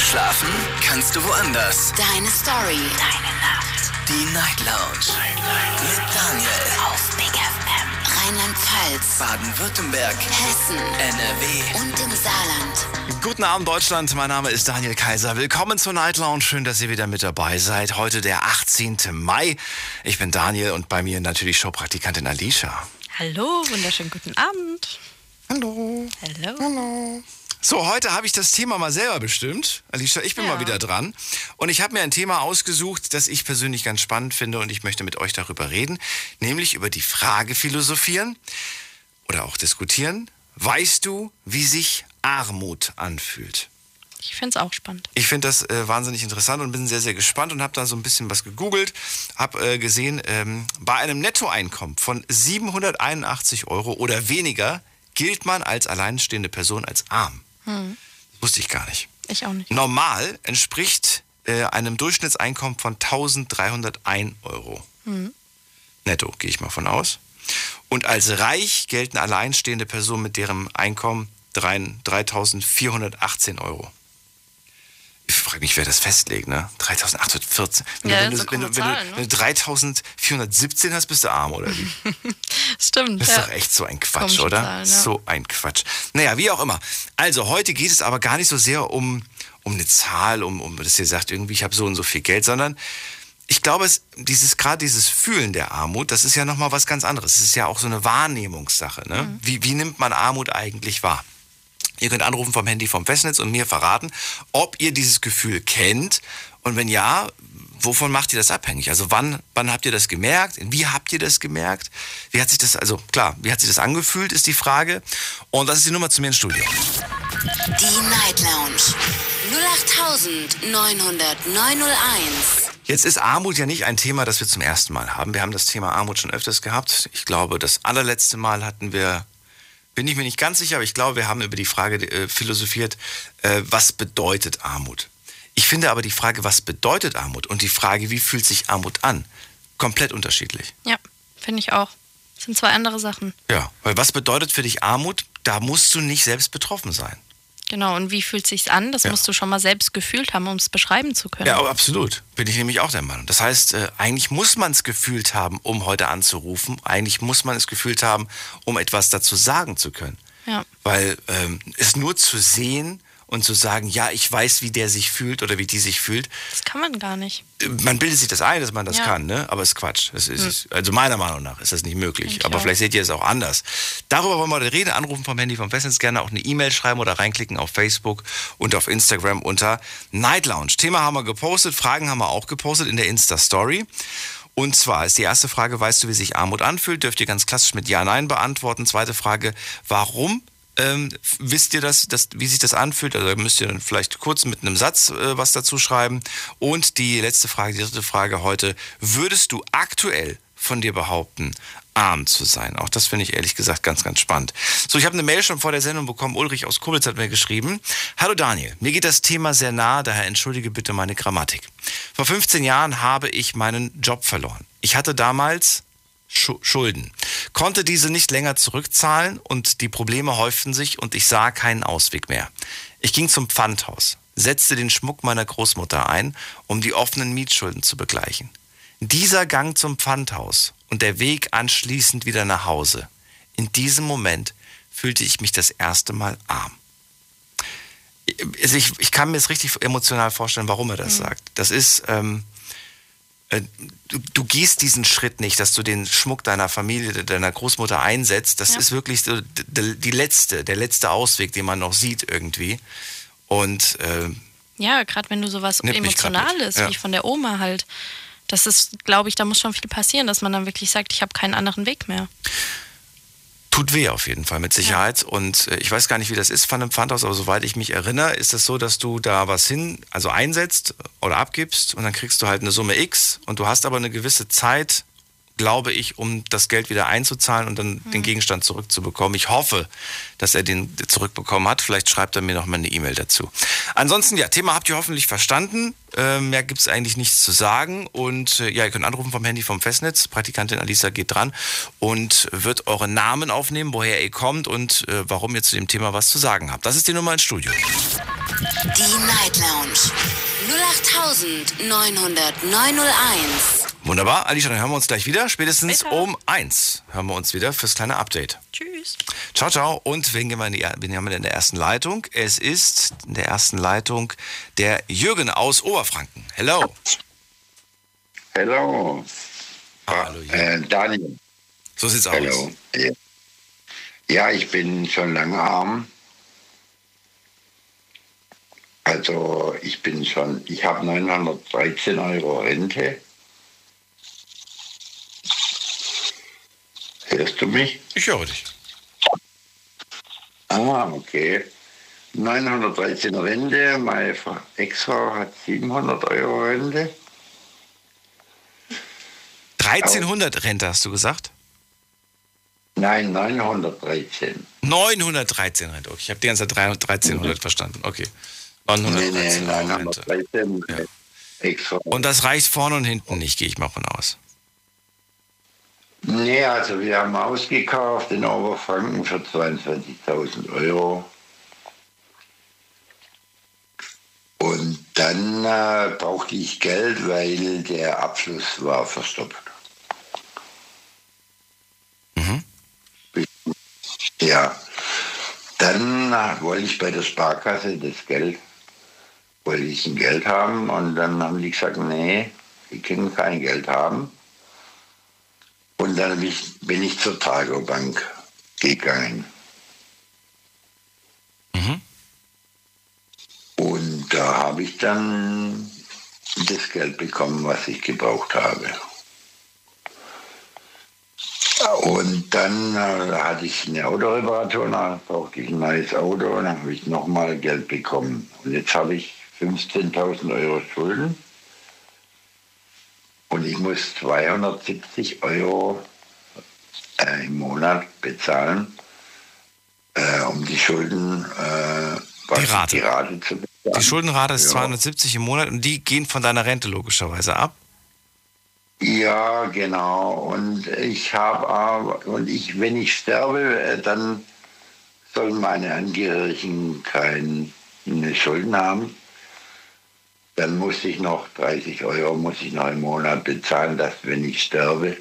Schlafen kannst du woanders. Deine Story. Deine Nacht. Die Night Lounge. Mit Daniel. Auf Big FM. Rheinland-Pfalz. Baden-Württemberg. Hessen. NRW. Und im Saarland. Guten Abend Deutschland, mein Name ist Daniel Kaiser. Willkommen zur Night Lounge. Schön, dass ihr wieder mit dabei seid. Heute der 18. Mai. Ich bin Daniel und bei mir natürlich Showpraktikantin Alicia. Hallo, wunderschönen guten Abend. Hallo. Hallo. Hallo. So, heute habe ich das Thema mal selber bestimmt. Alicia, ich bin Ja. mal wieder dran. Und ich habe mir ein Thema ausgesucht, das ich persönlich ganz spannend finde und ich möchte mit euch darüber reden. Nämlich über die Frage philosophieren oder auch diskutieren. Weißt du, wie sich Armut anfühlt? Ich finde es auch spannend. Ich finde das äh, wahnsinnig interessant und bin sehr, sehr gespannt und habe da so ein bisschen was gegoogelt. Habe äh, gesehen, ähm, bei einem Nettoeinkommen von 781 Euro oder weniger gilt man als alleinstehende Person als arm. Das wusste ich gar nicht. Ich auch nicht. Normal entspricht äh, einem Durchschnittseinkommen von 1301 Euro. Netto, gehe ich mal von aus. Und als reich gelten alleinstehende Personen mit deren Einkommen 3 3418 Euro. Ich frage mich, wer das festlegt, ne? 3814. Wenn, Ja, du, wenn, du, wenn, du, krumme wenn, du, Zahlen, ne? wenn du 3417 hast, bist du arm, oder wie? Stimmt. Das ist ja. doch echt so ein Quatsch, Komische oder? Zahlen, ja. So ein Quatsch. Naja, wie auch immer. Also, heute geht es aber gar nicht so sehr um, um eine Zahl, um, um dass ihr sagt, irgendwie, ich habe so und so viel Geld, sondern ich glaube, es, dieses, gerade dieses Fühlen der Armut, das ist ja nochmal was ganz anderes. Es ist ja auch so eine Wahrnehmungssache. Ne? Mhm. Wie, wie nimmt man Armut eigentlich wahr? Ihr könnt anrufen vom Handy vom Festnetz und mir verraten, ob ihr dieses Gefühl kennt und wenn ja, wovon macht ihr das abhängig? Also wann, wann habt ihr das gemerkt? Wie habt ihr das gemerkt? Wie hat sich das, also klar, wie hat sich das angefühlt, ist die Frage. Und das ist die Nummer zu mir ins Studio. Die Night Lounge. 0890901. Jetzt ist Armut ja nicht ein Thema, das wir zum ersten Mal haben. Wir haben das Thema Armut schon öfters gehabt. Ich glaube, das allerletzte Mal hatten wir, bin ich mir nicht ganz sicher, aber ich glaube, wir haben über die Frage äh, philosophiert, äh, was bedeutet Armut? Ich finde aber die Frage, was bedeutet Armut und die Frage, wie fühlt sich Armut an, komplett unterschiedlich. Ja, finde ich auch. Das sind zwei andere Sachen. Ja, weil was bedeutet für dich Armut? Da musst du nicht selbst betroffen sein. Genau. Und wie fühlt sich's an? Das Ja. musst du schon mal selbst gefühlt haben, um es beschreiben zu können. Ja, absolut. Bin ich nämlich auch der Meinung. Das heißt, äh, eigentlich muss man es gefühlt haben, um heute anzurufen. Eigentlich muss man es gefühlt haben, um etwas dazu sagen zu können. Ja. Weil ähm, es nur zu sehen und zu sagen, ja, ich weiß, wie der sich fühlt oder wie die sich fühlt, Das kann man gar nicht. äh, man bildet sich das ein, dass man das Ja. kann, ne? aber es ist Quatsch. Das ist, also meiner Meinung nach ist das nicht möglich. Ich aber auch. vielleicht seht ihr es auch anders. Darüber wollen wir reden. Anrufen vom Handy vom Festnetz gerne auch eine E-Mail schreiben oder reinklicken auf Facebook und auf Instagram unter Night Lounge. Thema haben wir gepostet, Fragen haben wir auch gepostet in der Insta-Story. Und zwar ist die erste Frage, weißt du, wie sich Armut anfühlt? Dürft ihr ganz klassisch mit Ja, Nein beantworten. Zweite Frage, warum ähm, wisst ihr das, das, wie sich das anfühlt? Also müsst ihr dann vielleicht kurz mit einem Satz äh, was dazu schreiben. Und die letzte Frage, die dritte Frage heute, würdest du aktuell von dir behaupten, arm zu sein? Auch das finde ich ehrlich gesagt ganz, ganz spannend. So, ich habe eine Mail schon vor der Sendung bekommen. Ulrich aus Koblenz hat mir geschrieben. Hallo Daniel, mir geht das Thema sehr nah, daher entschuldige bitte meine Grammatik. Vor 15 Jahren habe ich meinen Job verloren. Ich hatte damals Schulden, konnte diese nicht länger zurückzahlen und die Probleme häuften sich und ich sah keinen Ausweg mehr. Ich ging zum Pfandhaus, setzte den Schmuck meiner Großmutter ein, um die offenen Mietschulden zu begleichen. Dieser Gang zum Pfandhaus und der Weg anschließend wieder nach Hause. In diesem Moment fühlte ich mich das erste Mal arm. Also ich, ich kann mir es richtig emotional vorstellen, warum er das sagt. Das ist, ähm, äh, du, du gehst diesen Schritt nicht, dass du den Schmuck deiner Familie, deiner Großmutter einsetzt. Das Ja. ist wirklich so d- d- die letzte, der letzte Ausweg, den man noch sieht irgendwie. Und äh, Ja, gerade wenn du sowas Emotionales, ja. wie von der Oma halt. Das ist, glaube ich, da muss schon viel passieren, dass man dann wirklich sagt, ich habe keinen anderen Weg mehr. Tut weh auf jeden Fall, mit Sicherheit. Und äh, ich weiß gar nicht, wie das ist von einem Pfandhaus, aber soweit ich mich erinnere, ist es so, dass du da was hin, also einsetzt oder abgibst und dann kriegst du halt eine Summe X und du hast aber eine gewisse Zeit, glaube ich, um das Geld wieder einzuzahlen und dann den Gegenstand zurückzubekommen. Ich hoffe, dass er den zurückbekommen hat. Vielleicht schreibt er mir noch mal eine E-Mail dazu. Ansonsten, ja, Thema habt ihr hoffentlich verstanden. Äh, mehr gibt es eigentlich nichts zu sagen. Und äh, ja, ihr könnt anrufen vom Handy vom Festnetz. Praktikantin Alisa geht dran und wird eure Namen aufnehmen, woher ihr kommt und äh, warum ihr zu dem Thema was zu sagen habt. Das ist die Nummer ins Studio. Die Night Lounge 08901. Wunderbar, Alicia, dann hören wir uns gleich wieder. Spätestens Später. um eins hören wir uns wieder fürs kleine Update. Tschüss. Ciao, ciao. Und wen gehen wir in, die, wen haben wir denn in der ersten Leitung? Es ist in der ersten Leitung der Jürgen aus Oberfranken. Hello. Hello. Hallo, Jürgen. Äh, Daniel. So sieht's aus. Hallo. Ja. Ja, ich bin schon lange arm. Also ich bin schon, ich habe 913 Euro Rente. Hörst du mich? Ich höre dich. Ah, okay. 913 Rente, meine Frau- Ex-Frau hat 700 Euro Rente. 1300 Rente hast du gesagt? Nein, 913. 913 Rente. Okay, ich habe die ganze Zeit 1300 verstanden. Okay. Nee, nee, 913 Euro Rente. 913 Ja. Und das reicht vorne und hinten nicht, gehe ich mal von aus. Nee, also wir haben ausgekauft in Oberfranken für 22.000 Euro. Und dann äh, brauchte ich Geld, weil der Abschluss war verstopft. Mhm. Ja, dann wollte ich bei der Sparkasse das Geld, wollte ich ein Geld haben und dann haben die gesagt, nee, die können kein Geld haben. Und dann bin ich, zur Targobank gegangen. Mhm. Und da habe ich dann das Geld bekommen, was ich gebraucht habe. Und dann äh, hatte ich eine Autoreparatur, dann brauchte ich ein neues Auto und dann habe ich nochmal Geld bekommen. Und jetzt habe ich 15.000 Euro Schulden und ich muss 270 Euro äh, im Monat bezahlen, äh, um die Schulden, äh, Die Rate. die Rate zu bezahlen. Die Schuldenrate ist Ja. 270 im Monat und die gehen von deiner Rente logischerweise ab. Ja, genau. Und ich habe aber, und ich, wenn ich sterbe, äh, dann sollen meine Angehörigen keine Schulden haben. Dann muss ich noch 30 Euro muss ich noch im Monat bezahlen, dass wenn ich sterbe,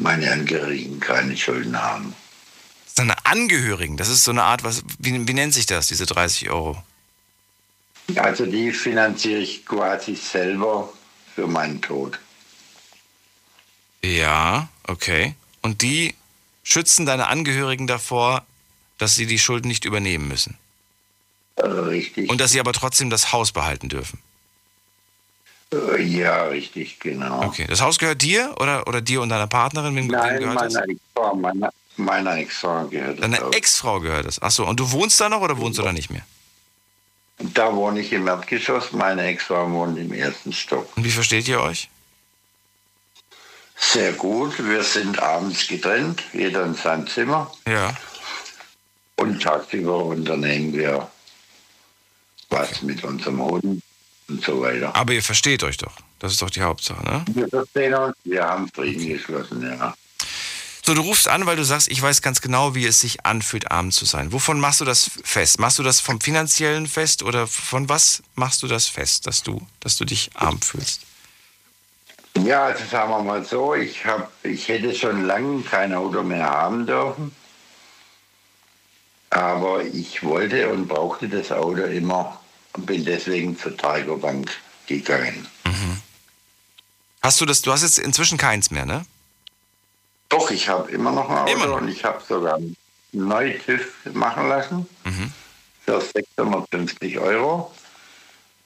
meine Angehörigen keine Schulden haben. Deine Angehörigen, das ist so eine Art, was, wie, wie nennt sich das, diese 30 Euro? Also die finanziere ich quasi selber für meinen Tod. Ja, okay. Und die schützen deine Angehörigen davor, dass sie die Schulden nicht übernehmen müssen. Äh, Richtig. Und dass sie aber trotzdem das Haus behalten dürfen. Äh, ja, richtig, genau. Okay. Das Haus gehört dir oder, oder dir und deiner Partnerin? Wem Nein, gehört meiner Ex-Frau meiner, meiner Ex-Frau gehört auch. Ex-Frau gehört das. Achso, und du wohnst da noch oder wohnst du da nicht mehr? Da wohne ich im Erdgeschoss, meine Ex-Frau wohnt im ersten Stock. Und wie versteht ihr euch? Sehr gut, wir sind abends getrennt, jeder in sein Zimmer. Ja. Und tagsüber unternehmen wir was mit unserem Hund und so weiter. Aber ihr versteht euch doch. Das ist doch die Hauptsache, ne? Wir verstehen uns, wir haben Frieden geschlossen, ja. So, du rufst an, weil du sagst, ich weiß ganz genau, wie es sich anfühlt, arm zu sein. Wovon machst du das fest? Machst du das vom finanziellen fest oder von was machst du das fest, dass du, dass du dich arm fühlst? Ja, also sagen wir mal so, ich, hab, ich hätte schon lange kein Auto mehr haben dürfen. Aber ich wollte und brauchte das Auto immer und bin deswegen zur Tiger Bank gegangen. Hast du das, du hast jetzt inzwischen keins mehr, ne? Doch, ich habe immer noch ein Auto Immer noch? und ich habe sogar einen TÜV machen lassen Mhm. für 650 Euro.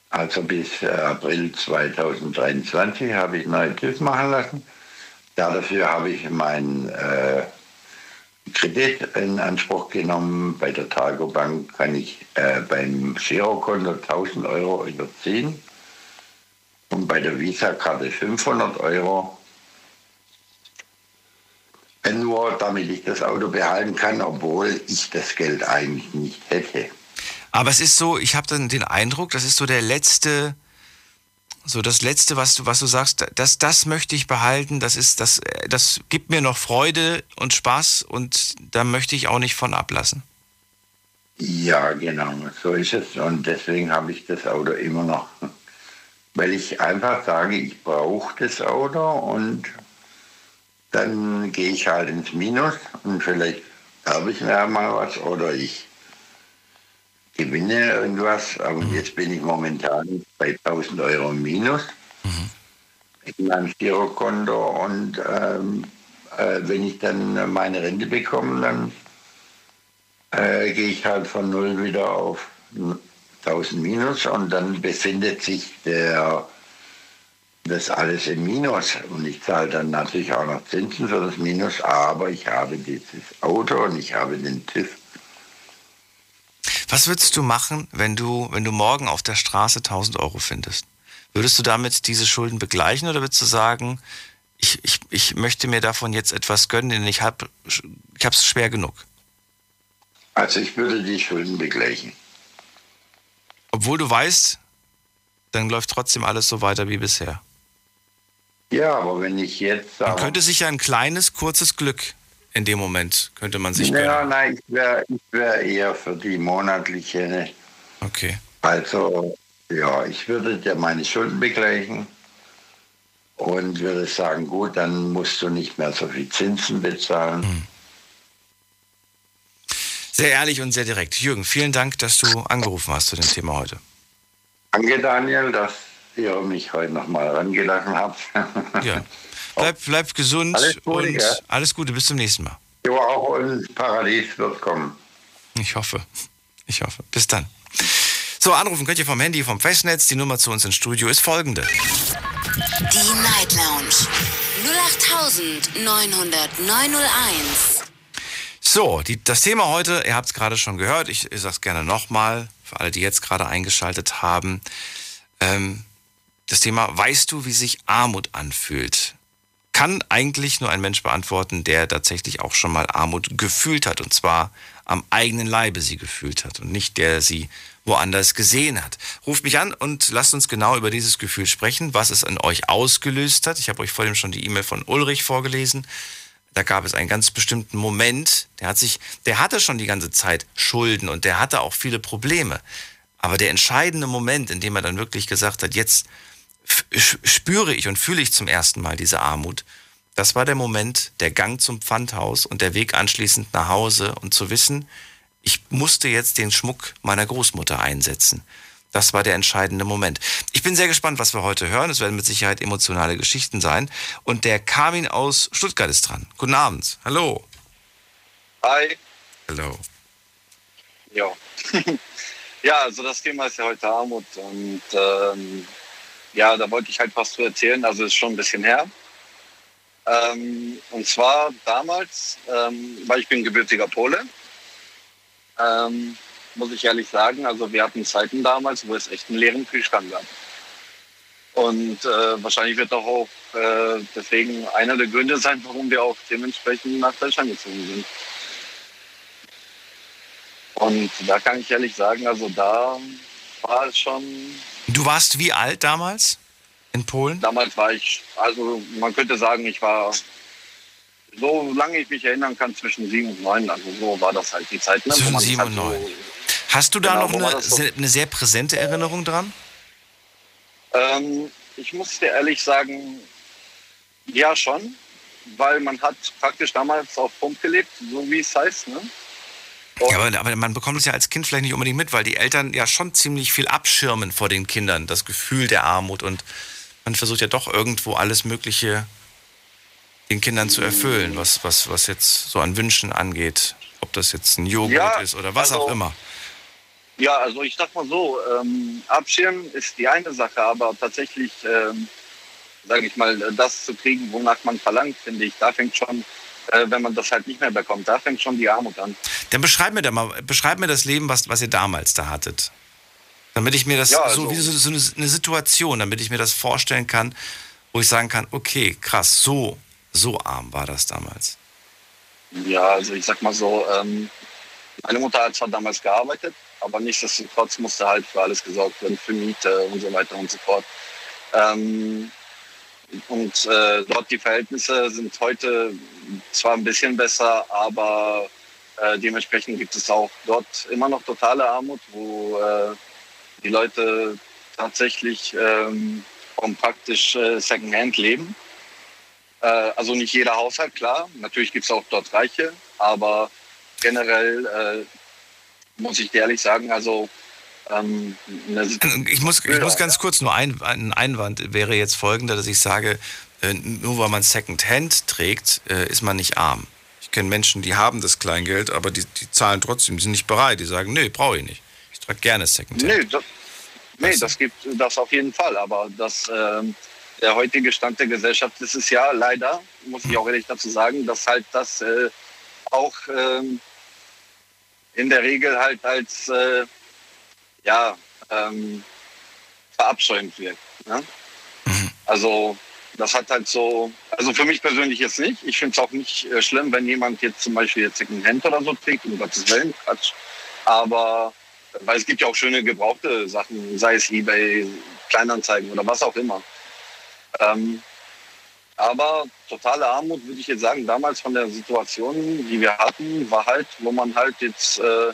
Also bis äh, April 2023 habe ich einen TÜV machen lassen. Dafür habe ich meinen äh, Kredit in Anspruch genommen. Bei der Targo Bank kann ich äh, beim Girokonto 1000 Euro überziehen und bei der Visa-Karte 500 Euro. Nur damit ich das Auto behalten kann, obwohl ich das Geld eigentlich nicht hätte. Aber es ist so, ich habe dann den Eindruck, das ist so der letzte, so das letzte, was du, was du sagst, das, das möchte ich behalten, das ist, das, äh, das gibt mir noch Freude und Spaß und da möchte ich auch nicht von ablassen. Ja, genau, so ist es. Und deswegen habe ich das Auto immer noch. Weil ich einfach sage, ich brauche das Auto und dann gehe ich halt ins Minus und vielleicht habe ich mir mal was oder ich gewinne irgendwas. Aber Mhm. jetzt bin ich momentan bei 1000 Euro Minus in meinem Girokonto und ähm, äh, wenn ich dann meine Rente bekomme, dann äh, gehe ich halt von null wieder auf 1000 Minus und dann befindet sich der, das alles im Minus. Und ich zahle dann natürlich auch noch Zinsen für das Minus, aber ich habe dieses Auto und ich habe den TÜV. Was würdest du machen, wenn du, wenn du morgen auf der Straße 1000 Euro findest? Würdest du damit diese Schulden begleichen oder würdest du sagen, ich, ich, ich möchte mir davon jetzt etwas gönnen, denn ich habe ich es schwer genug? Also ich würde die Schulden begleichen. Obwohl du weißt, dann läuft trotzdem alles so weiter wie bisher. Ja, aber wenn ich jetzt Man könnte sich ja ein kleines, kurzes Glück in dem Moment, könnte man sich ja, gönnen. nein, ich wäre wär eher für die monatliche Okay. Also, ja, ich würde dir meine Schulden begleichen und würde sagen, gut, dann musst du nicht mehr so viel Zinsen bezahlen. Sehr ehrlich und sehr direkt. Jürgen, vielen Dank, dass du angerufen hast zu dem Thema heute. Danke, Daniel, dass ihr mich heute nochmal rangelassen habt. Ja. Bleib, bleib gesund Alles Gute, und ja. alles Gute. Bis zum nächsten Mal. jo, auch ins Paradies wird kommen. Ich hoffe. Ich hoffe. Bis dann. So, anrufen könnt ihr vom Handy, vom Festnetz. Die Nummer zu uns ins Studio ist folgende. Die Night Lounge 0890901. So, die, das Thema heute, ihr habt es gerade schon gehört, ich, ich sage es gerne nochmal, für alle, die jetzt gerade eingeschaltet haben. Ähm, das Thema, weißt du, wie sich Armut anfühlt? Kann eigentlich nur ein Mensch beantworten, der tatsächlich auch schon mal Armut gefühlt hat. Und zwar am eigenen Leibe sie gefühlt hat und nicht der sie woanders gesehen hat. Ruft mich an und lasst uns genau über dieses Gefühl sprechen, was es in euch ausgelöst hat. Ich habe euch vorhin schon die E-Mail von Ulrich vorgelesen. Da gab es einen ganz bestimmten Moment, der hat sich, der hatte schon die ganze Zeit Schulden und der hatte auch viele Probleme. Aber der entscheidende Moment, in dem er dann wirklich gesagt hat, jetzt spüre ich und fühle ich zum ersten Mal diese Armut, das war der Moment, der Gang zum Pfandhaus und der Weg anschließend nach Hause und zu wissen, ich musste jetzt den Schmuck meiner Großmutter einsetzen. Das war der entscheidende Moment. Ich bin sehr gespannt, was wir heute hören. Es werden mit Sicherheit emotionale Geschichten sein. Und der Carmin aus Stuttgart ist dran. Guten Abend. Hallo. Hi. Hallo. Ja. ja, also das Thema ist ja heute Armut und ähm, ja, da wollte ich halt was zu erzählen. Also ist schon ein bisschen her. Ähm, und zwar damals, ähm, weil ich bin gebürtiger Pole, ähm, muss ich ehrlich sagen, also wir hatten Zeiten damals, wo es echt einen leeren Kühlschrank gab. Und äh, wahrscheinlich wird auch, auch äh, deswegen einer der Gründe sein, warum wir auch dementsprechend nach Deutschland gezogen sind. Und da kann ich ehrlich sagen, also da war es schon, Du warst wie alt damals in Polen? damals war ich, also man könnte sagen, ich war, so lange ich mich erinnern kann, zwischen sieben und neun, also so war das halt die Zeit. Ne, Zwischen sieben halt und so- neun. Hast du da Genau, noch eine, so? eine sehr präsente Erinnerung dran? Ähm, ich muss dir ehrlich sagen, ja schon, weil man hat praktisch damals auf Pump gelebt, so wie es heißt. Ne? Ja, aber, aber man bekommt es ja als Kind vielleicht nicht unbedingt mit, weil die Eltern ja schon ziemlich viel abschirmen vor den Kindern, das Gefühl der Armut und man versucht ja doch irgendwo alles Mögliche den Kindern zu erfüllen, was, was, was jetzt so an Wünschen angeht. Ob das jetzt ein Joghurt Ja, ist oder was also- auch immer. Ja, also ich sag mal so, ähm, Abschirmen ist die eine Sache, aber tatsächlich, ähm, sage ich mal, das zu kriegen, wonach man verlangt, finde ich, da fängt schon, äh, wenn man das halt nicht mehr bekommt, da fängt schon die Armut an. Dann beschreib mir da mal, beschreib mir das Leben, was, was ihr damals da hattet. Damit ich mir das Ja, so also- wie so, so eine, eine Situation, damit ich mir das vorstellen kann, wo ich sagen kann, okay, krass, so, so arm war das damals. Ja, also ich sag mal so, ähm, meine Mutter hat zwar damals gearbeitet, aber nichtsdestotrotz musste halt für alles gesorgt werden, für Miete und so weiter und so fort. Ähm, und äh, dort die Verhältnisse sind heute zwar ein bisschen besser, aber Äh, dementsprechend gibt es auch dort immer noch totale Armut, wo äh, die Leute tatsächlich ähm, praktisch äh, Secondhand leben. Äh, also nicht jeder Haushalt, klar. Natürlich gibt es auch dort Reiche, aber generell äh, muss ich dir ehrlich sagen, also ähm, ich muss, ich muss ganz kurz nur ein, ein Einwand wäre jetzt folgender, dass ich sage, äh, nur weil man Secondhand trägt, äh, ist man nicht arm. Ich kenne Menschen, die haben das Kleingeld, aber die, die zahlen trotzdem, die sind nicht bereit. Die sagen, nee, brauche ich nicht. Ich trage gerne Secondhand. Nee, das, nee, das gibt das auf jeden Fall. Aber das, ähm, der heutige Stand der Gesellschaft ist es ja leider, muss ich auch ehrlich dazu sagen, dass halt das äh, auch ähm, in der Regel halt als äh, ja, ähm, verabscheuend wird. Ne? Mhm. Also das hat halt so, also für mich persönlich jetzt nicht. Ich finde es auch nicht äh, schlimm, wenn jemand jetzt zum Beispiel jetzt einen Hand oder so trägt, um Gottes Willen, Quatsch. Aber, weil es gibt ja auch schöne gebrauchte Sachen, sei es Ebay, Kleinanzeigen oder was auch immer. Ähm, aber totale Armut, würde ich jetzt sagen, damals von der Situation, die wir hatten, war halt, wo man halt jetzt äh,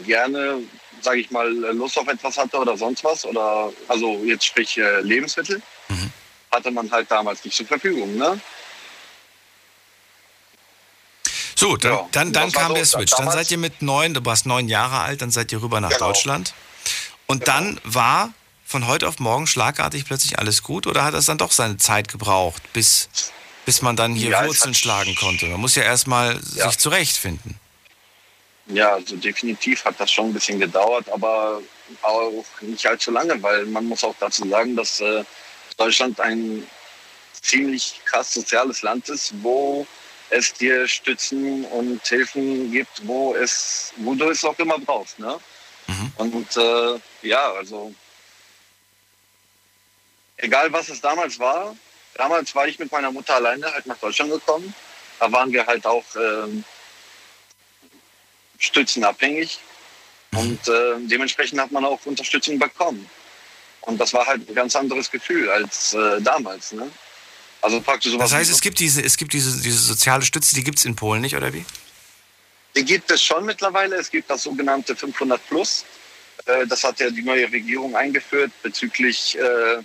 gerne, sage ich mal, Lust auf etwas hatte oder sonst was. Oder also jetzt sprich äh, Lebensmittel, mhm. hatte man halt damals nicht zur Verfügung. Ne? So, dann, ja, dann, dann kam der Switch. Dann seid ihr mit neun, du warst neun Jahre alt, dann seid ihr rüber nach genau. Deutschland. Und genau. dann war von heute auf morgen schlagartig plötzlich alles gut oder hat das dann doch seine Zeit gebraucht, bis, bis man dann hier ja, Wurzeln schlagen konnte? Man muss ja erstmal ja. sich zurechtfinden. Ja, also definitiv hat das schon ein bisschen gedauert, aber auch nicht allzu lange, weil man muss auch dazu sagen, dass äh, Deutschland ein ziemlich krass soziales Land ist, wo es dir Stützen und Hilfen gibt, wo es, wo du es auch immer brauchst. Ne? Mhm. Und äh, ja, also egal was es damals war, damals war ich mit meiner Mutter alleine halt nach Deutschland gekommen. Da waren wir halt auch ähm, stützenabhängig und äh, dementsprechend hat man auch Unterstützung bekommen. Und das war halt ein ganz anderes Gefühl als äh, damals. Ne? Also praktisch sowas. Das heißt, es gibt diese, es gibt diese, diese soziale Stütze, die gibt es in Polen nicht, oder wie? Die gibt es schon mittlerweile. Es gibt das sogenannte 500 Plus. Äh, das hat ja die neue Regierung eingeführt bezüglich äh,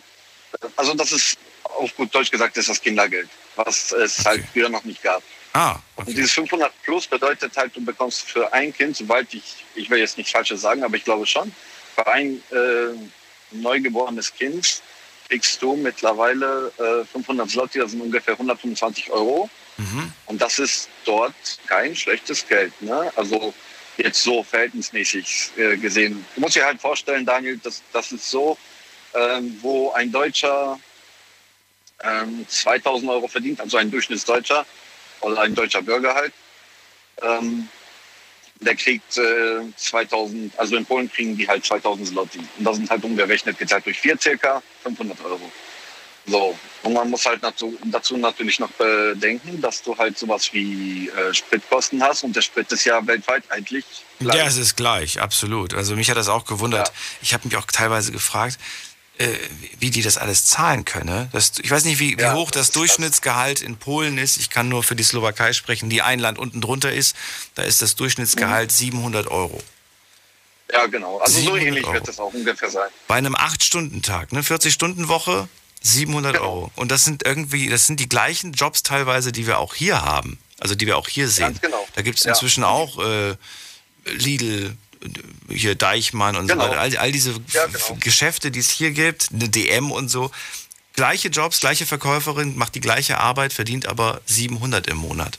also das ist auf gut Deutsch gesagt, ist das Kindergeld, was es okay. halt früher noch nicht gab. Ah, okay. Und dieses 500 plus bedeutet halt, du bekommst für ein Kind, sobald ich, ich will jetzt nicht Falsches sagen, aber ich glaube schon, für ein äh, neugeborenes Kind kriegst du mittlerweile äh, 500 Zloty, das sind ungefähr 125 Euro. Mhm. Und das ist dort kein schlechtes Geld. Ne? Also jetzt so verhältnismäßig äh, gesehen. Du musst dir halt vorstellen, Daniel, das, das ist so, ähm, wo ein Deutscher ähm, 2000 Euro verdient, also ein Durchschnittsdeutscher oder ein deutscher Bürger halt. Ähm, der kriegt äh, 2000, also in Polen kriegen die halt 2000 Zloty. Und das sind halt umgerechnet geteilt durch vier circa 500 Euro. So, und man muss halt dazu, dazu natürlich noch bedenken, dass du halt sowas wie äh, Spritkosten hast und der Sprit ist ja weltweit eigentlich gleich. Ja, es ist gleich, absolut. Also mich hat das auch gewundert. Ja. Ich habe mich auch teilweise gefragt, wie die das alles zahlen können. Das, ich weiß nicht, wie, wie ja, hoch das, das Durchschnittsgehalt in Polen ist. Ich kann nur für die Slowakei sprechen, die ein Land unten drunter ist. Da ist das Durchschnittsgehalt mhm. 700 Euro. Ja, genau. Also so ähnlich Euro. wird das auch ungefähr sein. Bei einem 8-Stunden-Tag, ne? 40-Stunden-Woche, 700 genau. Euro. Und das sind irgendwie, das sind die gleichen Jobs teilweise, die wir auch hier haben. Also die wir auch hier sehen. Ganz genau. Da gibt es inzwischen ja. auch äh, Lidl, hier Deichmann und genau. so weiter, all, all diese ja, genau. Geschäfte, die es hier gibt, eine DM und so. Gleiche Jobs, gleiche Verkäuferin, macht die gleiche Arbeit, verdient aber 700 im Monat.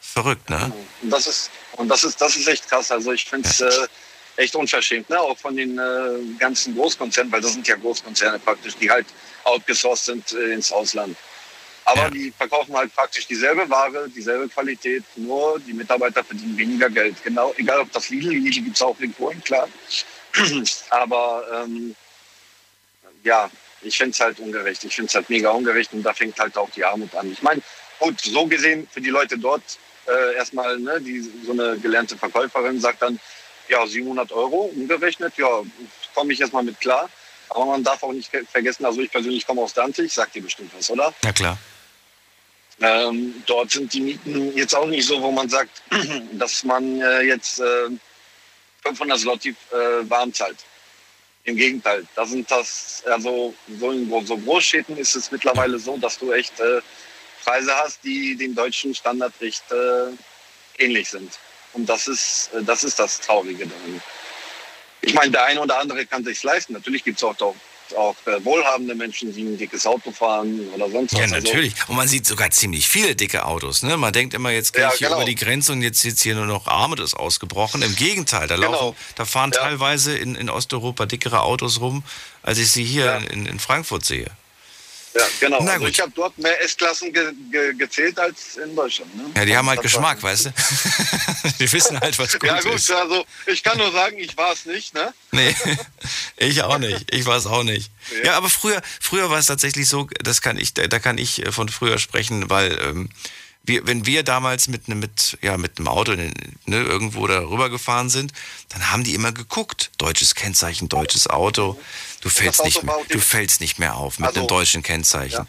Verrückt, ne? Und das ist, und das ist, das ist echt krass. Also ich finde es äh, echt unverschämt, ne? auch von den äh, ganzen Großkonzernen, weil das sind ja Großkonzerne praktisch, die halt outgesourced sind äh, ins Ausland. Aber ja. die verkaufen halt praktisch dieselbe Ware, dieselbe Qualität, nur die Mitarbeiter verdienen weniger Geld. Genau, egal ob das Lidl, Lidl gibt es auch in Polen, klar. Aber ähm, ja, ich finde es halt ungerecht. Ich finde es halt mega ungerecht und da fängt halt auch die Armut an. Ich meine, gut, so gesehen für die Leute dort äh, erstmal, ne, die, so eine gelernte Verkäuferin sagt dann, ja, 700 Euro umgerechnet, ja, komme ich erstmal mit klar. Aber man darf auch nicht vergessen, also ich persönlich komme aus Danzig, sagt dir bestimmt was, oder? Ja, klar. Ähm, dort sind die Mieten jetzt auch nicht so, wo man sagt, dass man äh, jetzt äh, 500 Slotty äh, warm zahlt. Im Gegenteil, da sind das, also so in so Großstädten ist es mittlerweile so, dass du echt äh, Preise hast, die dem deutschen Standard recht äh, ähnlich sind. Und das ist, äh, das ist das Traurige daran. Ich meine, der eine oder andere kann sich leisten. Natürlich gibt es auch, auch, auch äh, wohlhabende Menschen, die ein dickes Auto fahren oder sonst was. Ja, Also, natürlich. Und man sieht sogar ziemlich viele dicke Autos. Ne? Man denkt immer, jetzt gehe Ja, ich hier genau. über die Grenze und jetzt sitzt hier nur noch Arme, das ist ausgebrochen. Im Gegenteil, da, Genau. laufen, da fahren Ja. teilweise in, in Osteuropa dickere Autos rum, als ich sie hier Ja. in, in Frankfurt sehe. Ja, genau. Na Also gut. ich habe dort mehr S-Klassen ge ge gezählt als in Deutschland. Ne? Ja, die haben halt Das war- Geschmack, weißt du? die wissen halt, was gut, Ja gut, ist. also ich kann nur sagen, ich war es nicht. Ne? Nee, ich auch nicht. Ich weiß auch nicht. Ja, aber früher, früher war es tatsächlich so, das kann ich, da kann ich von früher sprechen, weil ähm, wir, wenn wir damals mit einem mit, ja, mit einem Auto ne, irgendwo da rübergefahren sind, dann haben die immer geguckt. Deutsches Kennzeichen, deutsches Auto. Du fällst, Auto nicht, mehr, du fällst nicht mehr auf mit Also, einem deutschen Kennzeichen.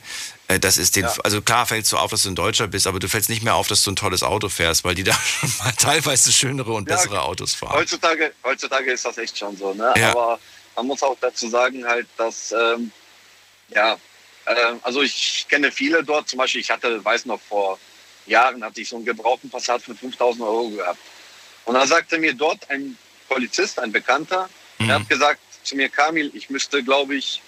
Äh, Das ist den, Ja. also klar fällst du auf, dass du ein Deutscher bist, aber du fällst nicht mehr auf, dass du ein tolles Auto fährst, weil die da schon mal teilweise schönere und Ja, bessere Autos fahren. Heutzutage, heutzutage ist das echt schon so. Ne? Ja. Aber man muss auch dazu sagen, halt, dass, ähm, ja, ähm, also ich kenne viele dort, zum Beispiel, ich hatte, weiß noch, vor Jahren hatte ich so einen gebrauchten Passat für 5000 Euro gehabt. Und dann sagte mir dort ein Polizist, ein Bekannter, Mhm. der hat gesagt zu mir, Kamil, ich müsste, glaube ich,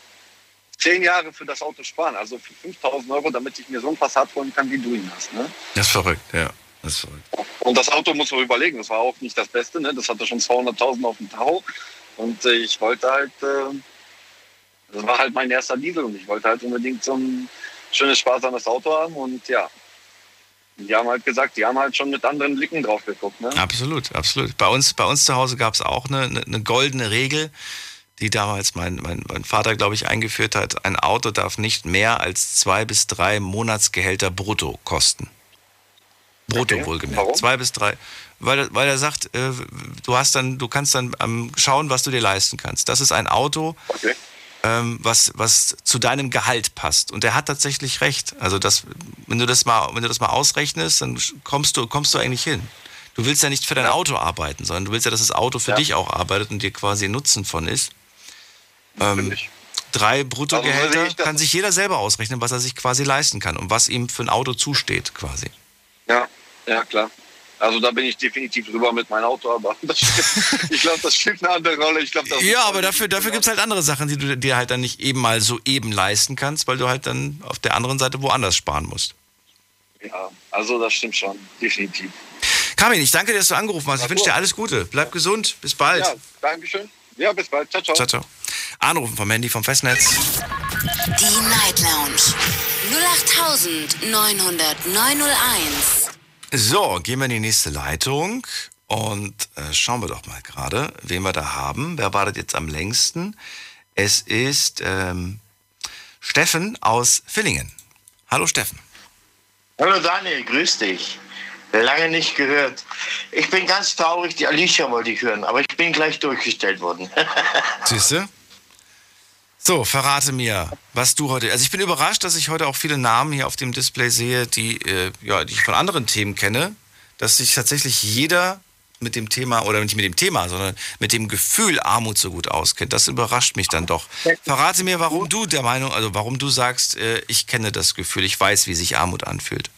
zehn Jahre für das Auto sparen, also für 5000 Euro, damit ich mir so ein Passat holen kann, wie du ihn hast. Ne? Das ist verrückt, ja. Das ist verrückt. Und das Auto muss man überlegen, das war auch nicht das Beste, ne? das hatte schon 200.000 auf dem Tacho. Und äh, ich wollte halt, äh, das war halt mein erster Diesel und ich wollte halt unbedingt so ein schönes, sparsames Auto haben. Und ja, die haben halt gesagt, die haben halt schon mit anderen Blicken drauf geguckt. Ne? Absolut, absolut. Bei uns, bei uns zu Hause gab es auch eine, eine, eine goldene Regel, die damals mein, mein, mein Vater, glaube ich, eingeführt hat. Ein Auto darf nicht mehr als zwei bis drei Monatsgehälter brutto kosten. Brutto Okay. wohlgemerkt. Warum? Zwei bis drei. Weil, er- weil er sagt, äh, du hast dann, du kannst dann ähm, schauen, was du dir leisten kannst. Das ist ein Auto, Okay. Ähm, was, was zu deinem Gehalt passt. Und er hat tatsächlich recht. Also das, wenn du das mal, wenn du das mal ausrechnest, dann kommst du, kommst du eigentlich hin. Du willst ja nicht für dein Auto arbeiten, sondern du willst ja, dass das Auto für Ja. dich auch arbeitet und dir quasi Nutzen von ist. Ähm, drei Also Bruttogehälter das. kann sich jeder selber ausrechnen, was er sich quasi leisten kann und was ihm für ein Auto zusteht quasi. Ja, ja, klar. Also da bin ich definitiv drüber mit meinem Auto, aber das stimmt. ich glaube, das spielt eine andere Rolle. Ich glaub, das Ja, aber dafür, dafür gibt es halt andere Sachen, die du dir halt dann nicht eben mal so eben leisten kannst, weil du halt dann auf der anderen Seite woanders sparen musst. Ja, also das stimmt schon, definitiv. Kamin, ich danke dir, dass du angerufen hast. Ich wünsche dir alles Gute. Bleib gesund. Bis bald. Ja, Dankeschön. Ja, bis bald. Ciao, ciao. Ciao, ciao. Anrufen vom Handy vom Festnetz. Die Night Lounge 0890901. So, gehen wir in die nächste Leitung und äh, schauen wir doch mal gerade, wen wir da haben. Wer wartet jetzt am längsten? Es ist ähm, Steffen aus Villingen. Hallo Steffen. Hallo Daniel, grüß dich. Lange nicht gehört. Ich bin ganz traurig, die Alicia wollte ich hören, aber ich bin gleich durchgestellt worden. Siehste? So, verrate mir, was du heute. Also ich bin überrascht, dass ich heute auch viele Namen hier auf dem Display sehe, die, äh, ja, die ich von anderen Themen kenne, dass sich tatsächlich jeder mit dem Thema, oder nicht mit dem Thema, sondern mit dem Gefühl Armut so gut auskennt. Das überrascht mich dann doch. Verrate mir, warum du der Meinung, also warum du sagst, äh, ich kenne das Gefühl, ich weiß, wie sich Armut anfühlt.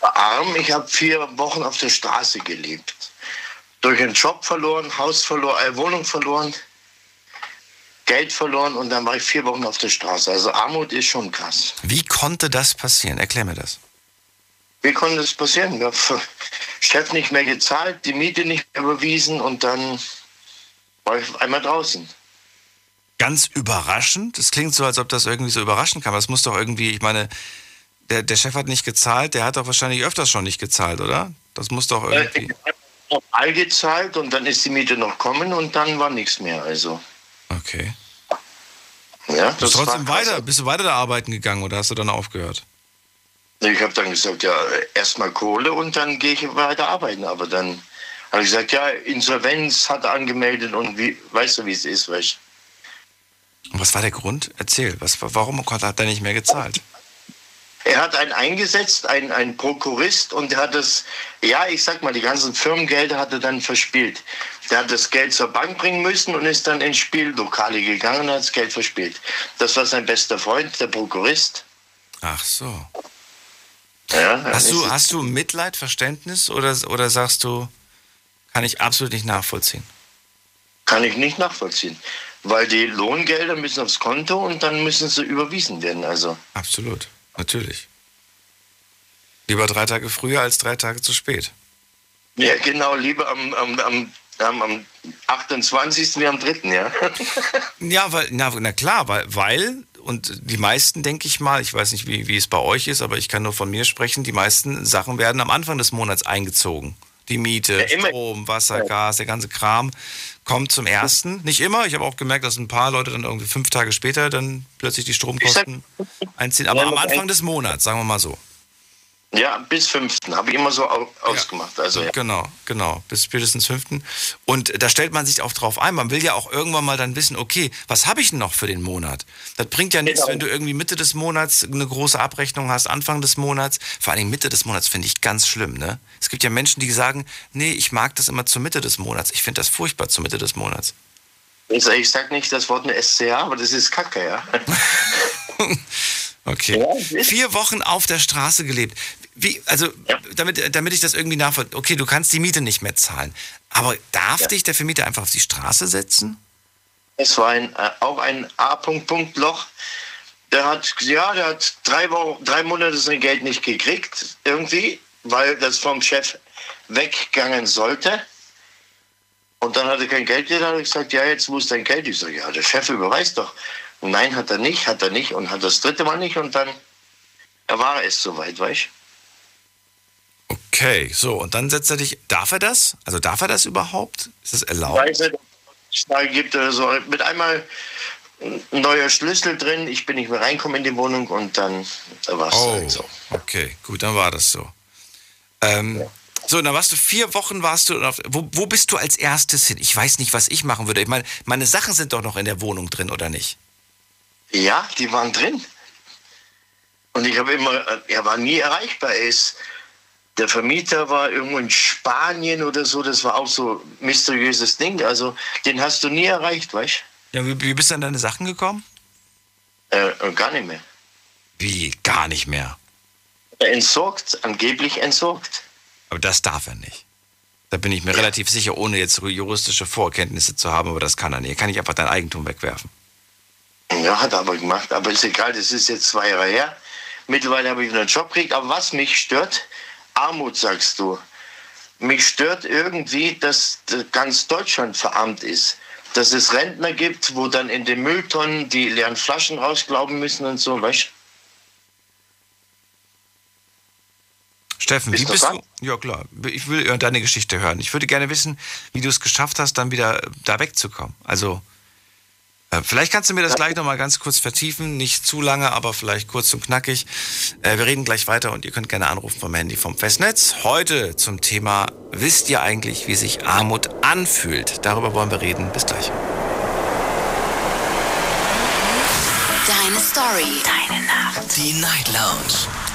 Arm, ich habe vier Wochen auf der Straße gelebt. Durch einen Job verloren, Haus verloren, äh, Wohnung verloren, Geld verloren und dann war ich vier Wochen auf der Straße. Also Armut ist schon krass. Wie konnte das passieren? Erklär mir das. Wie konnte das passieren? Der Chef nicht mehr gezahlt, die Miete nicht mehr überwiesen und dann war ich auf einmal draußen. Ganz überraschend. Es klingt so, als ob das irgendwie so überraschen kann. Es muss doch irgendwie, ich meine, der, der Chef hat nicht gezahlt, der hat doch wahrscheinlich öfters schon nicht gezahlt, oder? Das muss doch irgendwie. Ich habe normal gezahlt und dann ist die Miete noch kommen und dann war nichts mehr. Also, Okay. ja, Bist du war trotzdem krass. weiter, bist du weiter da arbeiten gegangen oder hast du dann aufgehört? Ich habe dann gesagt, ja, erstmal Kohle und dann gehe ich weiter arbeiten. Aber dann habe ich gesagt, ja, Insolvenz hat er angemeldet und wie, weißt du, wie es ist, weißt was war der Grund? Erzähl, was, warum hat er nicht mehr gezahlt? Er hat einen eingesetzt, einen, einen Prokurist, und der hat das, ja, ich sag mal, die ganzen Firmengelder hat er dann verspielt. Der hat das Geld zur Bank bringen müssen und ist dann ins Spiellokale gegangen und hat das Geld verspielt. Das war sein bester Freund, der Prokurist. Ach so. Ja, Hast du, hast du Mitleid, Verständnis oder, oder sagst du, kann ich absolut nicht nachvollziehen? Kann ich nicht nachvollziehen. Weil die Lohngelder müssen aufs Konto und dann müssen sie überwiesen werden. Also, Absolut, natürlich. Lieber drei Tage früher als drei Tage zu spät. ja, genau, lieber am, am, am, am, am 28. wie am 3. Ja. Ja, weil, na, na klar, weil, weil, und die meisten, denke ich mal, ich weiß nicht, wie, wie es bei euch ist, aber ich kann nur von mir sprechen, die meisten Sachen werden am Anfang des Monats eingezogen. Die Miete, Ja. Strom, Wasser, Gas, der ganze Kram kommt zum ersten. Nicht immer, ich habe auch gemerkt, dass ein paar Leute dann irgendwie fünf Tage später dann plötzlich die Stromkosten einziehen. Aber am Anfang des Monats, sagen wir mal so. Ja, bis 5. habe ich immer so au ausgemacht. Also, ja. Genau, genau, bis spätestens fünften. Und da stellt man sich auch drauf ein. Man will ja auch irgendwann mal dann wissen, okay, was habe ich denn noch für den Monat? Das bringt ja nichts, Genau. wenn du irgendwie Mitte des Monats eine große Abrechnung hast, Anfang des Monats. Vor allen Dingen Mitte des Monats finde ich ganz schlimm, ne? Es gibt ja Menschen, die sagen, nee, ich mag das immer zur Mitte des Monats. Ich finde das furchtbar zur Mitte des Monats. Ich, sag- ich sag nicht das Wort eine SCH, aber das ist Kacke, ja. Okay. Ja, Vier Wochen auf der Straße gelebt. Wie, also, Ja. damit, damit ich das irgendwie nachvollziehe. Okay, du kannst die Miete nicht mehr zahlen. Aber darf dich der Vermieter einfach auf die Straße setzen? Es war ein, äh, auch ein A-Punkt-Punkt-Loch. Der hat, ja, der hat drei, Wochen, drei Monate sein Geld nicht gekriegt, irgendwie, weil das vom Chef weggegangen sollte. Und dann hat er kein Geld gekriegt, hat er gesagt, ja, jetzt muss dein Geld. Ich sage, ja, der Chef überweist doch. Nein, hat er nicht, hat er nicht und hat das dritte Mal nicht und dann ja, war es soweit, weißt du? Okay, so, und dann setzt er dich. Darf er das? Also darf er das überhaupt? Ist das erlaubt? Weiß nicht, ob es da gibt oder so. Mit einmal ein neuer Schlüssel drin, ich bin nicht mehr reinkommen in die Wohnung und dann war es Oh, halt so. okay, gut, dann war das so. Ähm, So, dann warst du vier Wochen, warst du, wo, wo bist du als erstes hin? Ich weiß nicht, was ich machen würde. Ich meine, meine Sachen sind doch noch in der Wohnung drin, oder nicht? Ja, die waren drin. Und ich habe immer, er war nie erreichbar. Er ist, der Vermieter war irgendwo in Spanien oder so, das war auch so ein mysteriöses Ding. Also den hast du nie erreicht, weißt Ja, wie, wie bist du an deine Sachen gekommen? du? Äh, gar nicht mehr. Wie? Gar nicht mehr. Entsorgt, angeblich entsorgt. Aber das darf er nicht. Da bin ich mir relativ sicher, ohne jetzt juristische Vorkenntnisse zu haben, aber das kann er nicht. Er kann nicht einfach dein Eigentum wegwerfen. Ja, hat er aber gemacht. Aber ist egal, das ist jetzt zwei Jahre her. Mittlerweile habe ich wieder einen Job gekriegt. Aber was mich stört, Armut, sagst du. Mich stört irgendwie, dass ganz Deutschland verarmt ist. Dass es Rentner gibt, wo dann in den Mülltonnen die leeren Flaschen rausglauben müssen und so, weißt du? Steffen, Bist wie du bist dran? du? Ja, klar. Ich will äh, deine Geschichte hören. Ich würde gerne wissen, wie du es geschafft hast, dann wieder äh, da wegzukommen. Also, vielleicht kannst du mir das gleich nochmal ganz kurz vertiefen. Nicht zu lange, aber vielleicht kurz und knackig. Äh, wir reden gleich weiter und ihr könnt gerne anrufen vom Handy vom Festnetz. Heute zum Thema, wisst ihr eigentlich, wie sich Armut anfühlt? Darüber wollen wir reden. Bis gleich. Deine Story. Deine Nacht. Die Night Lounge.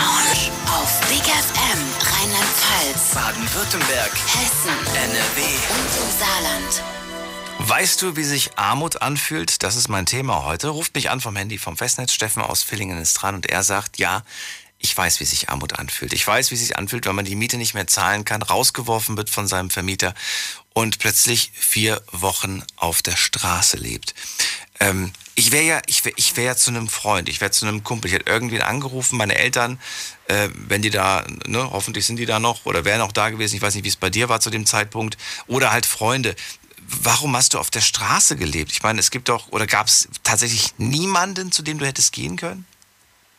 Lounge. Auf Big FM Rheinland-Pfalz, Baden-Württemberg, Hessen NRW. und im Saarland. Weißt du, wie sich Armut anfühlt? Das ist mein Thema heute. Ruft mich an vom Handy vom Festnetz. Steffen aus Villingen ist dran und er sagt, ja, ich weiß, wie sich Armut anfühlt. Ich weiß, wie es sich anfühlt, wenn man die Miete nicht mehr zahlen kann, rausgeworfen wird von seinem Vermieter und plötzlich vier Wochen auf der Straße lebt. Ähm, ich wäre ja, ich wäre ich wär zu einem Freund, ich wäre zu einem Kumpel. Ich hätte irgendwen angerufen, meine Eltern, äh, wenn die da, ne, hoffentlich sind die da noch oder wären auch da gewesen. Ich weiß nicht, wie es bei dir war zu dem Zeitpunkt. Oder halt Freunde. Warum hast du auf der Straße gelebt? Ich meine, es gibt doch, oder gab es tatsächlich niemanden, zu dem du hättest gehen können?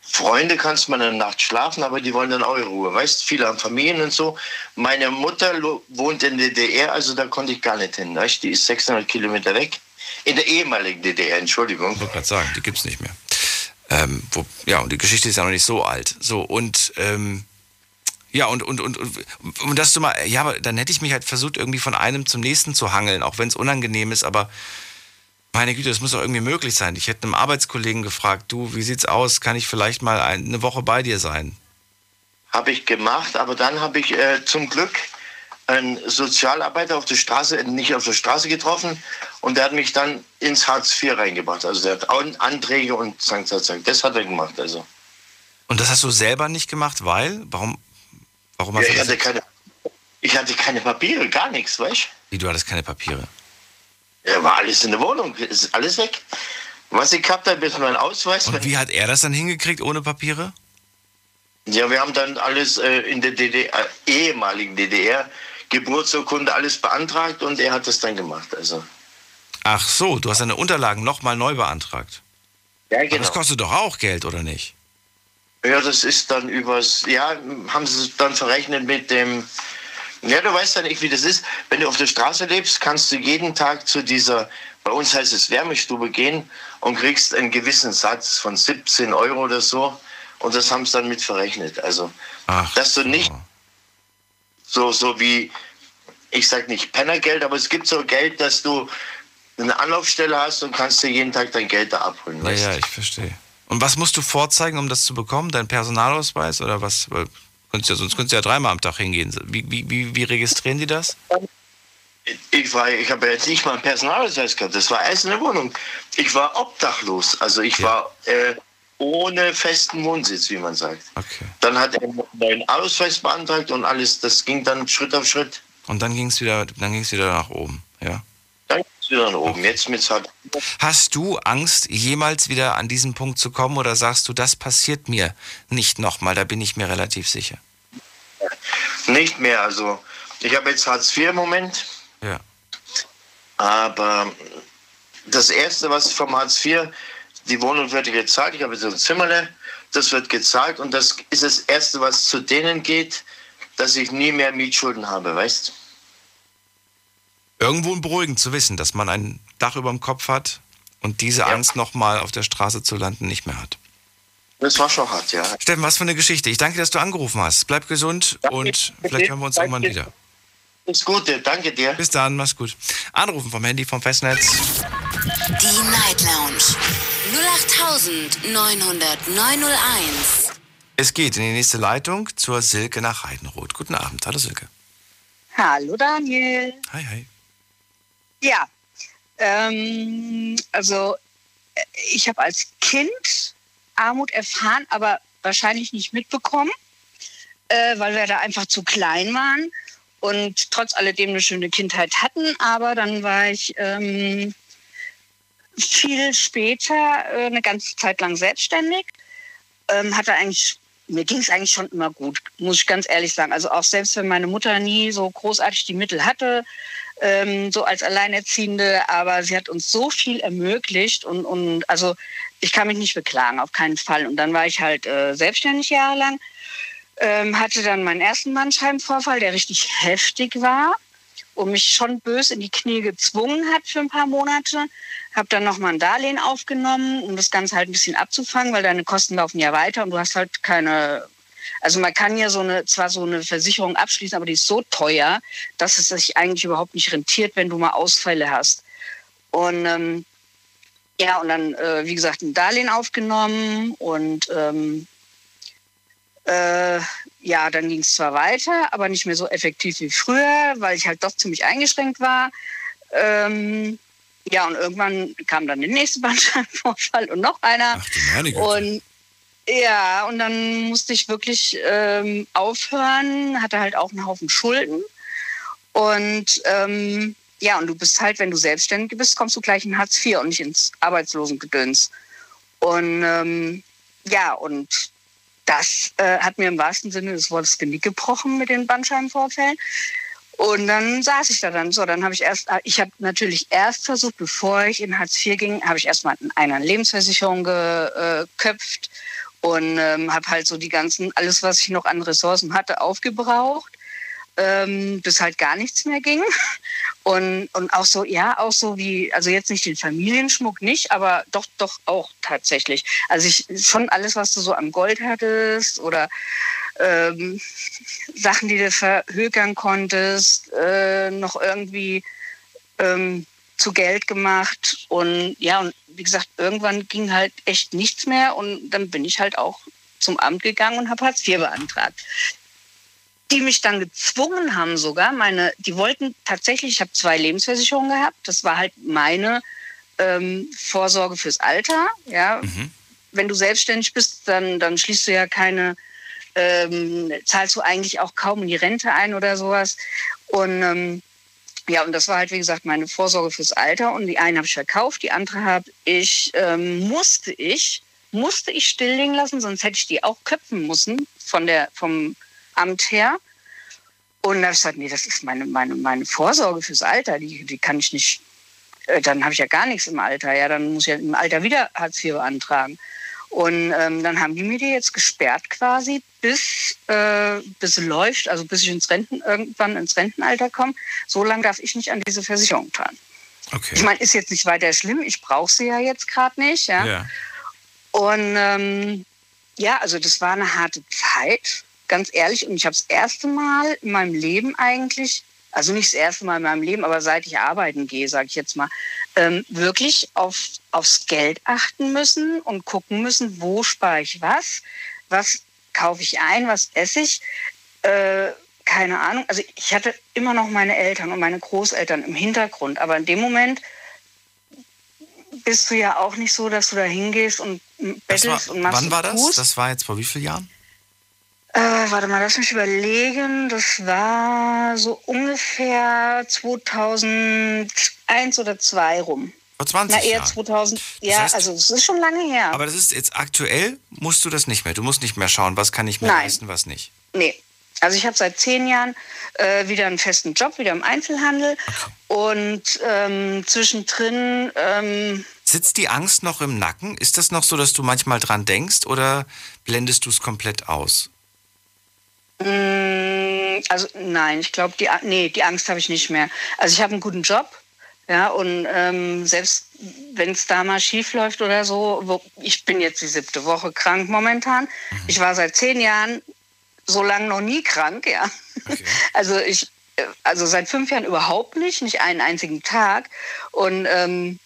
Freunde kannst man in der Nacht schlafen, aber die wollen dann auch Ruhe. Weißt, viele haben Familien und so. Meine Mutter wohnt in der DDR, also da konnte ich gar nicht hin. Weißt? Die ist 600 Kilometer weg. In der ehemaligen DDR, Entschuldigung. Ich wollte gerade sagen, die gibt's nicht mehr. Ähm, wo, ja, und die Geschichte ist ja noch nicht so alt. So, und ähm, ja, und, und, und, und, und dass du mal, ja, aber dann hätte ich mich halt versucht, irgendwie von einem zum nächsten zu hangeln, auch wenn es unangenehm ist, aber meine Güte, das muss doch irgendwie möglich sein. Ich hätte einem Arbeitskollegen gefragt, du, wie sieht's aus? Kann ich vielleicht mal ein, eine Woche bei dir sein? Habe ich gemacht, aber dann habe ich äh, zum Glück einen Sozialarbeiter auf der Straße, nicht auf der Straße getroffen und der hat mich dann ins Hartz IV reingebracht. Also der hat Anträge und zack, zack, zack. Das hat er gemacht. Also. Und das hast du selber nicht gemacht, weil? Warum, warum hast Ja, du ich, das? hatte keine, ich hatte keine Papiere, gar nichts, weißt Wie, du hattest keine Papiere. du? Ja, war alles in der Wohnung, ist alles weg. Was ich gehabt habe, ist mein Ausweis. Und wie hat er das dann hingekriegt ohne Papiere? Ja, wir haben dann alles äh, in der DDR, äh, ehemaligen DDR, Geburtsurkunde, alles beantragt und er hat das dann gemacht. Also, Ach so, du hast deine Unterlagen nochmal neu beantragt. ja, Aber genau. das kostet doch auch Geld, oder nicht? Ja, das ist dann übers, ja, haben sie es dann verrechnet mit dem, ja, du weißt ja nicht, wie das ist. Wenn du auf der Straße lebst, kannst du jeden Tag zu dieser, bei uns heißt es Wärmestube gehen und kriegst einen gewissen Satz von 17 Euro oder so. Und das haben sie dann mit verrechnet. Also, Ach, dass du nicht so, so wie, ich sag nicht Pennergeld, aber es gibt so Geld, dass du eine Anlaufstelle hast und kannst dir jeden Tag dein Geld da abholen. Ja, ja, ich verstehe. Und was musst du vorzeigen, um das zu bekommen? Dein Personalausweis oder was? Weil, könntest ja, sonst könntest du ja dreimal am Tag hingehen. Wie, wie, wie, wie registrieren die das? Ich war, ich habe jetzt nicht mal einen Personalausweis gehabt. Das war alles in der Wohnung. Ich war obdachlos. Also ich Ja. war äh, ohne festen Wohnsitz, wie man sagt. Okay. Dann hat er einen neuen Ausweis beantragt und alles. Das ging dann Schritt auf Schritt. Und dann ging es wieder, dann ging's wieder nach oben. Ja. Dann ging es wieder nach oben. Jetzt mit IV. Hast du Angst, jemals wieder an diesen Punkt zu kommen oder sagst du, das passiert mir nicht nochmal? Da bin ich mir relativ sicher. nicht mehr. Also ich habe jetzt Hartz IV im Moment. Ja. Aber das Erste, was vom Hartz IV, die Wohnung wird gezahlt. Ich habe so ein Zimmerle, das wird gezahlt. Und das ist das Erste, was zu denen geht, dass ich nie mehr Mietschulden habe, weißt Irgendwo beruhigend zu wissen, dass man ein Dach über dem Kopf hat und diese Angst nochmal auf der Straße zu landen nicht mehr hat. Das war schon hart, ja. Steffen, was für eine Geschichte. Ich danke, dass du angerufen hast. Bleib gesund Danke. und vielleicht hören wir uns irgendwann Danke. wieder. Das Gute, danke dir. Bis dann, mach's gut. Anrufen vom Handy, vom Festnetz. Die Night Lounge 0890901. Es geht in die nächste Leitung zur Silke nach Heidenroth. Guten Abend. Hallo Silke. Hallo Daniel. Hi, hi. Ja, ähm, also äh, ich habe als Kind Armut erfahren, aber wahrscheinlich nicht mitbekommen, äh, weil wir da einfach zu klein waren und trotz alledem eine schöne Kindheit hatten. Aber dann war ich ähm, viel später äh, eine ganze Zeit lang selbstständig, ähm, hatte eigentlich mir ging es eigentlich schon immer gut, muss ich ganz ehrlich sagen. Also auch selbst wenn meine Mutter nie so großartig die Mittel hatte, ähm, so als Alleinerziehende, aber sie hat uns so viel ermöglicht und, und also ich kann mich nicht beklagen, auf keinen Fall. Und dann war ich halt äh, selbstständig jahrelang, ähm, hatte dann meinen ersten Bandscheibenvorfall, der richtig heftig war und mich schon bös in die Knie gezwungen hat für ein paar Monate. Habe dann nochmal ein Darlehen aufgenommen, um das Ganze halt ein bisschen abzufangen, weil deine Kosten laufen ja weiter und du hast halt keine. Also man kann ja so eine, zwar so eine Versicherung abschließen, aber die ist so teuer, dass es sich eigentlich überhaupt nicht rentiert, wenn du mal Ausfälle hast. Und ähm, ja, und dann, äh, wie gesagt, ein Darlehen aufgenommen und ähm, äh, ja, dann ging es zwar weiter, aber nicht mehr so effektiv wie früher, weil ich halt doch ziemlich eingeschränkt war. Ähm, ja, und irgendwann kam dann der nächste Bandscheibenvorfall und noch einer. Ach du meine Güte. Und ja, und dann musste ich wirklich ähm, aufhören, hatte halt auch einen Haufen Schulden. Und ähm, ja, und du bist halt, wenn du selbstständig bist, kommst du gleich in Hartz IV und nicht ins Arbeitslosengedöns. Und ähm, ja, und das äh, hat mir im wahrsten Sinne des Wortes Genick gebrochen mit den Bandscheibenvorfällen. Und dann saß ich da dann so. Dann habe ich erst, ich habe natürlich erst versucht, bevor ich in Hartz IV ging, habe ich erstmal in einer Lebensversicherung geköpft Und ähm, habe halt so die ganzen, alles, was ich noch an Ressourcen hatte, aufgebraucht, ähm, bis halt gar nichts mehr ging. Und, und auch so, ja, auch so wie, also jetzt nicht den Familienschmuck nicht, aber doch, doch auch tatsächlich. Also ich schon alles, was du so am Gold hattest oder ähm, Sachen, die du verhökern konntest, äh, noch irgendwie ähm, zu Geld gemacht. Und ja, und wie gesagt, irgendwann ging halt echt nichts mehr und dann bin ich halt auch zum Amt gegangen und habe Hartz IV beantragt die mich dann gezwungen haben sogar, meine, die wollten tatsächlich, ich habe zwei Lebensversicherungen gehabt, das war halt meine ähm, Vorsorge fürs Alter, ja. Mhm. Wenn du selbstständig bist, dann, dann schließt du ja keine, ähm, zahlst du eigentlich auch kaum in die Rente ein oder sowas. Und ähm, ja, und das war halt, wie gesagt, meine Vorsorge fürs Alter. Und die eine habe ich verkauft, die andere habe ich, ähm, musste ich, musste ich stilllegen lassen, sonst hätte ich die auch köpfen müssen von der, vom Amt her. Und da habe ich gesagt, nee, das ist meine, meine, meine Vorsorge fürs Alter, die, die kann ich nicht, äh, dann habe ich ja gar nichts im Alter, ja, dann muss ich ja im Alter wieder Hartz IV beantragen. Und ähm, dann haben die mir die jetzt gesperrt quasi, bis, äh, bis es läuft, also bis ich ins Renten, irgendwann ins Rentenalter komme. So lange darf ich nicht an diese Versicherung tun. Okay. Ich meine, ist jetzt nicht weiter schlimm, ich brauche sie ja jetzt gerade nicht. Ja. ja. Und ähm, ja, also das war eine harte Zeit ganz ehrlich, und ich habe das erste Mal in meinem Leben eigentlich, also nicht das erste Mal in meinem Leben, aber seit ich arbeiten gehe, sage ich jetzt mal, ähm, wirklich auf, aufs Geld achten müssen und gucken müssen, wo spare ich was, was kaufe ich ein, was esse ich. Äh, keine Ahnung. Also ich hatte immer noch meine Eltern und meine Großeltern im Hintergrund, aber in dem Moment bist du ja auch nicht so, dass du da hingehst und bettelst war, und machst. Wann war das? Das war jetzt vor wie vielen Jahren? Äh, warte mal, lass mich überlegen. Das war so ungefähr 2001 oder 2002 rum. Vor 20 Na, eher Jahren. 2000. Das ja, heißt, also das ist schon lange her. Aber das ist jetzt aktuell, musst du das nicht mehr. Du musst nicht mehr schauen, was kann ich mir Nein. leisten, was nicht. Nee. Also ich habe seit zehn Jahren äh, wieder einen festen Job, wieder im Einzelhandel. Okay. Und ähm, zwischendrin... Ähm, Sitzt die Angst noch im Nacken? Ist das noch so, dass du manchmal dran denkst oder blendest du es komplett aus? Mm, also nein, ich glaube, die, nee, die Angst habe ich nicht mehr. Also ich habe einen guten Job, ja, und ähm, selbst wenn es da mal schief läuft oder so, wo, ich bin jetzt die siebte Woche krank momentan. Mhm. Ich war seit zehn Jahren so lange noch nie krank, ja. Okay. Also ich, äh, also seit fünf Jahren überhaupt nicht, nicht einen einzigen Tag. Und ähm,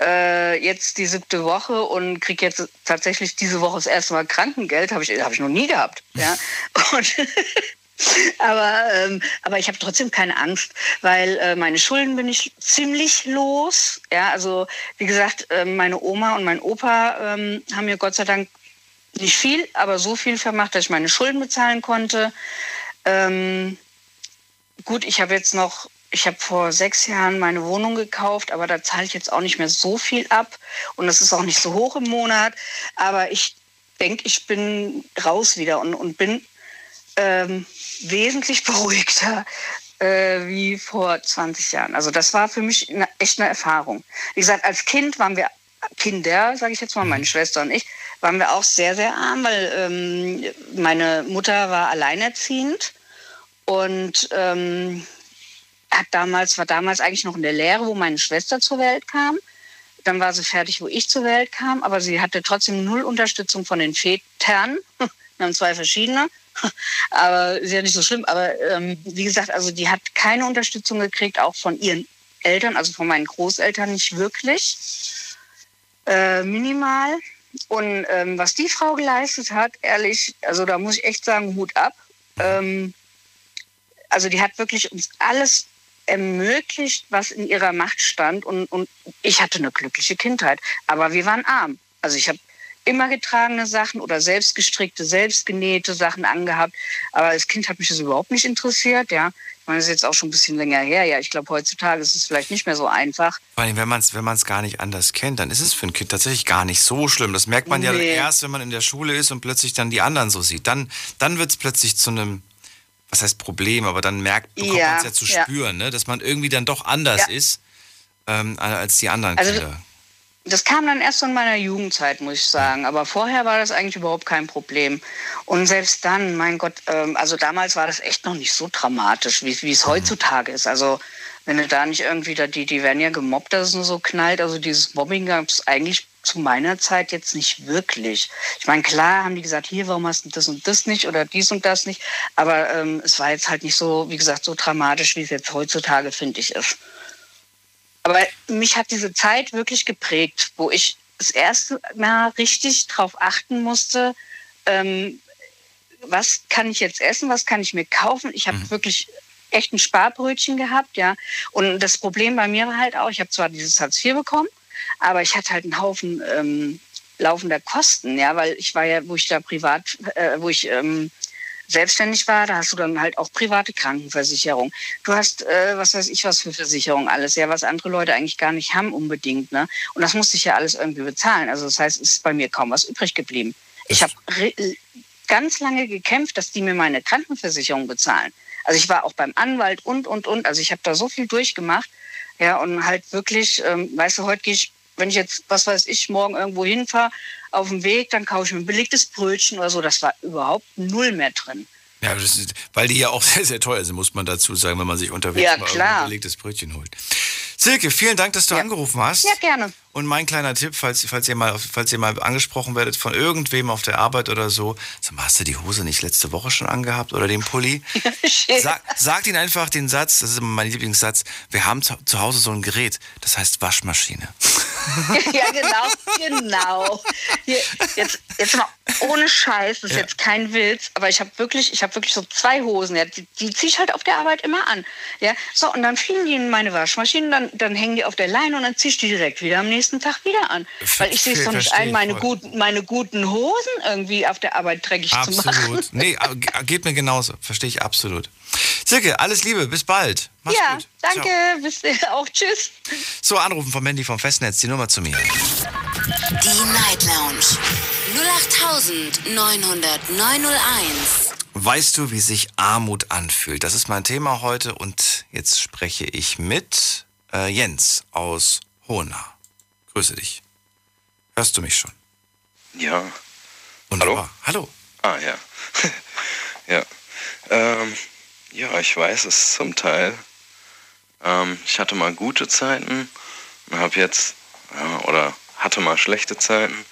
äh, jetzt die siebte Woche und kriege jetzt tatsächlich diese Woche das erste Mal Krankengeld. Habe ich, hab ich noch nie gehabt. Ja? Und aber, ähm, aber ich habe trotzdem keine Angst, weil äh, meine Schulden bin ich ziemlich los. Ja, also wie gesagt, äh, meine Oma und mein Opa ähm, haben mir Gott sei Dank nicht viel, aber so viel vermacht, dass ich meine Schulden bezahlen konnte. Ähm, gut, ich habe jetzt noch ich habe vor sechs Jahren meine Wohnung gekauft, aber da zahle ich jetzt auch nicht mehr so viel ab und das ist auch nicht so hoch im Monat. Aber ich denke, ich bin raus wieder und, und bin ähm, wesentlich beruhigter äh, wie vor 20 Jahren. Also das war für mich eine, echt eine Erfahrung. Wie gesagt, als Kind waren wir Kinder, sage ich jetzt mal, meine Schwester und ich, waren wir auch sehr, sehr arm, weil ähm, meine Mutter war alleinerziehend und ähm, hat damals, war damals eigentlich noch in der Lehre, wo meine Schwester zur Welt kam. Dann war sie fertig, wo ich zur Welt kam, aber sie hatte trotzdem null Unterstützung von den Vätern. Wir haben zwei verschiedene, aber ist ja nicht so schlimm. Aber ähm, wie gesagt, also die hat keine Unterstützung gekriegt, auch von ihren Eltern, also von meinen Großeltern nicht wirklich. Äh, minimal. Und ähm, was die Frau geleistet hat, ehrlich, also da muss ich echt sagen, Hut ab. Ähm, also die hat wirklich uns alles ermöglicht, was in ihrer Macht stand. Und, und ich hatte eine glückliche Kindheit. Aber wir waren arm. Also ich habe immer getragene Sachen oder selbstgestrickte, selbstgenähte Sachen angehabt. Aber als Kind hat mich das überhaupt nicht interessiert. Ja, ich meine, das ist jetzt auch schon ein bisschen länger her. Ja, ich glaube, heutzutage ist es vielleicht nicht mehr so einfach. Vor allem, wenn man es wenn gar nicht anders kennt, dann ist es für ein Kind tatsächlich gar nicht so schlimm. Das merkt man nee. ja erst, wenn man in der Schule ist und plötzlich dann die anderen so sieht. Dann, dann wird es plötzlich zu einem was heißt Problem, aber dann merkt, bekommt ja, man es ja zu spüren, ja. ne? dass man irgendwie dann doch anders ja. ist ähm, als die anderen also, Kinder. das kam dann erst in meiner Jugendzeit, muss ich sagen. Aber vorher war das eigentlich überhaupt kein Problem. Und selbst dann, mein Gott, ähm, also damals war das echt noch nicht so dramatisch, wie, wie es Mhm. heutzutage ist. Also wenn du da nicht irgendwie, da, die, die werden ja gemobbt, dass es nur so knallt. Also dieses Mobbing gab es eigentlich zu meiner Zeit jetzt nicht wirklich. Ich meine, klar haben die gesagt, hier, warum hast du das und das nicht oder dies und das nicht. Aber ähm, es war jetzt halt nicht so, wie gesagt, so dramatisch, wie es jetzt heutzutage, finde ich, ist. Aber mich hat diese Zeit wirklich geprägt, wo ich das erste Mal richtig drauf achten musste, ähm, was kann ich jetzt essen, was kann ich mir kaufen. Ich habe wirklich echt ein Sparbrötchen gehabt, ja. Und das Problem bei mir war halt auch, ich habe zwar dieses Hartz IV bekommen, aber ich hatte halt einen Haufen ähm, laufender Kosten, ja, weil ich war ja, wo ich da privat, äh, wo ich ähm, selbstständig war, da hast du dann halt auch private Krankenversicherung. Du hast, äh, was weiß ich, was für Versicherung alles, ja, was andere Leute eigentlich gar nicht haben unbedingt, ne? Und das musste ich ja alles irgendwie bezahlen. Also das heißt, es ist bei mir kaum was übrig geblieben. Ich habe ganz lange gekämpft, dass die mir meine Krankenversicherung bezahlen. Also ich war auch beim Anwalt und, und, und. Also ich habe da so viel durchgemacht. Ja, und halt wirklich, ähm, weißt du, heute gehe ich, wenn ich jetzt, was weiß ich, morgen irgendwo hinfahre, auf dem Weg, dann kaufe ich mir ein belegtes Brötchen oder so. Das war überhaupt null mehr drin. Ja, ist, weil die ja auch sehr, sehr teuer sind, muss man dazu sagen, wenn man sich unterwegs Ja, mal ein belegtes Brötchen holt. Silke, vielen Dank, dass du angerufen hast. Ja, gerne. Und mein kleiner Tipp, falls, falls, ihr mal, falls ihr mal angesprochen werdet von irgendwem auf der Arbeit oder so, sag mal, hast du die Hose nicht letzte Woche schon angehabt oder den Pulli? Sag, sagt ihnen einfach den Satz, das ist immer mein Lieblingssatz, wir haben zu, zu Hause so ein Gerät, das heißt Waschmaschine. ja, genau, genau. Hier, jetzt, jetzt mal ohne Scheiß, das ist Ja. jetzt kein Witz, aber ich habe wirklich, ich habe wirklich so zwei Hosen, ja, die, die ziehe ich halt auf der Arbeit immer an. Ja, so, und dann fliegen die in meine Waschmaschine, dann, dann hängen die auf der Leine und dann ziehe ich die direkt wieder am nächsten Tag wieder an. Weil ich sehe es doch nicht ein, meine voll. guten, meine guten Hosen irgendwie auf der Arbeit dreckig zu machen. Absolut. Nee, aber ge- geht mir genauso. Verstehe ich absolut. Silke, alles Liebe, bis bald. Mach's ja, gut. danke, bis auch, tschüss. So, anrufen vom Mandy vom Festnetz, die Nummer zu mir. Die Night Lounge 0890901. Weißt du, wie sich Armut anfühlt? Das ist mein Thema heute und jetzt spreche ich mit äh, Jens aus Hohna. Grüße dich. Hörst du mich schon? Ja. Wunderbar. Hallo. Ah, ja. ja. Ähm, ja, ich weiß es zum Teil. Ähm, ich hatte mal gute Zeiten und habe jetzt, ja, oder hatte mal schlechte Zeiten.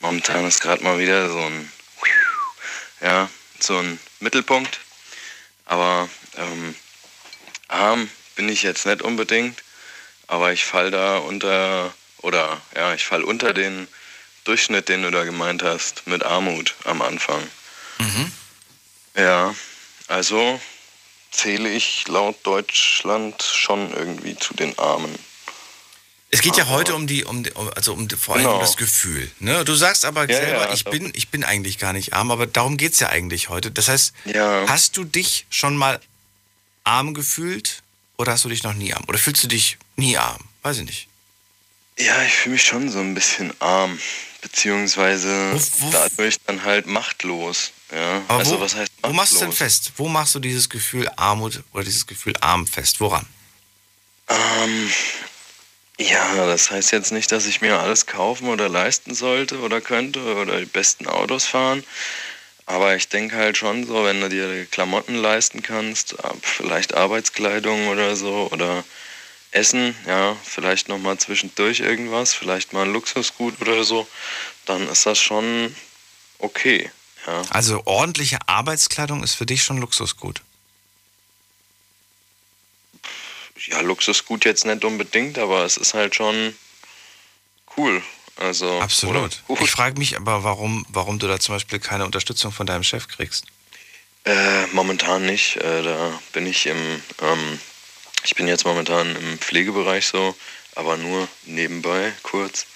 Momentan ist gerade mal wieder so ein, ja, so ein Mittelpunkt. Aber ähm, arm bin ich jetzt nicht unbedingt, aber ich fall da unter, oder ja, ich fall unter den Durchschnitt, den du da gemeint hast, mit Armut am Anfang. Ja, also zähle ich laut Deutschland schon irgendwie zu den Armen. Es geht ja heute um die, um also um die, vor allem Genau. um das Gefühl. Ne? Du sagst aber Ja, selber, ja, ich, bin, ich bin eigentlich gar nicht arm, aber darum geht's ja eigentlich heute. Das heißt, Ja. hast du dich schon mal arm gefühlt oder hast du dich noch nie arm? Oder fühlst du dich nie arm? Weiß ich nicht. Ja, ich fühle mich schon so ein bisschen arm, beziehungsweise dadurch dann halt machtlos. Ja, also wo, was heißt wo machst du denn machtlos? fest? Wo machst du dieses Gefühl Armut oder dieses Gefühl arm fest? Woran? Ähm, ja, das heißt jetzt nicht, dass ich mir alles kaufen oder leisten sollte oder könnte oder die besten Autos fahren. Aber ich denke halt schon so, wenn du dir Klamotten leisten kannst, vielleicht Arbeitskleidung oder so oder Essen, ja, vielleicht nochmal zwischendurch irgendwas, vielleicht mal ein Luxusgut oder so, dann ist das schon okay. Ja. Also ordentliche Arbeitskleidung ist für dich schon Luxusgut. ja, Luxusgut jetzt nicht unbedingt, aber es ist halt schon cool. Also, Absolut. oder Ich frage mich aber, warum, warum du da zum Beispiel keine Unterstützung von deinem Chef kriegst. Äh, momentan nicht. Äh, da bin ich im, ähm, ich bin jetzt momentan im Pflegebereich so, aber nur nebenbei kurz.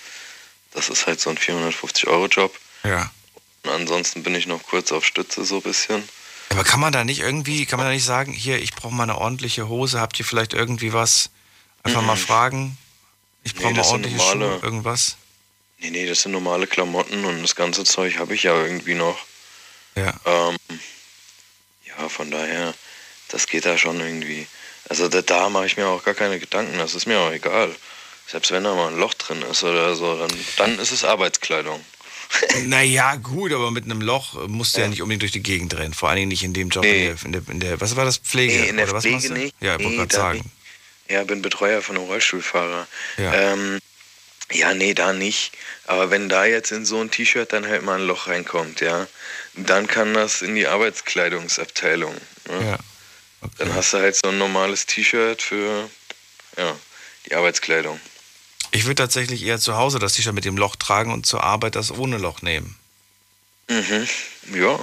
Das ist halt so ein 450-Euro-Job. Ja. Und ansonsten bin ich noch kurz auf Stütze so ein bisschen. Aber kann man da nicht irgendwie, kann man da nicht sagen, hier, ich brauche mal eine ordentliche Hose, habt ihr vielleicht irgendwie was? Einfach mal fragen. Ich Nee, brauche mal das sind ordentliche normale- Schuhe, irgendwas. Nee, nee, das sind normale Klamotten und das ganze Zeug habe ich ja irgendwie noch. Ja. Ähm, ja, von daher, das geht da schon irgendwie. Also da, da mache ich mir auch gar keine Gedanken, das ist mir auch egal. Selbst wenn da mal ein Loch drin ist oder so, dann, dann ist es Arbeitskleidung. Naja, gut, aber mit einem Loch musst du ja. Ja. nicht unbedingt durch die Gegend rennen. Vor allen Dingen nicht in dem Job, Nee. in, der, in, der, in der, was war das, Pflege? Nee, in der oder was Pflege nicht. Ja, ich wollte Nee, gerade da sagen. Ja, bin Betreuer von einem Rollstuhlfahrer. Ja. Ähm, ja, nee, da nicht. Aber wenn da jetzt in so ein T-Shirt dann halt mal ein Loch reinkommt, ja, dann kann das in die Arbeitskleidungsabteilung. Ne? Ja. Dann hast du halt so ein normales T-Shirt für ja, die Arbeitskleidung. Ich würde tatsächlich eher zu Hause das T-Shirt mit dem Loch tragen und zur Arbeit das ohne Loch nehmen. Mhm. Ja.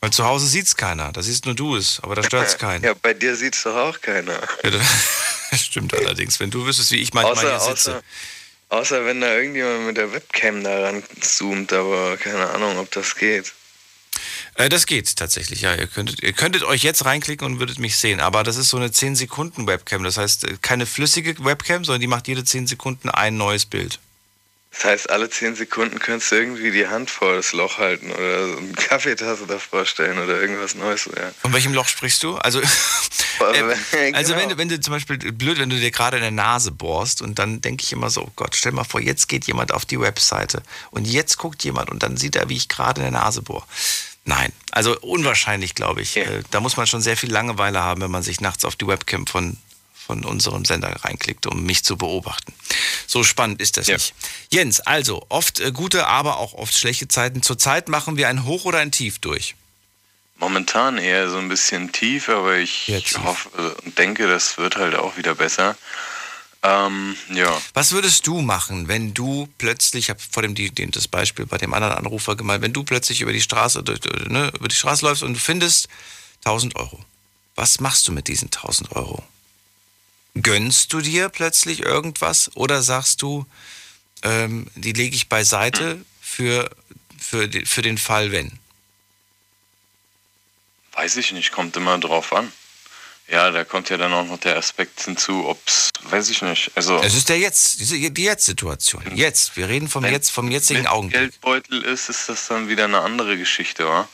Weil zu Hause sieht's keiner, da siehst nur du es, aber da stört's keinen. Ja, bei dir sieht's doch auch keiner. Ja, das stimmt allerdings. Wenn du wüsstest, wie ich manchmal Außer, hier sitze. außer, außer wenn da irgendjemand mit der Webcam da ran zoomt, aber keine Ahnung, ob das geht. Äh, das geht tatsächlich, ja. Ihr könntet, ihr könntet euch jetzt reinklicken und würdet mich sehen. Aber das ist so eine 10 Sekunden Webcam. Das heißt, äh, keine flüssige Webcam, sondern die macht jede 10 Sekunden ein neues Bild. Das heißt, alle 10 Sekunden könntest du irgendwie die Hand vor das Loch halten oder so eine Kaffeetasse davor stellen oder irgendwas Neues. Ja. Von welchem Loch sprichst du? Also, äh, also wenn, du, wenn du zum Beispiel, blöd, wenn du dir gerade in der Nase bohrst und dann denke ich immer so, oh Gott, stell mal vor, jetzt geht jemand auf die Webseite und jetzt guckt jemand und dann sieht er, wie ich gerade in der Nase bohre. Nein, also unwahrscheinlich, glaube ich. Äh, Da muss man schon sehr viel Langeweile haben, wenn man sich nachts auf die Webcam von, von unserem Sender reinklickt, um mich zu beobachten. So spannend ist das nicht. Jens, also oft äh, gute, aber auch oft schlechte Zeiten. Zurzeit machen wir ein Hoch oder ein Tief durch. Momentan eher so ein bisschen tief, aber ich hoffe und denke, das wird halt auch wieder besser. Ähm, ja. Was würdest du machen, wenn du plötzlich, ich habe vor dem die, das Beispiel bei dem anderen Anrufer gemeint, wenn du plötzlich über die Straße, ne, über die Straße läufst und du findest 1000 Euro. Was machst du mit diesen 1000 Euro? Gönnst du dir plötzlich irgendwas oder sagst du, ähm, die lege ich beiseite für, für, die- für den Fall, wenn? Weiß ich nicht, kommt immer drauf an. Ja, da kommt ja dann auch noch der Aspekt hinzu, ob's, weiß ich nicht. Also, Es ist der Jetzt, diese, die Jetzt-Situation. Jetzt, wir reden vom Wenn Jetzt, vom jetzigen Augenblick. Geldbeutel ist, ist das dann wieder eine andere Geschichte, wa?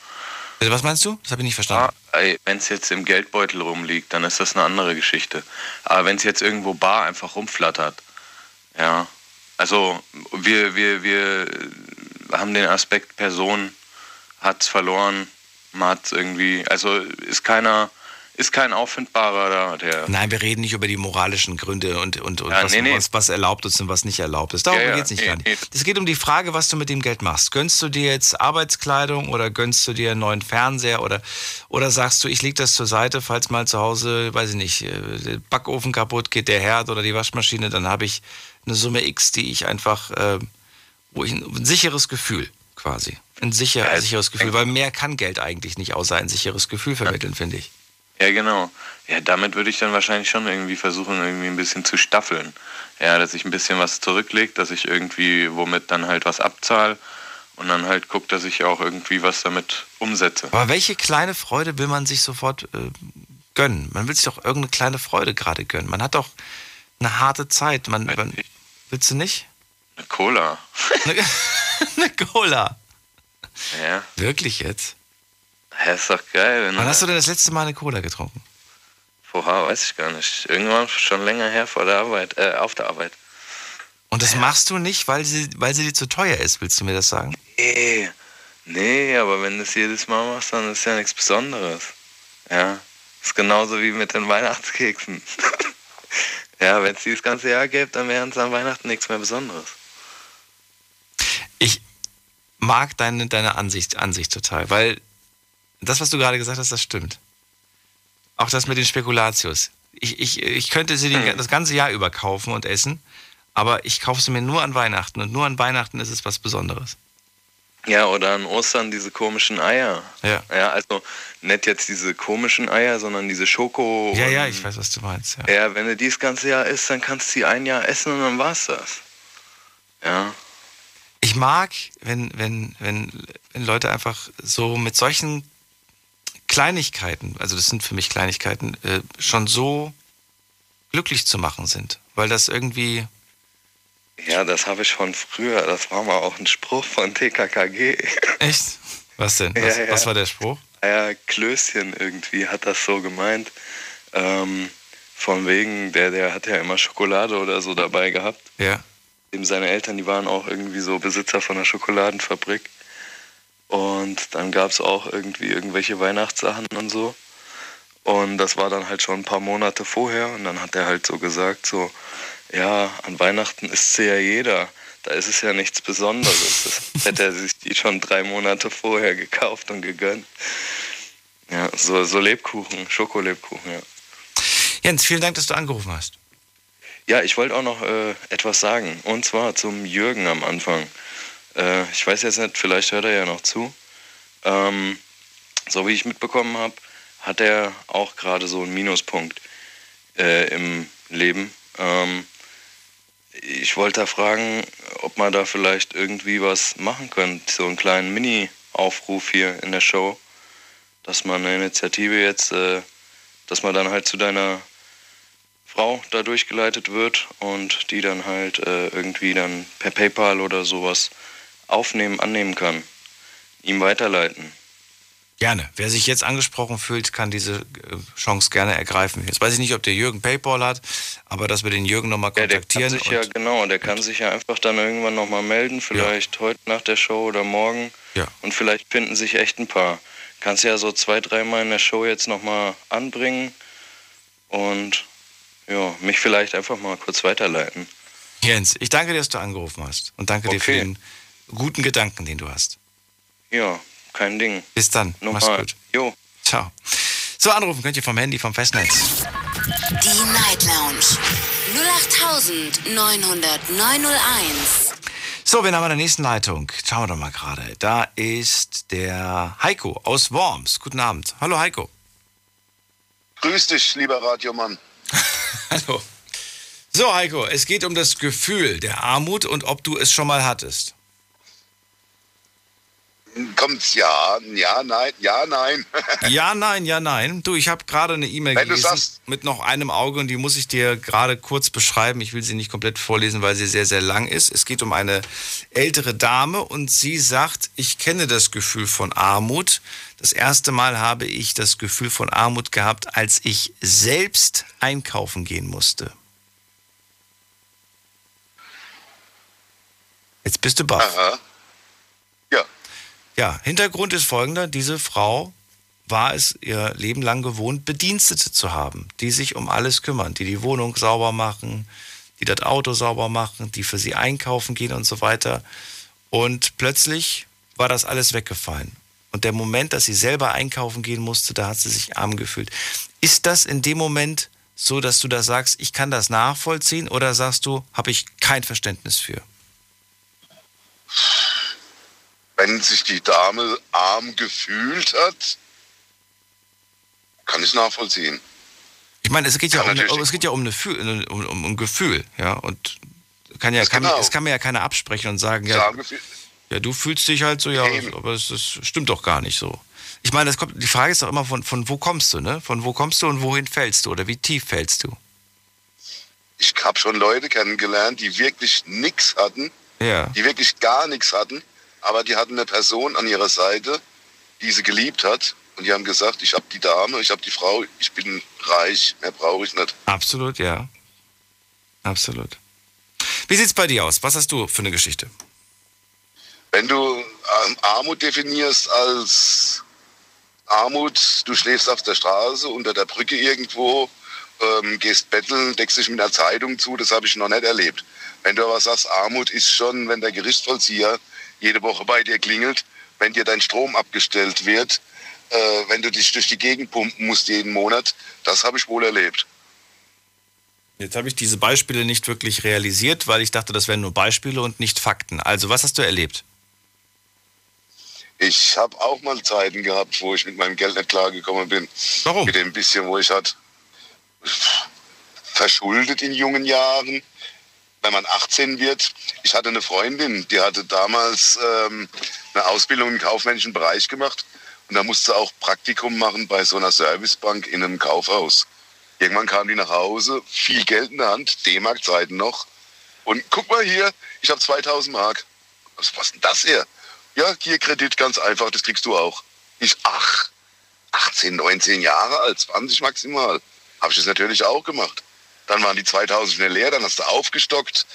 Was meinst du? Das habe ich nicht verstanden. Wenn es jetzt im Geldbeutel rumliegt, dann ist das eine andere Geschichte. Aber wenn es jetzt irgendwo bar einfach rumflattert, ja. Also wir, wir, wir haben den Aspekt, Person hat verloren, man hat irgendwie, also ist keiner, ist kein auffindbarer da, der. Nein, wir reden nicht über die moralischen Gründe und, und, und Ja, was, nee, nee. Was, was erlaubt ist und was nicht erlaubt ist. Darum Ja, ja, geht es nicht nee, gar nicht. Es geht um die Frage, was du mit dem Geld machst. Gönnst du dir jetzt Arbeitskleidung oder gönnst du dir einen neuen Fernseher oder, oder sagst du, ich lege das zur Seite, falls mal zu Hause, weiß ich nicht, äh, der Backofen kaputt geht, der Herd oder die Waschmaschine, dann habe ich eine Summe X, die ich einfach, äh, wo ich ein, ein sicheres Gefühl quasi. Ein sicher, sicheres Gefühl, weil mehr kann Geld eigentlich nicht außer ein sicheres Gefühl vermitteln, finde ich. Ja, genau. Ja, damit würde ich dann wahrscheinlich schon irgendwie versuchen, irgendwie ein bisschen zu staffeln. Ja, dass ich ein bisschen was zurücklege, dass ich irgendwie womit dann halt was abzahle und dann halt gucke, dass ich auch irgendwie was damit umsetze. Aber welche kleine Freude will man sich sofort äh, gönnen? Man will sich doch irgendeine kleine Freude gerade gönnen. Man hat doch eine harte Zeit. Man, man, willst du nicht? Eine Cola. Eine, eine Cola. Ja. Wirklich jetzt? Ja, ist doch geil. Wenn Wann hast du denn das letzte Mal eine Cola getrunken? Vorher weiß ich gar nicht. Irgendwann schon länger her vor der Arbeit, äh, auf der Arbeit. Und das machst du nicht, weil sie, weil sie dir zu teuer ist, willst du mir das sagen? Nee, nee, aber wenn du es jedes Mal machst, dann ist ja nichts Besonderes. Ja, ist genauso wie mit den Weihnachtskeksen. ja, wenn es dieses ganze Jahr gäbe, dann wären es an Weihnachten nichts mehr Besonderes. Ich mag deine, deine Ansicht, Ansicht total, weil das, was du gerade gesagt hast, das stimmt. Auch das mit den Spekulatius. Ich, ich, ich könnte sie den, das ganze Jahr über kaufen und essen, aber ich kaufe sie mir nur an Weihnachten und nur an Weihnachten ist es was Besonderes. Ja, oder an Ostern diese komischen Eier. Ja. Ja, also nicht jetzt diese komischen Eier, sondern diese Schoko. Ja, ja, ich weiß, was du meinst. Ja. Ja, wenn du dies ganze Jahr isst, dann kannst du sie ein Jahr essen und dann war's das. Ja. Ich mag, wenn, wenn, wenn, wenn Leute einfach so mit solchen Kleinigkeiten, also das sind für mich Kleinigkeiten, äh, schon so glücklich zu machen sind. Weil das irgendwie, Ja, das habe ich von früher. Das war mal auch ein Spruch von TKKG. echt? Was denn? Was, Ja, ja. was war der Spruch? Ja, Klößchen irgendwie hat das so gemeint. Ähm, von wegen, der, der hat ja immer Schokolade oder so dabei gehabt. Ja. Eben seine Eltern, die waren auch irgendwie so Besitzer von einer Schokoladenfabrik. Und dann gab es auch irgendwie irgendwelche Weihnachtssachen und so. Und das war dann halt schon ein paar Monate vorher. Und dann hat er halt so gesagt, so, ja, an Weihnachten isst sie ja jeder. Da ist es ja nichts Besonderes. Das hätte er sich die schon drei Monate vorher gekauft und gegönnt. Ja, so, so Lebkuchen, Schokolebkuchen, ja. Jens, vielen Dank, dass du angerufen hast. Ja, ich wollte auch noch äh, etwas sagen. Und zwar zum Jürgen am Anfang. Äh, ich weiß jetzt nicht, vielleicht hört er ja noch zu. Ähm, so wie ich mitbekommen habe, hat er auch gerade so einen Minuspunkt äh, im Leben. Ähm, ich wollte da fragen, ob man da vielleicht irgendwie was machen könnte. So einen kleinen Mini-Aufruf hier in der Show, dass man eine Initiative jetzt, äh, dass man dann halt zu deiner Frau da durchgeleitet wird und die dann halt äh, irgendwie dann per PayPal oder sowas aufnehmen, annehmen kann. Ihm weiterleiten. Gerne. Wer sich jetzt angesprochen fühlt, kann diese äh, Chance gerne ergreifen. Jetzt weiß ich nicht, ob der Jürgen PayPal hat, aber dass wir den Jürgen nochmal kontaktieren. Ja, der kann sich ja, genau, der kann sich ja einfach dann irgendwann nochmal melden, vielleicht ja. heute nach der Show oder morgen. Ja. Und vielleicht finden sich echt ein paar. Kannst ja so zwei, dreimal in der Show jetzt nochmal anbringen und ja, mich vielleicht einfach mal kurz weiterleiten. Jens, ich danke dir, dass du angerufen hast und danke okay. dir für den guten Gedanken, den du hast. Ja, kein Ding. Bis dann. Nochmal. Mach's gut. Jo. Ciao. So, anrufen könnt ihr vom Handy, vom Festnetz. Die Night Lounge 0890901. So, wir haben in der nächsten Leitung. Schauen wir doch mal gerade. Da ist der Heiko aus Worms. Guten Abend. Hallo Heiko. Grüß dich, lieber Radiomann. Hallo. So, Heiko, es geht um das Gefühl der Armut und ob du es schon mal hattest. Kommt ja, ja, nein, ja, nein. ja, nein, ja, nein. Du, ich habe gerade eine E-Mail gelesen sagst, mit noch einem Auge und die muss ich dir gerade kurz beschreiben. Ich will sie nicht komplett vorlesen, weil sie sehr, sehr lang ist. Es geht um eine ältere Dame und sie sagt, ich kenne das Gefühl von Armut. Das erste Mal habe ich das Gefühl von Armut gehabt, als ich selbst einkaufen gehen musste. Jetzt bist du baff. Aha. Ja, Hintergrund ist folgender. Diese Frau war es ihr Leben lang gewohnt, Bedienstete zu haben, die sich um alles kümmern, die die Wohnung sauber machen, die das Auto sauber machen, die für sie einkaufen gehen und so weiter. Und plötzlich war das alles weggefallen. Und der Moment, dass sie selber einkaufen gehen musste, da hat sie sich arm gefühlt. Ist das in dem Moment so, dass du da sagst, ich kann das nachvollziehen oder sagst du, habe ich kein Verständnis für? Wenn sich die Dame arm gefühlt hat, kann ich nachvollziehen. Ich meine, es geht ja, um, es geht ja um, eine, um, um, ein Gefühl, ja, und kann ja, kann, genau. es kann mir ja keiner absprechen und sagen, ja, ja, du fühlst dich halt so, ja, Eben. aber das, das, stimmt doch gar nicht so. Ich meine, das kommt, die Frage ist doch immer, von, von wo kommst du, ne? Von wo kommst du und wohin fällst du oder wie tief fällst du? Ich habe schon Leute kennengelernt, die wirklich nichts hatten, ja. die wirklich gar nichts hatten aber die hatten eine Person an ihrer Seite, die sie geliebt hat. Und die haben gesagt, ich habe die Dame, ich habe die Frau, ich bin reich, mehr brauche ich nicht. Absolut, ja. Absolut. Wie sieht es bei dir aus? Was hast du für eine Geschichte? Wenn du ähm, Armut definierst als Armut, du schläfst auf der Straße, unter der Brücke irgendwo, ähm, gehst betteln, deckst dich mit einer Zeitung zu, das habe ich noch nicht erlebt. Wenn du aber sagst, Armut ist schon, wenn der Gerichtsvollzieher jede Woche bei dir klingelt, wenn dir dein Strom abgestellt wird, äh, wenn du dich durch die Gegend pumpen musst jeden Monat. Das habe ich wohl erlebt. Jetzt habe ich diese Beispiele nicht wirklich realisiert, weil ich dachte, das wären nur Beispiele und nicht Fakten. Also, was hast du erlebt? Ich habe auch mal Zeiten gehabt, wo ich mit meinem Geld nicht klargekommen bin. Warum? Mit dem bisschen, wo ich hatte. Verschuldet in jungen Jahren wenn man 18 wird. Ich hatte eine Freundin, die hatte damals ähm, eine Ausbildung im kaufmännischen Bereich gemacht und da musste auch Praktikum machen bei so einer Servicebank in einem Kaufhaus. Irgendwann kam die nach Hause, viel Geld in der Hand, D-Mark-Zeiten noch. Und guck mal hier, ich habe 2000 Mark. Was, was denn das hier? Ja, hier Kredit, ganz einfach, das kriegst du auch. Ich, ach, 18, 19 Jahre alt, 20 maximal. habe ich das natürlich auch gemacht. Dann waren die 2000 schnell leer, dann hast du aufgestockt.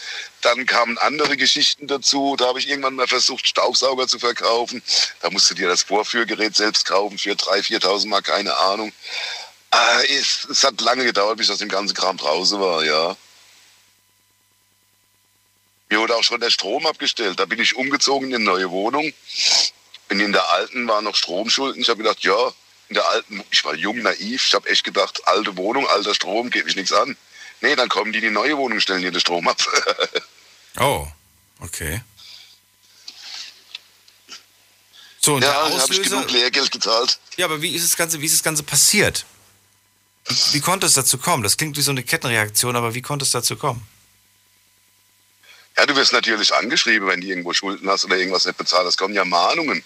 Dann kamen andere Geschichten dazu. Da habe ich irgendwann mal versucht, Staubsauger zu verkaufen. Da musst du dir das Vorführgerät selbst kaufen für 3.000, 4.000 Mal, keine Ahnung. Ah, es, es hat lange gedauert, bis aus dem ganzen Kram draußen war, ja. Mir wurde auch schon der Strom abgestellt. Da bin ich umgezogen in eine neue Wohnung. Bin in der alten war noch Stromschulden. Ich habe gedacht, ja, in der alten, ich war jung, naiv. Ich habe echt gedacht, alte Wohnung, alter Strom, geht mich nichts an. Nee, dann kommen die in die neue Wohnung, stellen dir den Strom ab. oh, okay. So, und ja, habe ich genug Lehrgeld gezahlt. ja, aber wie ist das Ganze, wie ist das Ganze passiert? Wie konnte es dazu kommen? Das klingt wie so eine Kettenreaktion, aber wie konnte es dazu kommen? Ja, du wirst natürlich angeschrieben, wenn du irgendwo Schulden hast oder irgendwas nicht bezahlt hast. kommen ja Mahnungen.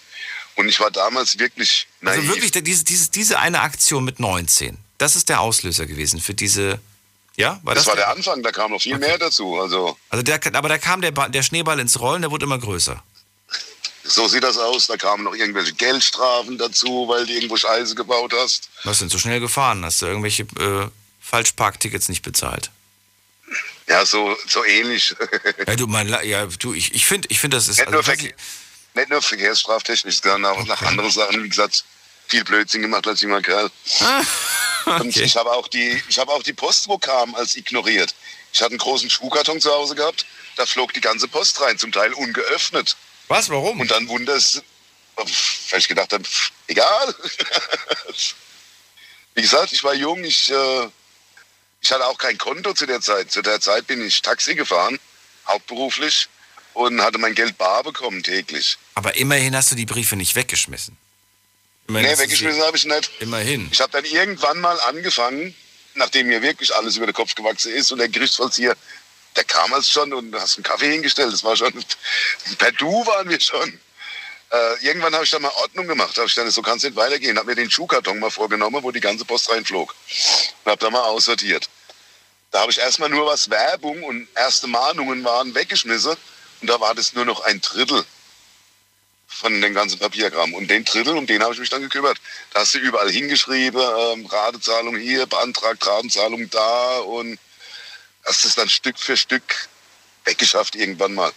Und ich war damals wirklich naiv. Also wirklich, diese, diese, diese eine Aktion mit 19, das ist der Auslöser gewesen für diese, ja? War das, das, war der Anfang, da kam noch viel mehr dazu. Also Also der, aber da kam der, Ba- der Schneeball ins Rollen, der wurde immer größer. so sieht das aus. Da kamen noch irgendwelche Geldstrafen dazu, weil du irgendwo Scheiße gebaut hast. Was sind so schnell gefahren? Hast du irgendwelche äh, Falschparktickets nicht bezahlt? Ja, so, so ähnlich. Ja, du, mein, ja, du, ich, ich finde, ich find, das ist. nicht, Also, nur Verkehr, nicht nur verkehrsstraftechnisch, sondern auch nach anderen Sachen. Wie gesagt, viel Blödsinn gemacht als junger Kerl. Und ich habe auch, die- ich habe auch die Post, wo kam, als ignoriert. Ich hatte einen großen Schuhkarton zu Hause gehabt, da flog die ganze Post rein, zum Teil ungeöffnet. Was, warum? Und dann wunders, weil ich gedacht habe, egal. Wie gesagt, ich war jung, ich, äh, ich hatte auch kein Konto zu der Zeit. Zu der Zeit bin ich Taxi gefahren, hauptberuflich, und hatte mein Geld bar bekommen täglich. aber immerhin hast du die Briefe nicht weggeschmissen. Immerhin Nee, weggeschmissen habe ich nicht. Immerhin. Ich habe dann irgendwann mal angefangen, nachdem mir wirklich alles über den Kopf gewachsen ist und der Gerichtsvollzieher, der kam als schon und hast einen Kaffee hingestellt. Das war schon, per Du waren wir schon. Äh, irgendwann habe ich dann mal Ordnung gemacht. Habe ich dann, so kann es nicht weitergehen. Habe mir den Schuhkarton mal vorgenommen, wo die ganze Post reinflog. Und habe da mal aussortiert. Da habe ich erstmal nur was Werbung und erste Mahnungen waren weggeschmissen. Und da war das nur noch ein Drittel von dem ganzen Papierkram. Und den Drittel, um den habe ich mich dann gekümmert. Da hast du überall hingeschrieben, ähm, Ratezahlung hier, beantragt Ratenzahlung da und hast es dann Stück für Stück weggeschafft irgendwann mal.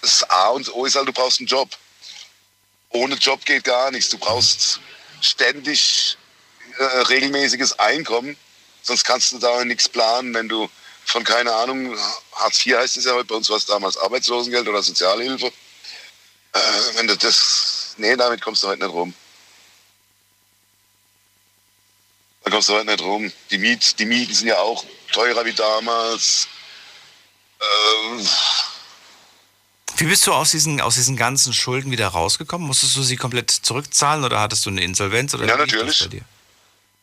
Das A und O ist halt, du brauchst einen Job. Ohne Job geht gar nichts. Du brauchst ständig äh, regelmäßiges Einkommen, sonst kannst du da nichts planen, wenn du von, keine Ahnung, Hartz IV heißt es ja heute, bei uns war es damals Arbeitslosengeld oder Sozialhilfe. Äh, wenn du das, nee, damit kommst du heute nicht rum. Da kommst du heute nicht rum. Die, Miet, die Mieten sind ja auch teurer wie damals. Ähm, Wie bist du aus diesen, aus diesen ganzen Schulden wieder rausgekommen? Musstest du sie komplett zurückzahlen oder hattest du eine Insolvenz? Oder Ja, natürlich. bei dir?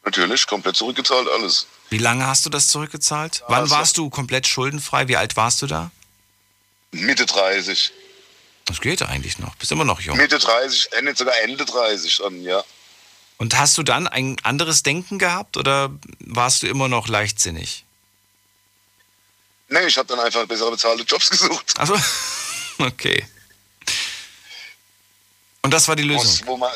natürlich, komplett zurückgezahlt, alles. Wie lange hast du das zurückgezahlt? Wann also- warst du komplett schuldenfrei? Wie alt warst du da? Mitte 30. Das geht eigentlich noch. Bist immer noch jung. Mitte 30, Ende, sogar Ende 30 schon, ja. Und hast du dann ein anderes Denken gehabt oder warst du immer noch leichtsinnig? Nee, ich habe dann einfach bessere bezahlte Jobs gesucht. Also, okay. Und das war die Lösung. Man,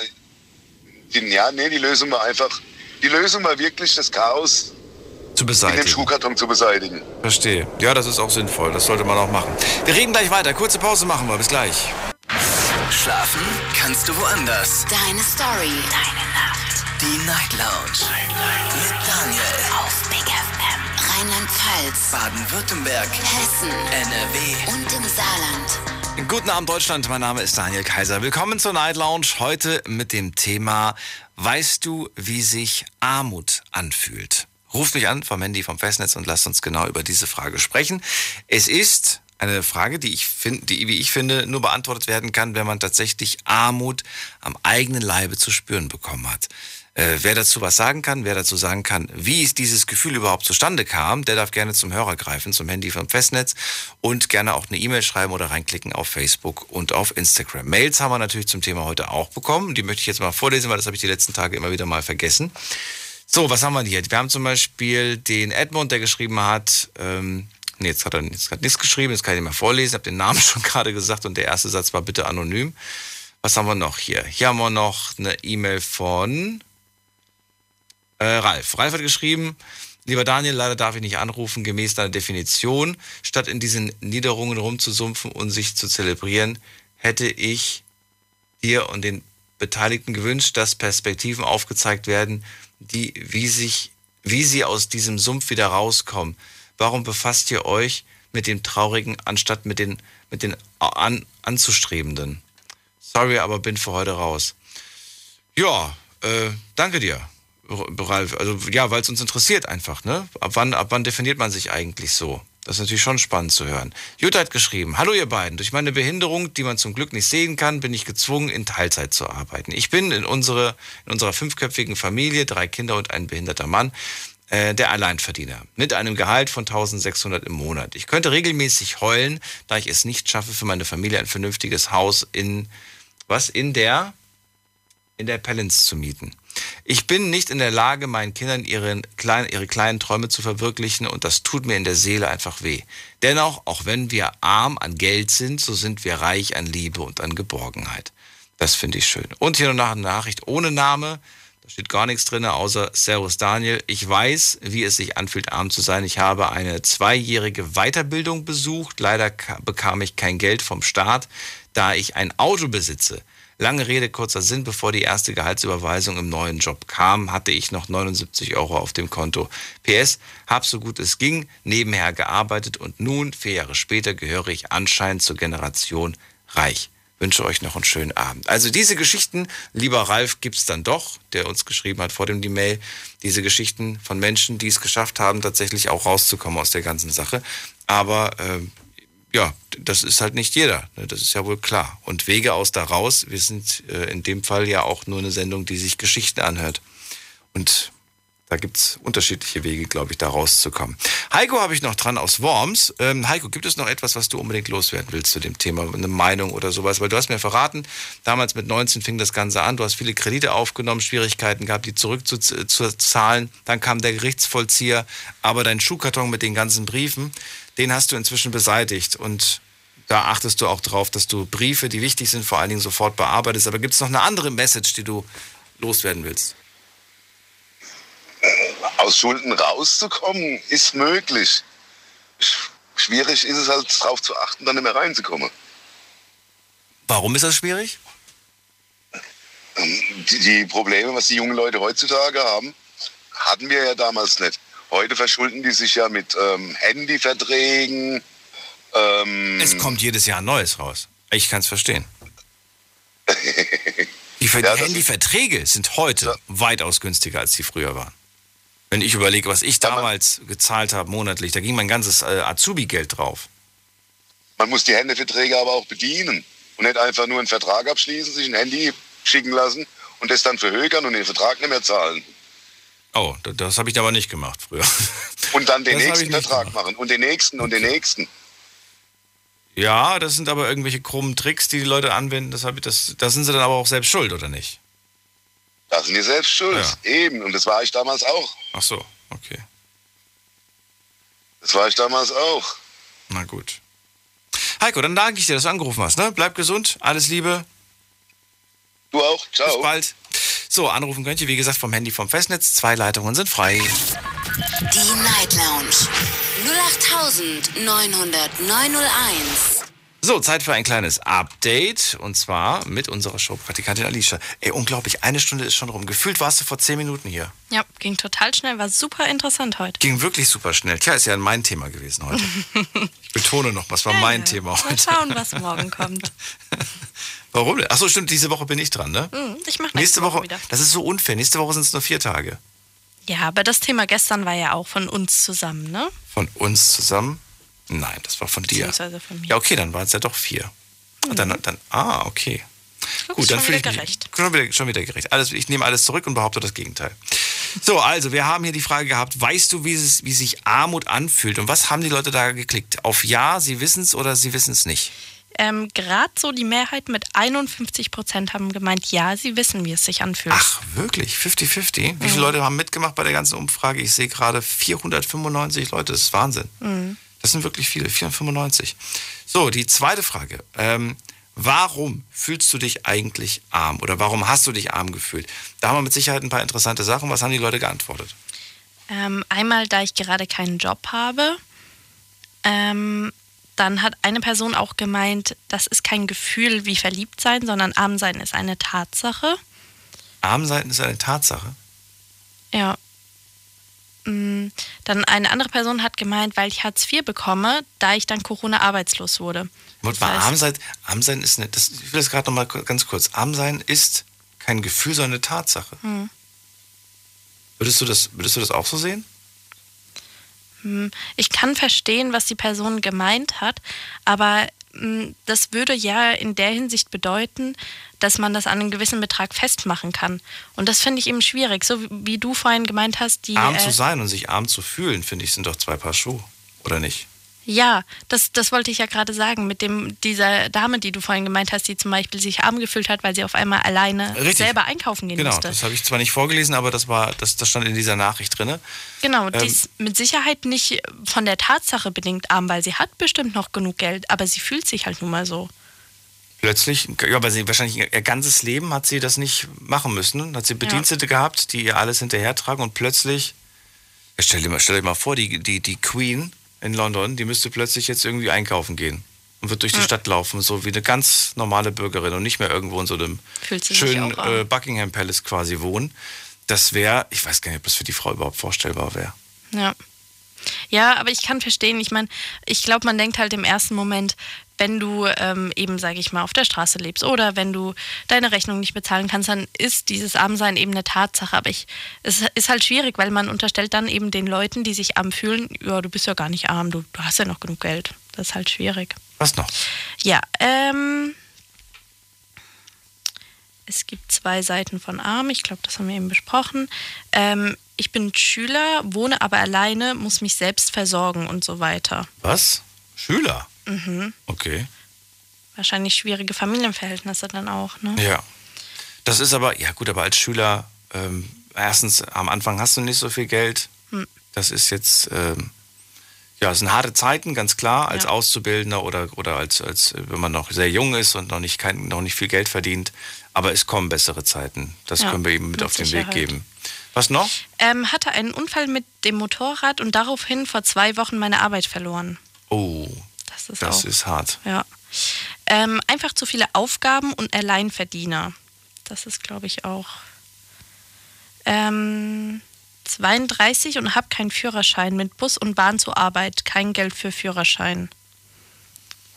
ja, nee, die Lösung war einfach, die Lösung war wirklich das Chaos Zu in dem beseitigen. Schuhkarton zu beseitigen. Verstehe. Ja, das ist auch sinnvoll. Das sollte man auch machen. Wir reden gleich weiter. Kurze Pause machen wir. Bis gleich. Schlafen kannst du woanders. Deine Story. Deine Nacht. Die Night Lounge. Mit Daniel. Auf Big FM. Rheinland-Pfalz. Baden-Württemberg. Hessen. NRW. Und im Saarland. Guten Abend, Deutschland. Mein Name ist Daniel Kaiser. Willkommen zur Night Lounge. Heute mit dem Thema Weißt du, wie sich Armut anfühlt? Ruft mich an vom Handy vom Festnetz und lasst uns genau über diese Frage sprechen. Es ist eine Frage, die ich finde, die, wie ich finde, nur beantwortet werden kann, wenn man tatsächlich Armut am eigenen Leibe zu spüren bekommen hat. Äh, wer dazu was sagen kann, wer dazu sagen kann, wie es dieses Gefühl überhaupt zustande kam, der darf gerne zum Hörer greifen, zum Handy vom Festnetz und gerne auch eine E-Mail schreiben oder reinklicken auf Facebook und auf Instagram. Mails haben wir natürlich zum Thema heute auch bekommen. Die möchte ich jetzt mal vorlesen, weil das habe ich die letzten Tage immer wieder mal vergessen. So, was haben wir hier? Wir haben zum Beispiel den Edmund, der geschrieben hat, ähm, nee, jetzt hat er jetzt hat nichts geschrieben, jetzt kann ich nicht mehr vorlesen, habe den Namen schon gerade gesagt und der erste Satz war bitte anonym. Was haben wir noch hier? Hier haben wir noch eine E-Mail von äh, Ralf. Ralf hat geschrieben, Lieber Daniel, leider darf ich nicht anrufen, gemäß deiner Definition. Statt in diesen Niederungen rumzusumpfen und sich zu zelebrieren, hätte ich dir und den Beteiligten gewünscht, dass Perspektiven aufgezeigt werden, die, wie sich, wie sie aus diesem Sumpf wieder rauskommen. Warum befasst ihr euch mit dem Traurigen anstatt mit den, mit den an, Anzustrebenden? Sorry, aber bin für heute raus. Ja, äh, danke dir, Ralf. Also ja, weil es uns interessiert einfach, ne? Ab wann, ab wann definiert man sich eigentlich so? Das ist natürlich schon spannend zu hören. Jutta hat geschrieben, hallo ihr beiden, durch meine Behinderung, die man zum Glück nicht sehen kann, bin ich gezwungen, in Teilzeit zu arbeiten. Ich bin in, unsere, in unserer fünfköpfigen Familie, drei Kinder und ein behinderter Mann, äh, der Alleinverdiener, mit einem Gehalt von 1600 im Monat. Ich könnte regelmäßig heulen, da ich es nicht schaffe, für meine Familie ein vernünftiges Haus in, was, in der, in der Pellenz zu mieten. Ich bin nicht in der Lage, meinen Kindern ihre kleinen, ihre kleinen Träume zu verwirklichen und das tut mir in der Seele einfach weh. Dennoch, auch wenn wir arm an Geld sind, so sind wir reich an Liebe und an Geborgenheit. Das finde ich schön. Und hier noch eine Nachricht ohne Name. Da steht gar nichts drin, außer Servus Daniel. Ich weiß, wie es sich anfühlt, arm zu sein. Ich habe eine zweijährige Weiterbildung besucht. Leider bekam ich kein Geld vom Staat, da ich ein Auto besitze. Lange Rede, kurzer Sinn, bevor die erste Gehaltsüberweisung im neuen Job kam, hatte ich noch 79 Euro auf dem Konto. PS, hab so gut es ging, nebenher gearbeitet und nun, vier Jahre später, gehöre ich anscheinend zur Generation reich. Wünsche euch noch einen schönen Abend. Also diese Geschichten, lieber Ralf, gibt's dann doch, der uns geschrieben hat vor dem die Mail, diese Geschichten von Menschen, die es geschafft haben, tatsächlich auch rauszukommen aus der ganzen Sache. Aber äh, ja, das ist halt nicht jeder. Ne? Das ist ja wohl klar. Und Wege aus da raus, wir sind äh, in dem Fall ja auch nur eine Sendung, die sich Geschichten anhört. Und da gibt's unterschiedliche Wege, glaube ich, da rauszukommen. Heiko habe ich noch dran aus Worms. Ähm, Heiko, gibt es noch etwas, was du unbedingt loswerden willst zu dem Thema? Eine Meinung oder sowas? Weil du hast mir verraten, damals mit 19 fing das Ganze an. Du hast viele Kredite aufgenommen, Schwierigkeiten gehabt, die zurückzuzahlen. Dann kam der Gerichtsvollzieher. Aber dein Schuhkarton mit den ganzen Briefen, den hast du inzwischen beseitigt und da achtest du auch drauf, dass du Briefe, die wichtig sind, vor allen Dingen sofort bearbeitest. Aber gibt es noch eine andere Message, die du loswerden willst? Aus Schulden rauszukommen ist möglich. Schwierig ist es halt darauf zu achten, dann nicht mehr reinzukommen. Warum ist das schwierig? Die, die Probleme, was die jungen Leute heutzutage haben, hatten wir ja damals nicht. Heute verschulden die sich ja mit ähm, Handyverträgen. Ähm es kommt jedes Jahr ein neues raus. Ich kann es verstehen. die ja, Handyverträge sind heute ja. weitaus günstiger, als die früher waren. Wenn ich überlege, was ich damals gezahlt habe monatlich, da ging mein ganzes äh, Azubi-Geld drauf. Man muss die Handyverträge aber auch bedienen und nicht einfach nur einen Vertrag abschließen, sich ein Handy schicken lassen und das dann verhökern und den Vertrag nicht mehr zahlen. Oh, das, habe ich aber nicht gemacht früher. Und dann den das nächsten Vertrag gemacht. machen und den nächsten und den nächsten. Ja, das sind aber irgendwelche krummen Tricks, die die Leute anwenden. Das, ich, das, das sind sie dann aber auch selbst schuld, oder nicht? Da sind die selbst schuld. Ja. Eben. Und das war ich damals auch. Ach so, okay. Das war ich damals auch. Na gut. Heiko, dann danke ich dir, dass du angerufen hast. Ne? Bleib gesund, alles Liebe. Du auch, ciao. Bis bald. So, anrufen könnt ihr, wie gesagt, vom Handy vom Festnetz. Zwei Leitungen sind frei. Die Night Lounge 0890901. So, Zeit für ein kleines Update und zwar mit unserer Showpraktikantin Alicia. Ey, unglaublich, eine Stunde ist schon rum. Gefühlt warst du vor zehn Minuten hier. Ja, ging total schnell, war super interessant heute. Ging wirklich super schnell. Tja, ist ja mein Thema gewesen heute. ich betone noch, was war ja, mein Thema heute? Mal schauen, was morgen kommt. Warum denn? Achso, stimmt, diese Woche bin ich dran, ne? Mhm, ich mache nächste, nächste Woche, Woche wieder. Das ist so unfair. Nächste Woche sind es nur vier Tage. Ja, aber das Thema gestern war ja auch von uns zusammen, ne? Von uns zusammen? Nein, das war von dir. Von mir. Ja, okay, dann waren es ja doch vier. Mhm. Dann, dann, ah, okay. Du Gut, dann fühle ich mich gerecht. Schon wieder, schon wieder gerecht. Alles, ich nehme alles zurück und behaupte das Gegenteil. So, also, wir haben hier die Frage gehabt, weißt du, wie, es, wie sich Armut anfühlt? Und was haben die Leute da geklickt? Auf Ja, sie wissen es oder sie wissen es nicht? Ähm, Gerade so die Mehrheit mit 51 Prozent haben gemeint, ja, sie wissen, wie es sich anfühlt. Ach, wirklich? 50-50? Wie mhm. viele Leute haben mitgemacht bei der ganzen Umfrage? Ich sehe gerade 495 Leute, das ist Wahnsinn. Mhm. Das sind wirklich viele, 495. So, die zweite Frage. Ähm, warum fühlst du dich eigentlich arm oder warum hast du dich arm gefühlt? Da haben wir mit Sicherheit ein paar interessante Sachen. Was haben die Leute geantwortet? Ähm, einmal, da ich gerade keinen Job habe. Ähm, dann hat eine Person auch gemeint, das ist kein Gefühl wie verliebt sein, sondern arm sein ist eine Tatsache. Arm sein ist eine Tatsache. Ja. Mm, Dann eine andere Person hat gemeint, weil ich Hartz IV bekomme, da ich dann Corona arbeitslos wurde. Warte mal, arm sein, arm sein ist eine, das, ich will das gerade noch mal ku- ganz kurz. Arm sein ist kein Gefühl, sondern eine Tatsache. Hm. Würdest du das, würdest du das auch so sehen? Hm, Ich kann verstehen, was die Person gemeint hat, aber hm, das würde ja in der Hinsicht bedeuten, dass man das an einem gewissen Betrag festmachen kann. Und das finde ich eben schwierig. So wie- du vorhin gemeint hast, die. arm äh, zu sein und sich arm zu fühlen, finde ich, sind doch zwei Paar Schuhe. Oder nicht? Ja, das, das wollte ich ja gerade sagen. Mit dem, dieser Dame, die du vorhin gemeint hast, die zum Beispiel sich arm gefühlt hat, weil sie auf einmal alleine Richtig. selber einkaufen gehen Genau, musste. das habe ich zwar nicht vorgelesen, aber das war, das, das stand in dieser Nachricht drin. Genau, Ähm, die ist mit Sicherheit nicht von der Tatsache bedingt arm, weil sie hat bestimmt noch genug Geld, aber sie fühlt sich halt nun mal so. Plötzlich, ja, weil sie wahrscheinlich ihr ganzes Leben hat sie das nicht machen müssen. Hat sie Bedienstete gehabt, die ihr alles hinterhertragen und plötzlich, ja, stell dir mal, stell dir mal vor, die, die, die Queen in London, die müsste plötzlich jetzt irgendwie einkaufen gehen und wird durch die Stadt laufen, so wie eine ganz normale Bürgerin und nicht mehr irgendwo in so einem schönen äh, Buckingham Palace quasi wohnen. Das wäre, ich weiß gar nicht, ob das für die Frau überhaupt vorstellbar wäre. Ja. Ja, aber ich kann verstehen, ich meine, ich glaube, man denkt halt im ersten Moment, wenn du ähm, eben, sage ich mal, auf der Straße lebst oder wenn du deine Rechnung nicht bezahlen kannst, dann ist dieses Armsein eben eine Tatsache. Aber ich, es ist halt schwierig, weil man unterstellt dann eben den Leuten, die sich arm fühlen, ja, du bist ja gar nicht arm, du, du hast ja noch genug Geld. Das ist halt schwierig. Was noch? Ja, ähm, es gibt zwei Seiten von arm. Ich glaube, das haben wir eben besprochen. Ähm, ich bin Schüler, wohne aber alleine, muss mich selbst versorgen und so weiter. Was? Schüler? Mhm. Okay. Wahrscheinlich schwierige Familienverhältnisse dann auch, ne? Ja. Das ist aber, ja gut, aber als Schüler, ähm, erstens, am Anfang hast du nicht so viel Geld. Hm. Das ist jetzt, ähm, ja, es sind harte Zeiten, ganz klar, als Ja. Auszubildender oder, oder als, als, wenn man noch sehr jung ist und noch nicht, kein, noch nicht viel Geld verdient. Aber es kommen bessere Zeiten. Das Ja, können wir eben mit, mit auf den Sicherheit. Weg geben. Was noch? Ähm, hatte einen Unfall mit dem Motorrad und daraufhin vor zwei Wochen meine Arbeit verloren. Oh, Das ist das auch. ist hart. Ja. Ähm, einfach zu viele Aufgaben und Alleinverdiener. Das ist, glaube ich, auch. Ähm, 32 und habe keinen Führerschein. Mit Bus und Bahn zur Arbeit. Kein Geld für Führerschein.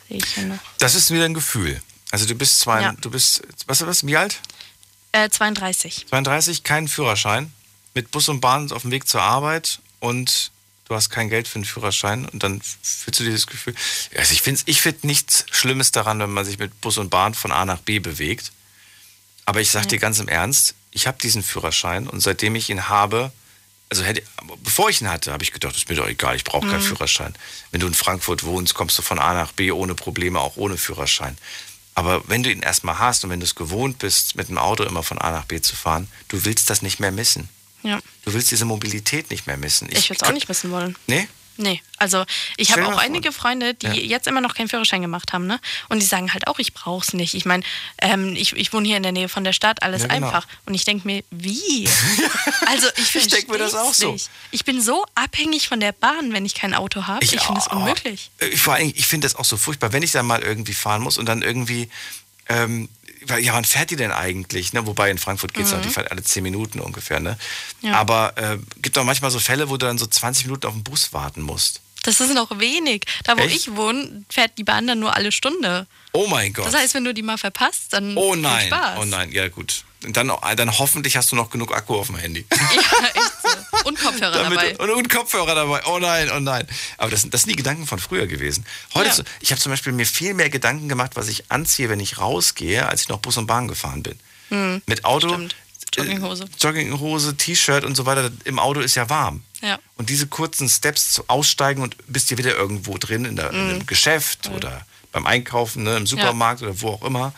Sehe ich hier noch. Das ist wieder ein Gefühl. Also du bist zwei, Ja. du bist, was, was, wie alt? Äh, 32. 32, keinen Führerschein, mit Bus und Bahn auf dem Weg zur Arbeit und du hast kein Geld für einen Führerschein und dann fühlst du dieses Gefühl. Also ich finde ich find nichts Schlimmes daran, wenn man sich mit Bus und Bahn von A nach B bewegt. Aber ich sag dir ganz im Ernst, ich habe diesen Führerschein und seitdem ich ihn habe, also hätte, bevor ich ihn hatte, habe ich gedacht, ist mir doch egal, ich brauche keinen Mhm. Führerschein. Wenn du in Frankfurt wohnst, kommst du von A nach B ohne Probleme, auch ohne Führerschein. Aber wenn du ihn erstmal hast und wenn du es gewohnt bist, mit dem Auto immer von A nach B zu fahren, du willst das nicht mehr missen. Ja. Du willst diese Mobilität nicht mehr missen. Ich, würde es auch nicht wissen wollen. Nee? Nee, also ich habe auch einige Freunde, die Ja. jetzt immer noch keinen Führerschein gemacht haben, ne? Und die sagen halt auch, ich brauch's nicht. Ich meine, ähm, ich, ich wohne hier in der Nähe von der Stadt, alles Ja, genau. einfach. Und ich denke mir, wie? also ich, Ich denk mir das auch so. Nicht. Ich bin so abhängig von der Bahn, wenn ich kein Auto habe. Ich, Ich finde es unmöglich. Ich, vor allem, ich finde das auch so furchtbar, wenn ich dann mal irgendwie fahren muss und dann irgendwie, ähm, ja, wann fährt die denn eigentlich? Ne? Wobei in Frankfurt geht es Mhm. noch, die fährt alle 10 Minuten ungefähr. Ne? Ja. Aber äh, gibt auch manchmal so Fälle, wo du dann so 20 Minuten auf den Bus warten musst. Das ist noch wenig. Da, wo Echt? ich wohne, fährt die Bahn dann nur alle Stunde. Oh mein Gott. Das heißt, wenn du die mal verpasst, dann oh nein, Spaß. oh nein, ja gut. Und dann, dann hoffentlich hast du noch genug Akku auf dem Handy. Und Kopfhörer Damit, dabei. Und, und Kopfhörer dabei. Oh nein, oh nein. Aber das, das sind die Gedanken von früher gewesen. Heute, Ja. so, ich habe zum Beispiel mir viel mehr Gedanken gemacht, was ich anziehe, wenn ich rausgehe, als ich noch Bus und Bahn gefahren bin. Hm. Mit Auto, Stimmt. Jogginghose. äh, Jogginghose, T-Shirt und so weiter. Im Auto ist ja warm. Ja. Und diese kurzen Steps zu aussteigen und bist dir wieder irgendwo drin in, der, in einem Mhm. Geschäft oder beim Einkaufen, ne, im Supermarkt oder wo auch immer.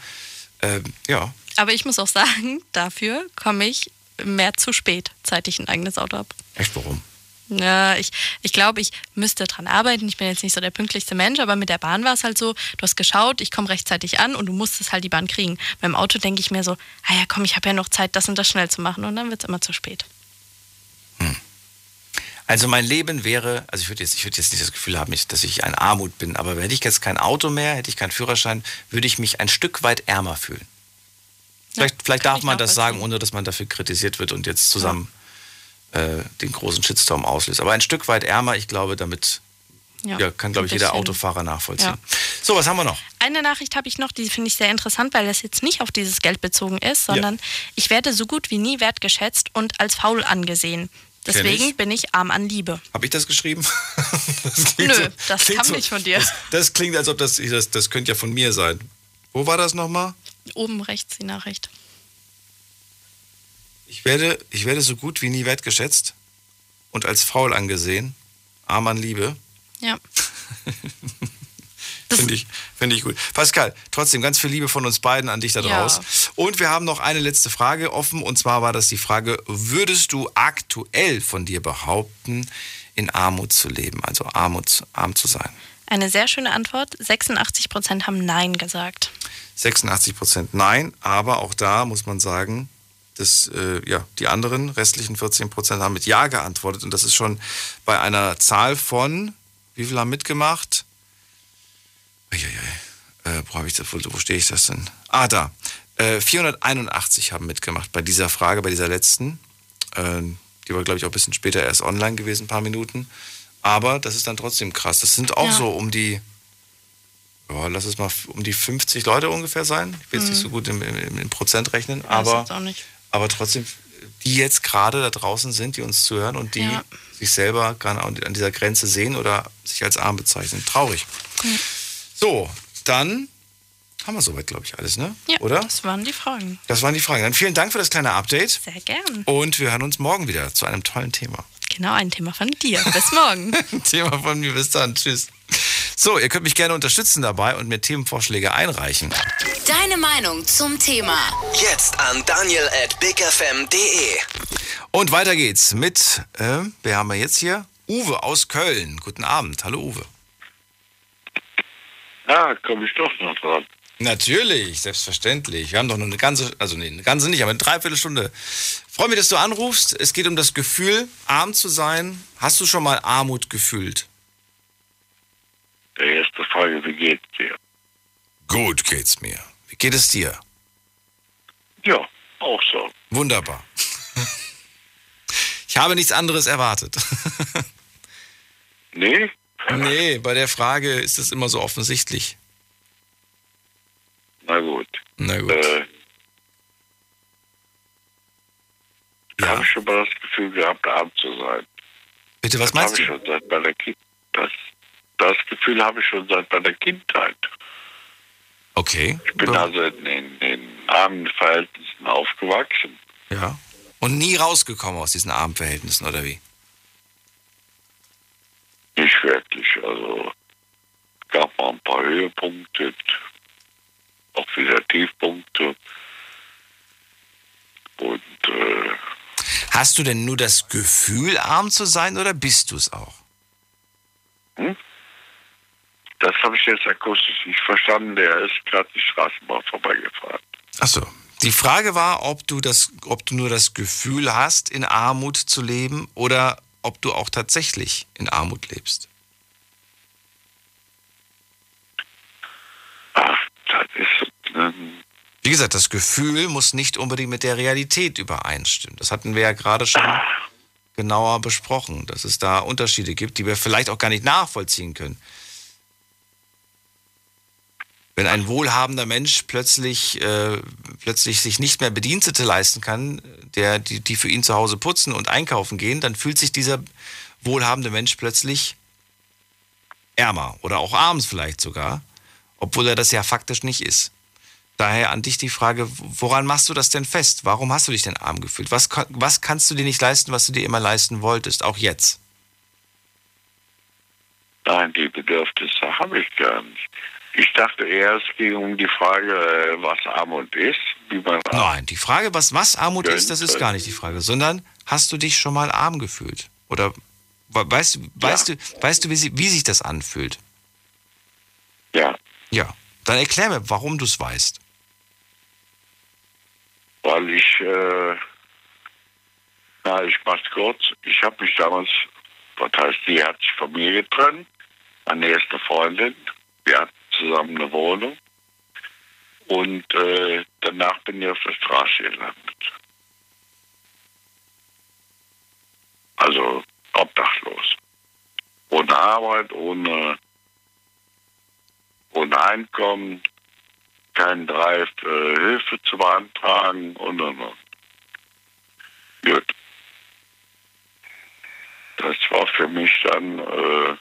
Ähm, ja, Aber ich muss auch sagen, dafür komme ich mehr zu spät, seit ich ein eigenes Auto habe. echt warum? Ja, ich, ich glaube, ich müsste dran arbeiten. Ich bin jetzt nicht so der pünktlichste Mensch, aber mit der Bahn war es halt so, du hast geschaut, ich komme rechtzeitig an und du musstest halt die Bahn kriegen. Beim Auto denke ich mir so, ah ja komm, ich habe ja noch Zeit, das und das schnell zu machen und dann wird es immer zu spät. Also mein Leben wäre, also ich würde jetzt, ich würde jetzt nicht das Gefühl haben, dass ich ein Armut bin, aber hätte ich jetzt kein Auto mehr, hätte ich keinen Führerschein, würde ich mich ein Stück weit ärmer fühlen. Vielleicht, vielleicht darf man das sagen, ohne dass man dafür kritisiert wird und jetzt zusammen äh, den großen Shitstorm auslöst. Aber ein Stück weit ärmer, ich glaube, damit ja, kann, glaube ich, jeder. Autofahrer nachvollziehen. Ja. So, was haben wir noch? Eine Nachricht habe ich noch, die finde ich sehr interessant, weil das jetzt nicht auf dieses Geld bezogen ist, sondern ich werde so gut wie nie wertgeschätzt und als faul angesehen. Deswegen bin ich arm an Liebe. Habe ich das geschrieben? das Nö, das klingt kam nicht von dir. Das, das klingt, als ob das, das, das könnte ja von mir sein. Wo war das nochmal? Oben rechts die Nachricht. Ich werde, ich werde so gut wie nie wertgeschätzt und als faul angesehen. Arm an Liebe. Ja. Finde ich, finde ich gut. Pascal, trotzdem ganz viel Liebe von uns beiden an dich da Ja. draus. Und wir haben noch eine letzte Frage offen. Und zwar war das die Frage, würdest du aktuell von dir behaupten, in Armut zu leben, also Armut, arm zu sein? Eine sehr schöne Antwort. 86 Prozent haben Nein gesagt. 86 Prozent Nein, aber auch da muss man sagen, dass äh, ja, die anderen restlichen 14 Prozent haben mit Ja geantwortet und das ist schon bei einer Zahl von, wie viel haben mitgemacht? Uiuiui. Äh, wo ich wo stehe ich das denn? Ah, da. Äh, 481 haben mitgemacht bei dieser Frage, bei dieser letzten. Äh, die war, glaube ich, auch ein bisschen später erst online gewesen, ein paar Minuten. Aber das ist dann trotzdem krass. Das sind auch Ja. so um die ja, lass es mal um die 50 Leute ungefähr sein. Ich will jetzt nicht so gut im, im, im Prozent rechnen, Weiß aber, jetzt auch nicht. aber trotzdem, die jetzt gerade da draußen sind, die uns zuhören und die Ja. sich selber gerade an dieser Grenze sehen oder sich als arm bezeichnen. Traurig. So, dann haben wir soweit, glaube ich, alles, ne? Ja, Oder? das waren die Fragen. Das waren die Fragen. Dann vielen Dank für das kleine Update Sehr gern. und wir hören uns morgen wieder zu einem tollen Thema. Genau, ein Thema von dir. Bis morgen. Thema von mir. Bis dann. Tschüss. So, ihr könnt mich gerne unterstützen dabei und mir Themenvorschläge einreichen. Deine Meinung zum Thema. Jetzt an daniel at bigfm.de. Und weiter geht's mit, äh, wer haben wir jetzt hier? Uwe aus Köln. Guten Abend. Hallo Uwe. Ja, komme ich doch noch dran. Natürlich, selbstverständlich. Wir haben doch nur eine ganze, also nee, eine ganze nicht, aber eine Dreiviertelstunde. Freue mich, dass du anrufst. Es geht um das Gefühl, arm zu sein. Hast du schon mal Armut gefühlt? Die erste Frage, wie geht's dir? Gut geht's mir. Wie geht es dir? Ja, auch so. Wunderbar. Ich habe nichts anderes erwartet. Nee? Nee, bei der Frage ist es immer so offensichtlich. Na gut. Na gut. Äh, ich habe schon mal das Gefühl gehabt, arm zu sein. Bitte, was das meinst habe ich du? schon seit meiner kind das, das Gefühl habe ich schon seit meiner Kindheit. Okay. Ich bin also in, in, in armen Verhältnissen aufgewachsen. Ja. Und nie rausgekommen aus diesen armen Verhältnissen, oder wie? Nicht wirklich. Also gab mal ein paar Höhepunkte, auch wieder Tiefpunkte. Und äh, Hast du denn nur das Gefühl, arm zu sein, oder bist du es auch? das habe ich jetzt akustisch nicht verstanden. Der ist gerade die Straßenbahn vorbeigefahren. Achso. Die Frage war, ob du, das, ob du nur das Gefühl hast, in Armut zu leben, oder ob du auch tatsächlich in Armut lebst. Ach, das ist ein Wie gesagt, das Gefühl muss nicht unbedingt mit der Realität übereinstimmen. Das hatten wir ja gerade schon genauer besprochen, dass es da Unterschiede gibt, die wir vielleicht auch gar nicht nachvollziehen können. Wenn ein wohlhabender Mensch plötzlich, äh, plötzlich sich nicht mehr Bedienstete leisten kann, der, die, die für ihn zu Hause putzen und einkaufen gehen, dann fühlt sich dieser wohlhabende Mensch plötzlich ärmer oder auch arm vielleicht sogar, obwohl er das ja faktisch nicht ist. Daher an dich die Frage, woran machst du das denn fest? Warum hast du dich denn arm gefühlt? Was, was kannst du dir nicht leisten, was du dir immer leisten wolltest, auch jetzt? Nein, die Bedürfnisse habe ich gar nicht. Ich dachte eher, es ging um die Frage, äh, was Armut ist, wie man Nein, die Frage, was, was Armut Gönnt ist, das ist gar nicht die Frage, sondern hast du dich schon mal arm gefühlt? Oder we- weißt, du- weißt du, weißt du wie, wie sich das anfühlt? Ja. Ja, dann erklär mir, warum du es weißt. Weil ich, äh, na, ich mach's kurz, ich habe mich damals Das heißt, sie hat sich von mir getrennt, meine erste Freundin. Wir hatten zusammen eine Wohnung. Und äh, danach bin ich auf der Straße gelandet. Also obdachlos. Ohne Arbeit, ohne, ohne Einkommen, kein Drive, äh, Hilfe zu beantragen und und und. Gut. Das war für mich dann, äh,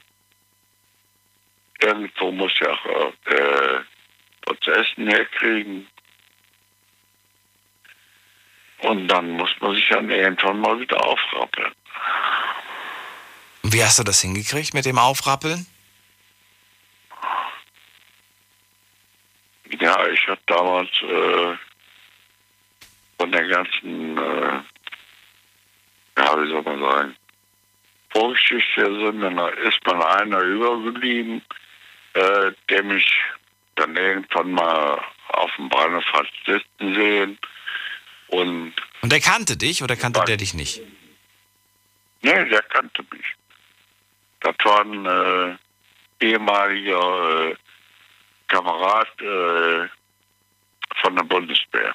irgendwo muss ich auch äh, was zu essen herkriegen. Und dann muss man sich dann irgendwann mal wieder aufrappeln. Wie hast du das hingekriegt mit dem Aufrappeln? Ja, ich habe damals äh, von der ganzen, äh, ja, wie soll man sagen, Vorgeschichte sind, dann ist mal einer übergeblieben, äh, der mich dann irgendwann mal auf dem Bahnhof hat sitzen sehen. Und, Und der kannte dich oder kannte der dich nicht? nee, der kannte mich. Das war ein äh, ehemaliger äh, Kamerad äh, von der Bundeswehr.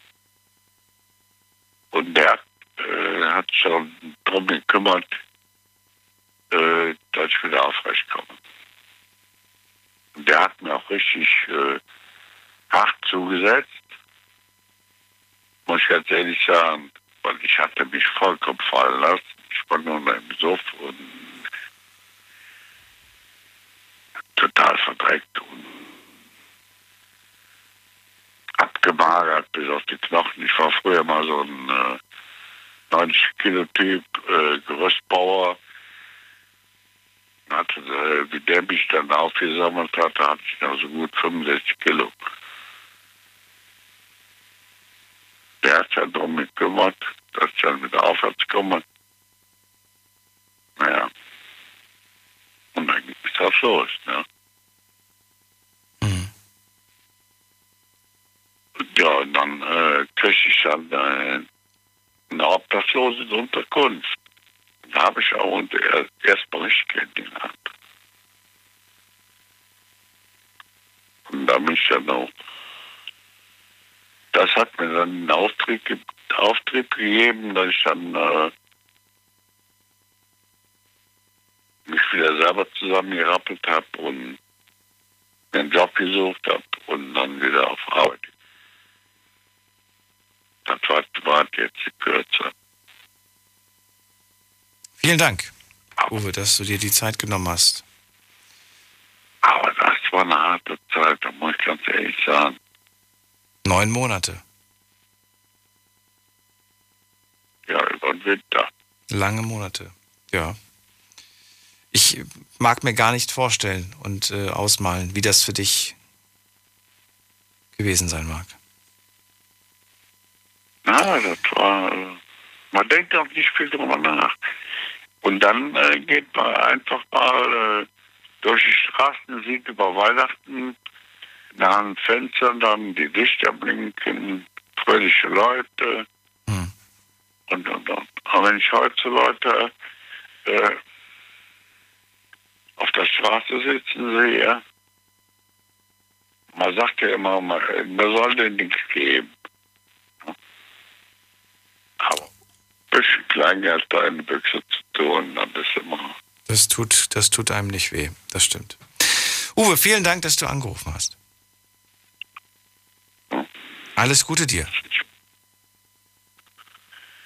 Und der äh, hat schon darum gekümmert, äh, dass ich wieder aufrecht komme. Und der hat mir auch richtig äh, hart zugesetzt, muss ich ganz ehrlich sagen, weil ich hatte mich vollkommen fallen lassen. Ich war nur noch im Suff und total verdreckt und abgemagert bis auf die Knochen. Ich war früher mal so ein äh, 90 Kilo Typ, äh, Gerüstbauer. Hatte, äh, wie der mich dann aufgesammelt hatte, hatte ich noch so gut 65 Kilo. Der hat sich dann darum gekümmert, dass ich dann wieder aufwärts komme. Naja. Und dann ging es auch los, ne? Ja, und dann äh, kriege ich dann äh, eine Obdachlosenunterkunft. Da habe ich auch unter, erstmal richtig kennengelernt. Und da bin ich dann auch. Das hat mir dann einen Auftrieb, ge Auftrieb gegeben, dass ich dann äh, mich wieder selber zusammengerappelt habe und einen Job gesucht habe und dann wieder auf Arbeit. Das war, jetzt die Kürze. Vielen Dank, Uwe, dass du dir die Zeit genommen hast. Aber das war eine harte Zeit, da muss ich ganz ehrlich sagen. Neun Monate. Ja, über den Winter. Lange Monate. Ja. Ich mag mir gar nicht vorstellen und äh, ausmalen, wie das für dich gewesen sein mag. Ja, das war. Äh, man denkt auch nicht viel drüber nach. Und dann äh, geht man einfach mal äh, durch die Straßen, sieht über Weihnachten nach den Fenstern dann die Lichter blinken, fröhliche Leute und und und. Aber wenn ich heute Leute äh, auf der Straße sitzen sehe, man sagt ja immer, man, man soll denen nichts geben. Aber ein bisschen Kleingeld da in die Büchse zu tun, dann ist immer. Das tut, das tut einem nicht weh, das stimmt. Uwe, vielen Dank, dass du angerufen hast. Alles Gute dir.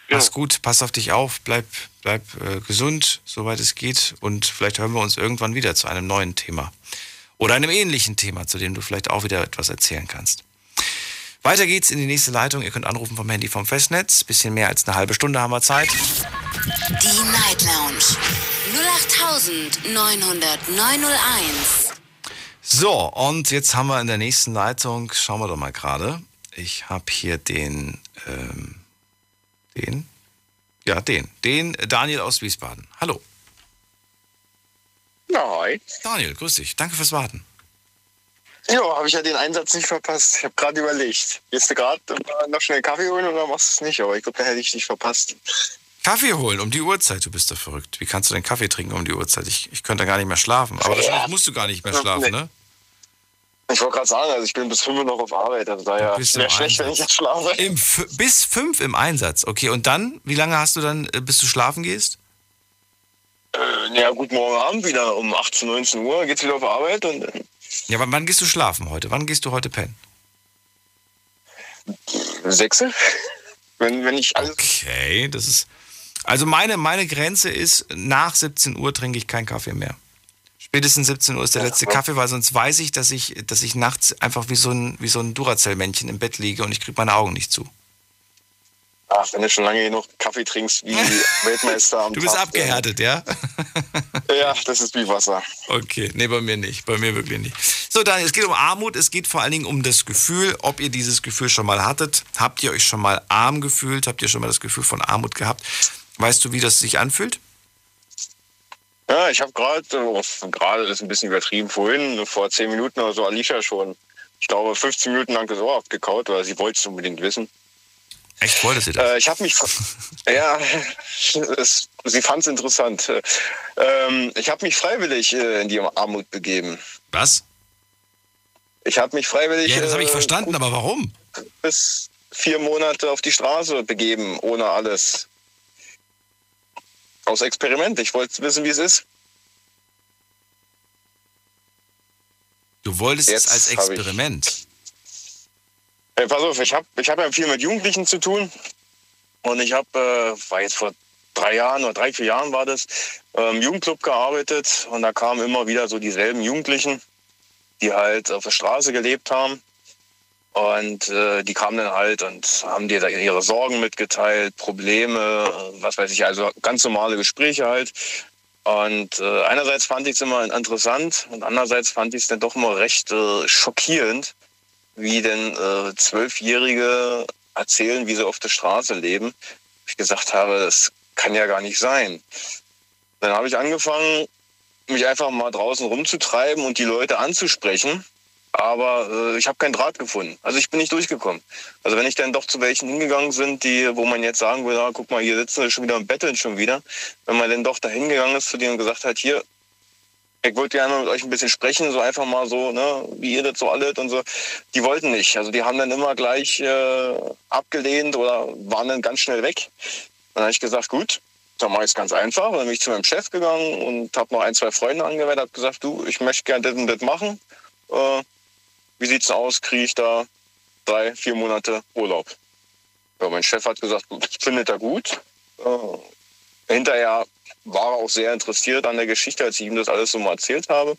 Mach's gut, pass auf dich auf, bleib, bleib äh, gesund, soweit es geht. Und vielleicht hören wir uns irgendwann wieder zu einem neuen Thema. Oder einem ähnlichen Thema, zu dem du vielleicht auch wieder etwas erzählen kannst. Weiter geht's in die nächste Leitung. Ihr könnt anrufen vom Handy vom Festnetz. Bisschen mehr als eine halbe Stunde haben wir Zeit. Die Night Lounge 0890901. So, und jetzt haben wir in der nächsten Leitung, schauen wir doch mal gerade. Ich habe hier den, ähm, den, ja, den, den Daniel aus Wiesbaden. Hallo. Nein. Daniel, grüß dich. Danke fürs Warten. Ja, habe ich ja den Einsatz nicht verpasst. Ich habe gerade überlegt. Gehst du gerade noch schnell Kaffee holen oder machst du es nicht? Aber ich glaube, da hätte ich dich verpasst. Kaffee holen um die Uhrzeit, du bist doch verrückt. Wie kannst du denn Kaffee trinken um die Uhrzeit? Ich, ich könnte gar nicht mehr schlafen. Aber wahrscheinlich musst du gar nicht mehr schlafen, ne? Ich wollte gerade sagen, also ich bin bis 5 Uhr noch auf Arbeit. Also daher wäre schlecht, wenn ich jetzt schlafe. Im, bis fünf im Einsatz. Okay, und dann, wie lange hast du dann, äh, bis du schlafen gehst? Äh, ja gut, morgen Abend wieder um 18, 19 Uhr geht's wieder auf Arbeit und dann Ja, wann, wann gehst du schlafen heute? Wann gehst du heute pennen? Sechse. Wenn, wenn ich alles. Okay, das ist. Also meine, meine Grenze ist, nach 17 Uhr trinke ich keinen Kaffee mehr. Spätestens 17 Uhr ist der letzte Kaffee, weil sonst weiß ich, dass ich, dass ich nachts einfach wie so ein, wie so ein Duracell-Männchen im Bett liege und ich kriege meine Augen nicht zu. Ach, wenn du schon lange genug Kaffee trinkst wie Weltmeister am Du bist Tag, abgehärtet, ja? äh, Ja, das ist wie Wasser. Okay, nee, bei mir nicht. Bei mir wirklich nicht. So, Daniel, es geht um Armut. Es geht vor allen Dingen um das Gefühl, ob ihr dieses Gefühl schon mal hattet. Habt ihr euch schon mal arm gefühlt? Habt ihr schon mal das Gefühl von Armut gehabt? Weißt du, wie das sich anfühlt? Ja, ich habe gerade, oh, gerade ist ein bisschen übertrieben, vorhin, vor 10 Minuten oder so, Alicia schon, ich glaube, 15 Minuten lang das Ohr abgekaut, weil sie wollte es unbedingt wissen. Echt, wolltest du das? Äh, ich habe mich, ja, es, sie fand es interessant. Ähm, ich habe mich freiwillig äh, in die Armut begeben. Was? Ich habe mich freiwillig Ja, das habe ich äh, verstanden, aber warum? bis vier Monate auf die Straße begeben, ohne alles. Aus Experiment. Ich wollte wissen, wie es ist. Du wolltest es Jetzt als hab ich- Experiment. Hey, pass auf, ich habe ich hab ja viel mit Jugendlichen zu tun. Und ich habe, äh, war jetzt vor drei Jahren oder drei, vier Jahren war das, im Jugendclub gearbeitet. Und da kamen immer wieder so dieselben Jugendlichen, die halt auf der Straße gelebt haben. Und äh, die kamen dann halt und haben dir da ihre Sorgen mitgeteilt, Probleme, äh, was weiß ich, also ganz normale Gespräche halt. Und äh, einerseits fand ich es immer interessant und andererseits fand ich es dann doch immer recht äh, schockierend, wie denn äh, Zwölfjährige erzählen, wie sie auf der Straße leben. Ich gesagt habe, das kann ja gar nicht sein. Dann habe ich angefangen, mich einfach mal draußen rumzutreiben und die Leute anzusprechen. Aber äh, ich habe keinen Draht gefunden. Also ich bin nicht durchgekommen. Also wenn ich dann doch zu welchen hingegangen sind, die, wo man jetzt sagen würde, ah, guck mal, hier sitzen sie schon wieder und betteln schon wieder. Wenn man dann doch da hingegangen ist zu denen und gesagt hat, hier, ich wollte gerne mit euch ein bisschen sprechen, so einfach mal so, ne, wie ihr das so alles und so. Die wollten nicht. Also die haben dann immer gleich äh, abgelehnt oder waren dann ganz schnell weg. Dann habe ich gesagt, gut, dann mache ich es ganz einfach. Dann bin ich zu meinem Chef gegangen und habe noch ein, zwei Freunde angewählt, habe gesagt, du, ich möchte gerne das und das machen. Äh, wie sieht's aus? Kriege ich da drei, vier Monate Urlaub? Ja, mein Chef hat gesagt, findet er gut. Äh, hinterher war auch sehr interessiert an der Geschichte, als ich ihm das alles so mal erzählt habe.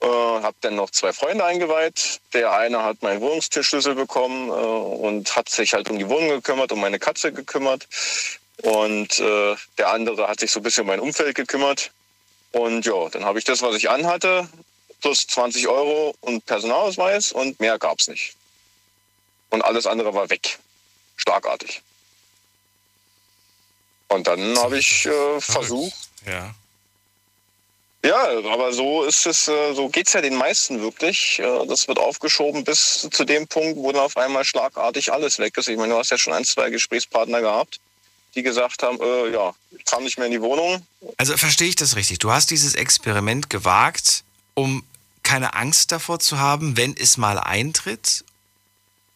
Äh, habe dann noch zwei Freunde eingeweiht. Der eine hat meinen Wohnungstierschlüssel bekommen äh, und hat sich halt um die Wohnung gekümmert, um meine Katze gekümmert. Und äh, der andere hat sich so ein bisschen um mein Umfeld gekümmert. Und ja, dann habe ich das, was ich anhatte, plus 20 Euro und Personalausweis und mehr gab's nicht. Und alles andere war weg. Schlagartig. Und dann habe ich äh, versucht, Ja. ja, aber so ist es, äh, so geht's ja den meisten wirklich. Äh, Das wird aufgeschoben bis zu dem Punkt, wo dann auf einmal schlagartig alles weg ist. Ich meine, du hast ja schon ein, zwei Gesprächspartner gehabt, die gesagt haben, äh, ja, ich kam nicht mehr in die Wohnung. Also verstehe ich das richtig? Du hast dieses Experiment gewagt, um keine Angst davor zu haben, wenn es mal eintritt?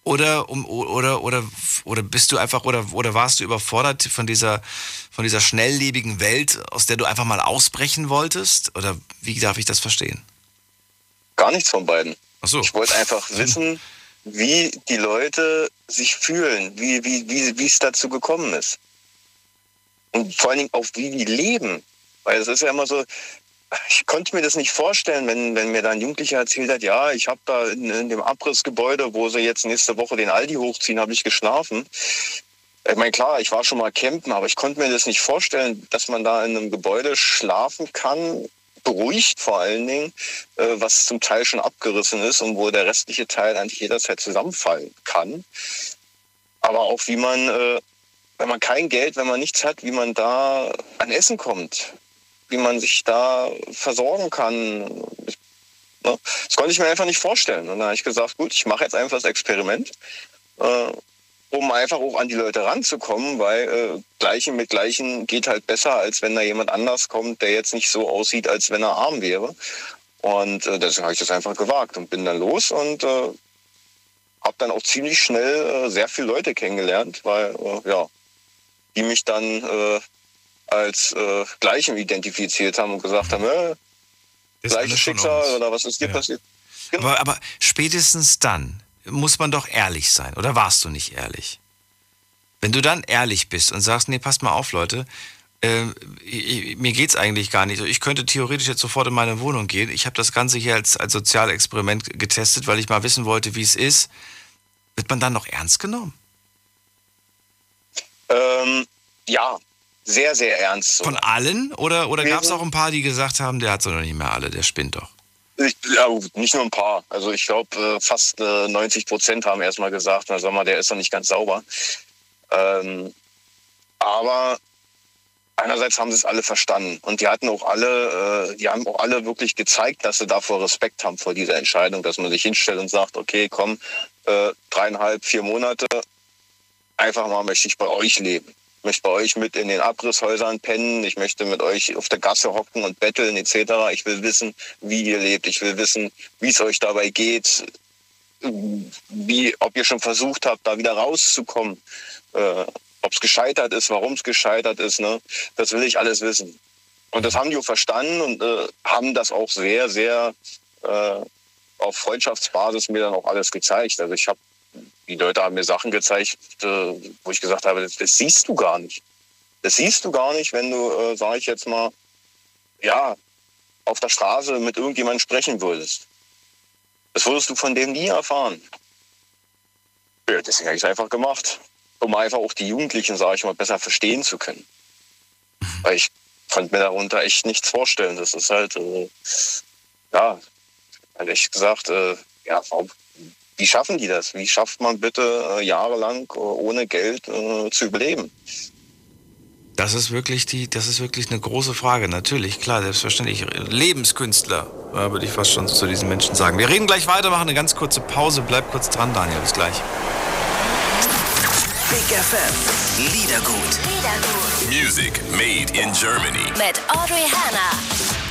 Oder, um, oder, oder, oder bist du einfach, oder, oder warst du überfordert von dieser, von dieser schnelllebigen Welt, aus der du einfach mal ausbrechen wolltest? Oder wie darf ich das verstehen? Gar nichts von beiden. Ach so. Ich wollte einfach wissen, wie die Leute sich fühlen, wie, wie, wie, wie es dazu gekommen ist. Und vor allen Dingen auch, wie die leben. Weil es ist ja immer so, ich konnte mir das nicht vorstellen, wenn, wenn mir da ein Jugendlicher erzählt hat, ja, ich habe da in, in dem Abrissgebäude, wo sie jetzt nächste Woche den Aldi hochziehen, habe ich geschlafen. Ich meine, klar, ich war schon mal campen, aber ich konnte mir das nicht vorstellen, dass man da in einem Gebäude schlafen kann, beruhigt vor allen Dingen, äh, was zum Teil schon abgerissen ist und wo der restliche Teil eigentlich jederzeit zusammenfallen kann. Aber auch wie man, äh, wenn man kein Geld, wenn man nichts hat, wie man da an Essen kommt, wie man sich da versorgen kann. Ne, das konnte ich mir einfach nicht vorstellen. Und dann habe ich gesagt, gut, ich mache jetzt einfach das Experiment. Äh, um einfach auch an die Leute ranzukommen, weil äh, Gleichen mit Gleichen geht halt besser, als wenn da jemand anders kommt, der jetzt nicht so aussieht, als wenn er arm wäre. Und äh, deswegen habe ich das einfach gewagt und bin dann los und äh, habe dann auch ziemlich schnell sehr viele Leute kennengelernt, weil ja, die mich dann als äh, Gleichem identifiziert haben und gesagt haben, äh, gleiches Schicksal oder was ist dir Ja. passiert? Aber, aber spätestens dann muss man doch ehrlich sein. Oder warst du nicht ehrlich? Wenn du dann ehrlich bist und sagst, nee, passt mal auf, Leute, äh, ich- mir geht's eigentlich gar nicht. Ich könnte theoretisch jetzt sofort in meine Wohnung gehen. Ich habe das Ganze hier als, als Sozialexperiment getestet, weil ich mal wissen wollte, wie es ist. Wird man dann noch ernst genommen? Ähm, ja, sehr, sehr ernst. Von allen? Oder, oder gab es auch ein paar, die gesagt haben, der hat so noch nicht mehr alle, der spinnt doch? Ich, ja, nicht nur ein paar. Also ich glaube, fast äh, 90 Prozent haben erstmal gesagt, na sag mal, der ist doch nicht ganz sauber. Ähm, aber einerseits haben sie es alle verstanden und die hatten auch alle, äh, die haben auch alle wirklich gezeigt, dass sie davor Respekt haben vor dieser Entscheidung, dass man sich hinstellt und sagt, okay, komm, äh, dreieinhalb, vier Monate, einfach mal möchte ich bei euch leben. Möchte bei euch mit in den Abrisshäusern pennen. Ich möchte mit euch auf der Gasse hocken und betteln etc. Ich will wissen, wie ihr lebt. Ich will wissen, wie es euch dabei geht. Wie, ob ihr schon versucht habt, da wieder rauszukommen. Äh, ob es gescheitert ist, warum es gescheitert ist. Ne? Das will ich alles wissen. Und das haben die auch verstanden und äh, haben das auch sehr, sehr äh, auf Freundschaftsbasis mir dann auch alles gezeigt. Also ich habe die Leute haben mir Sachen gezeigt, äh, wo ich gesagt habe, das, das siehst du gar nicht. Das siehst du gar nicht, wenn du, äh, sage ich jetzt mal, ja, auf der Straße mit irgendjemandem sprechen würdest. Das würdest du von dem nie erfahren. Ja, deswegen habe ich es einfach gemacht, um einfach auch die Jugendlichen, sage ich mal, besser verstehen zu können. Weil ich konnte mir darunter echt nichts vorstellen. Das ist halt, äh, ja, halt echt gesagt, äh, ja, warum, wie schaffen die das? Wie schafft man bitte äh, jahrelang äh, ohne Geld äh, zu überleben? Das ist wirklich die, das ist wirklich eine große Frage. Natürlich, klar, selbstverständlich. Lebenskünstler, würde ich fast schon zu diesen Menschen sagen. Wir reden gleich weiter, machen eine ganz kurze Pause. Bleib kurz dran, Daniel. Bis gleich. Big FM. Liedergut. Music made in Germany. Mit Audrey Hanna.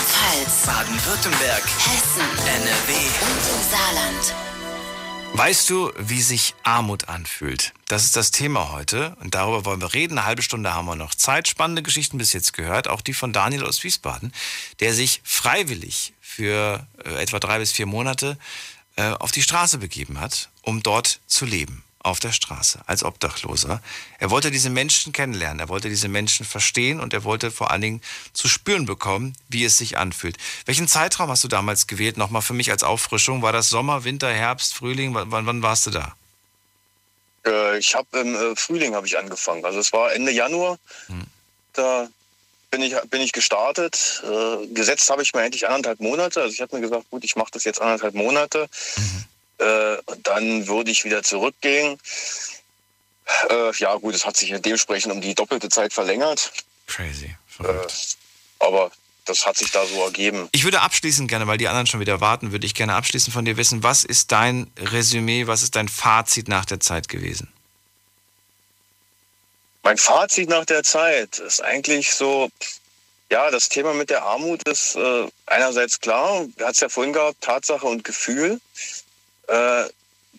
Rheinland-Pfalz, Baden-Württemberg. Hessen, NRW. und im Saarland. Weißt du, wie sich Armut anfühlt? Das ist das Thema heute und darüber wollen wir reden. Eine halbe Stunde haben wir noch Zeit. Spannende Geschichten bis jetzt gehört, auch die von Daniel aus Wiesbaden, der sich freiwillig für äh, etwa drei bis vier Monate äh, auf die Straße begeben hat, um dort zu leben. Auf der Straße, als Obdachloser. Er wollte diese Menschen kennenlernen, er wollte diese Menschen verstehen und er wollte vor allen Dingen zu spüren bekommen, wie es sich anfühlt. Welchen Zeitraum hast du damals gewählt? Nochmal für mich als Auffrischung. War das Sommer, Winter, Herbst, Frühling? W wann, wann warst du da? Äh, ich habe im äh, Frühling habe ich angefangen. Also es war Ende Januar. Da bin ich, bin ich gestartet. Äh, gesetzt habe ich mir eigentlich anderthalb Monate. Also ich habe mir gesagt, gut, ich mache das jetzt anderthalb Monate. Äh, und dann würde ich wieder zurückgehen. Äh, ja gut, es hat sich dementsprechend um die doppelte Zeit verlängert. Crazy. Äh, aber das hat sich da so ergeben. Ich würde abschließend gerne, weil die anderen schon wieder warten, würde ich gerne abschließend von dir wissen, was ist dein Resümee, was ist dein Fazit nach der Zeit gewesen? Mein Fazit nach der Zeit ist eigentlich so, ja, das Thema mit der Armut ist äh, einerseits klar, hatten es ja vorhin gehabt, Tatsache und Gefühl. Äh,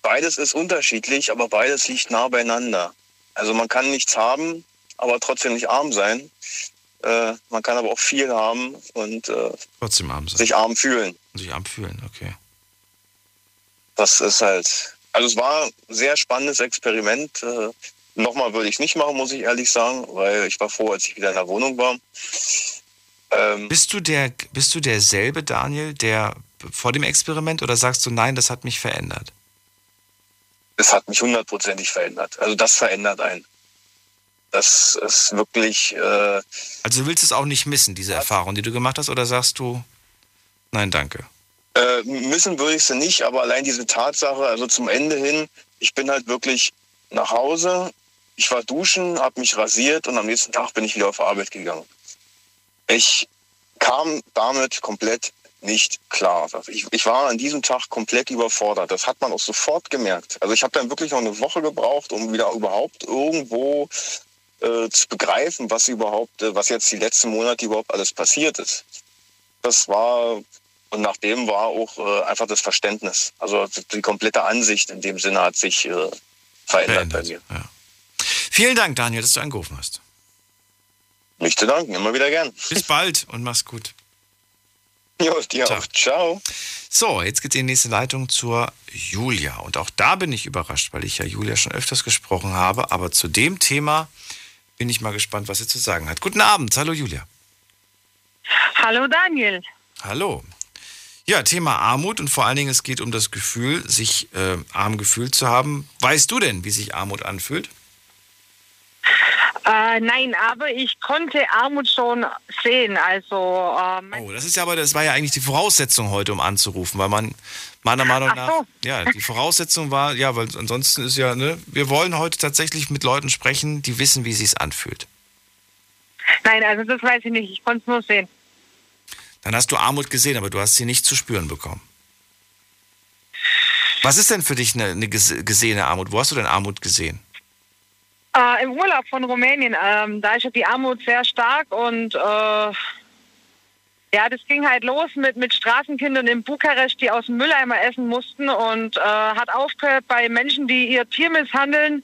beides ist unterschiedlich, aber beides liegt nah beieinander. Also man kann nichts haben, aber trotzdem nicht arm sein. Äh, man kann aber auch viel haben und äh, Trotzdem arm sein. sich arm fühlen. Sich arm fühlen, okay. Das ist halt, also es war ein sehr spannendes Experiment. Äh, Nochmal würde ich es nicht machen, muss ich ehrlich sagen, weil ich war froh, als ich wieder in der Wohnung war. Ähm, Bist du der, bist du derselbe Daniel, der vor dem Experiment oder sagst du, nein, das hat mich verändert? es hat mich hundertprozentig verändert. Also das verändert einen. Das ist wirklich. Äh, Also du willst es auch nicht missen, diese Erfahrung, die du gemacht hast, oder sagst du, nein, danke? Äh, müssen würde ich sie nicht, aber allein diese Tatsache, also zum Ende hin, ich bin halt wirklich nach Hause, ich war duschen, habe mich rasiert und am nächsten Tag bin ich wieder auf Arbeit gegangen. Ich kam damit komplett nicht klar. Ich, ich war an diesem Tag komplett überfordert. Das hat man auch sofort gemerkt. Also ich habe dann wirklich noch eine Woche gebraucht, um wieder überhaupt irgendwo äh, zu begreifen, was überhaupt, äh, was jetzt die letzten Monate überhaupt alles passiert ist. Das war und nachdem war auch äh, einfach das Verständnis. Also die komplette Ansicht in dem Sinne hat sich äh, verändert, bei mir. Vielen Dank, Daniel, dass du angerufen hast. Nicht zu danken, immer wieder gern. Bis bald und mach's gut. Jo, dir auch. Ciao. So, jetzt geht's in die nächste Leitung zur Julia. Und auch da bin ich überrascht, weil ich ja Julia schon öfters gesprochen habe. Aber zu dem Thema bin ich mal gespannt, was sie zu sagen hat. Guten Abend. Hallo, Julia. Hallo Daniel. Hallo. Ja, Thema Armut und vor allen Dingen es geht um das Gefühl, sich äh, arm gefühlt zu haben. Weißt du denn, wie sich Armut anfühlt? Äh, nein, aber ich konnte Armut schon sehen. Also ähm, Oh, das ist ja aber, das war ja eigentlich die Voraussetzung heute, um anzurufen, weil man meiner Meinung Ach nach, so. ja, die Voraussetzung war, ja, weil ansonsten ist ja, ne, wir wollen heute tatsächlich mit Leuten sprechen, die wissen, wie sich's anfühlt. nein, also das weiß ich nicht. Ich konnte es nur sehen. Dann hast du Armut gesehen, aber du hast sie nicht zu spüren bekommen. Was ist denn für dich eine, eine ges- gesehene Armut? Wo hast du denn Armut gesehen? Äh, Im Urlaub von Rumänien, ähm, da ist die Armut sehr stark und äh, ja, das ging halt los mit, mit Straßenkindern in Bukarest, die aus dem Mülleimer essen mussten und äh, hat aufgehört bei Menschen, die ihr Tier misshandeln,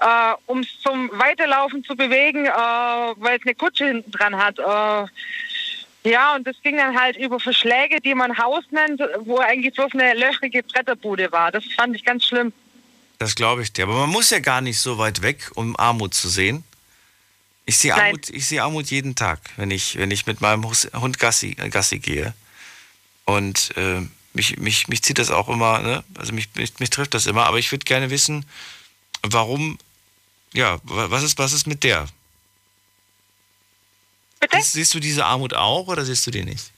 äh, um es zum Weiterlaufen zu bewegen, äh, weil es eine Kutsche hinten dran hat. Äh, ja, und das ging dann halt über Verschläge, die man Haus nennt, wo eigentlich bloß eine löchrige Bretterbude war. Das fand ich ganz schlimm. Das glaube ich dir. Aber man muss ja gar nicht so weit weg, um Armut zu sehen. Ich sehe. Armut, ich sehe Armut jeden Tag, wenn ich, wenn ich mit meinem Hund Gassi, äh, Gassi gehe. Und äh, mich, mich, mich zieht das auch immer, ne? also mich, mich, mich trifft das immer. Aber ich würde gerne wissen, warum, ja, wa- was ist, was ist mit der? Siehst, siehst du diese Armut auch oder siehst du die nicht?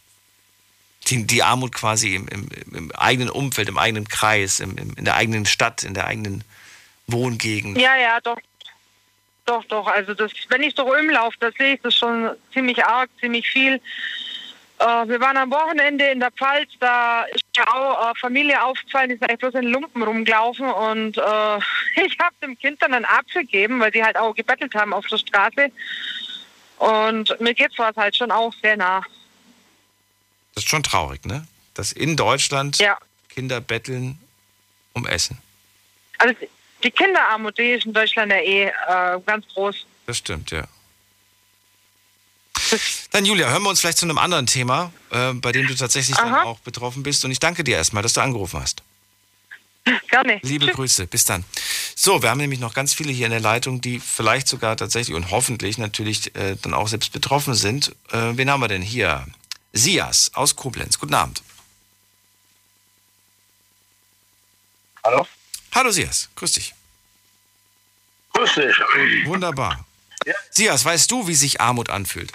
Die, die Armut quasi im, im, im eigenen Umfeld, im eigenen Kreis, im, in der eigenen Stadt, in der eigenen Wohngegend. Ja, ja, doch. Doch, doch. Also das, wenn ich durch Ulm laufe, da sehe ich das schon ziemlich arg, ziemlich viel. Äh, wir waren am Wochenende in der Pfalz, da ist ja auch äh, Familie aufgefallen, die ist eigentlich bloß in Lumpen rumgelaufen und äh, ich habe dem Kind dann einen Apfel gegeben, weil die halt auch gebettelt haben auf der Straße. Und mir geht sowas halt schon auch sehr nah. Das ist schon traurig, ne? Dass in Deutschland Ja. Kinder betteln um Essen. Also die Kinderarmut, die ist in Deutschland ja eh äh, ganz groß. Das stimmt, ja. Dann Julia, hören wir uns vielleicht zu einem anderen Thema, äh, bei dem du tatsächlich dann Aha. auch betroffen bist. Und ich danke dir erstmal, dass du angerufen hast. Gerne. Liebe Grüße, bis dann. So, wir haben nämlich noch ganz viele hier in der Leitung, die vielleicht sogar tatsächlich und hoffentlich natürlich äh, dann auch selbst betroffen sind. Äh, wen haben wir denn hier? Sias aus Koblenz. Guten Abend. Hallo? Hallo Sias, grüß dich. Grüß dich. Wunderbar. Sias, weißt du, wie sich Armut anfühlt?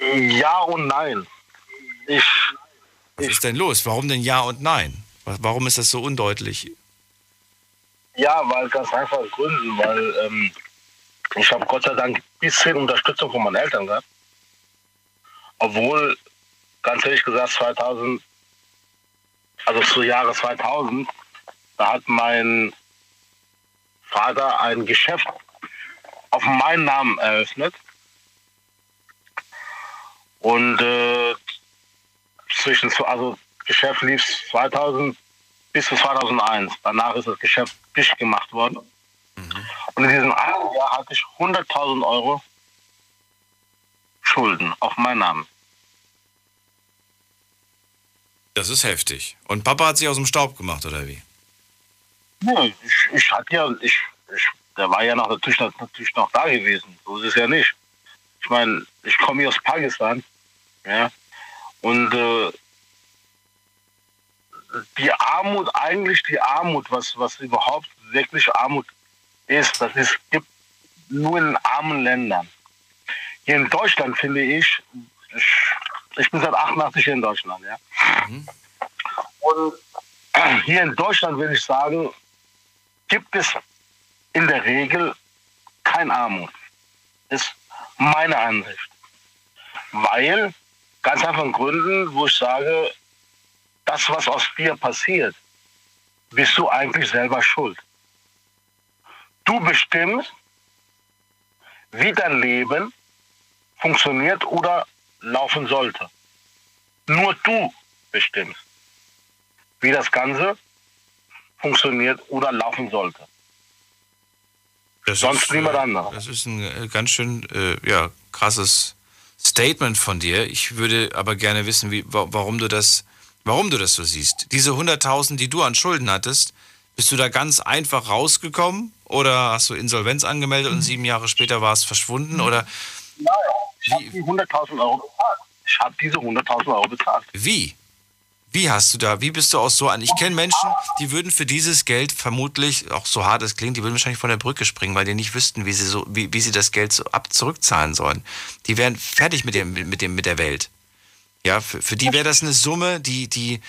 Ja und nein. Ich, Was ist denn los? Warum denn ja und nein? Wa- Warum ist das so undeutlich? ja, weil ganz einfach Gründen, weil ähm, ich habe Gott sei Dank ein bisschen Unterstützung von meinen Eltern gehabt. Obwohl, ganz ehrlich gesagt, 2000, also zu Jahre 2000, da hat mein Vater ein Geschäft auf meinen Namen eröffnet. Und äh, zwischen, also Geschäft lief 2000 bis zu 2001. Danach ist das Geschäft dicht gemacht worden. Und in diesem einen Jahr hatte ich 100.000 Euro Schulden auf meinen Namen. Das ist heftig. Und Papa hat sich aus dem Staub gemacht, oder wie? Nee, ich, ich hatte ja, ich, ich, der war ja noch, natürlich, noch- natürlich noch da gewesen. So ist es ja nicht. Ich meine, ich komme hier aus Pakistan, ja, und äh, die Armut, eigentlich die Armut, was, was überhaupt wirklich Armut ist, das ist, gibt nur in armen Ländern. Hier in Deutschland finde ich, ich, ich bin seit 88 hier in Deutschland, ja. Und hier in Deutschland will ich sagen, gibt es in der Regel kein Armut. Ist meine Ansicht. Weil, ganz einfach Gründen, wo ich sage, das, was aus dir passiert, bist du eigentlich selber schuld. Du bestimmst, wie dein Leben funktioniert oder laufen sollte. Nur du bestimmst, wie das Ganze funktioniert oder laufen sollte. Das Sonst ist, niemand äh, anderes. Das ist ein äh, ganz schön äh, ja, krasses Statement von dir. Ich würde aber gerne wissen, wie, wa- warum, du das, warum du das so siehst. Diese 100.000, die du an Schulden hattest, bist du da ganz einfach rausgekommen oder hast du Insolvenz angemeldet und sieben Jahre später war es verschwunden? Oder Ich habe die 100.000 Euro bezahlt. Ich habe diese 100.000 Euro bezahlt. wie? Wie hast du da, wie bist du aus so an? Ich kenne Menschen, die würden für dieses Geld vermutlich, auch so hart es klingt, die würden wahrscheinlich von der Brücke springen, weil die nicht wüssten, wie sie so, wie, wie sie das Geld so ab zurückzahlen sollen. Die wären fertig mit dem, mit dem, mit der Welt. Ja, für, für die wäre das eine Summe, die, die,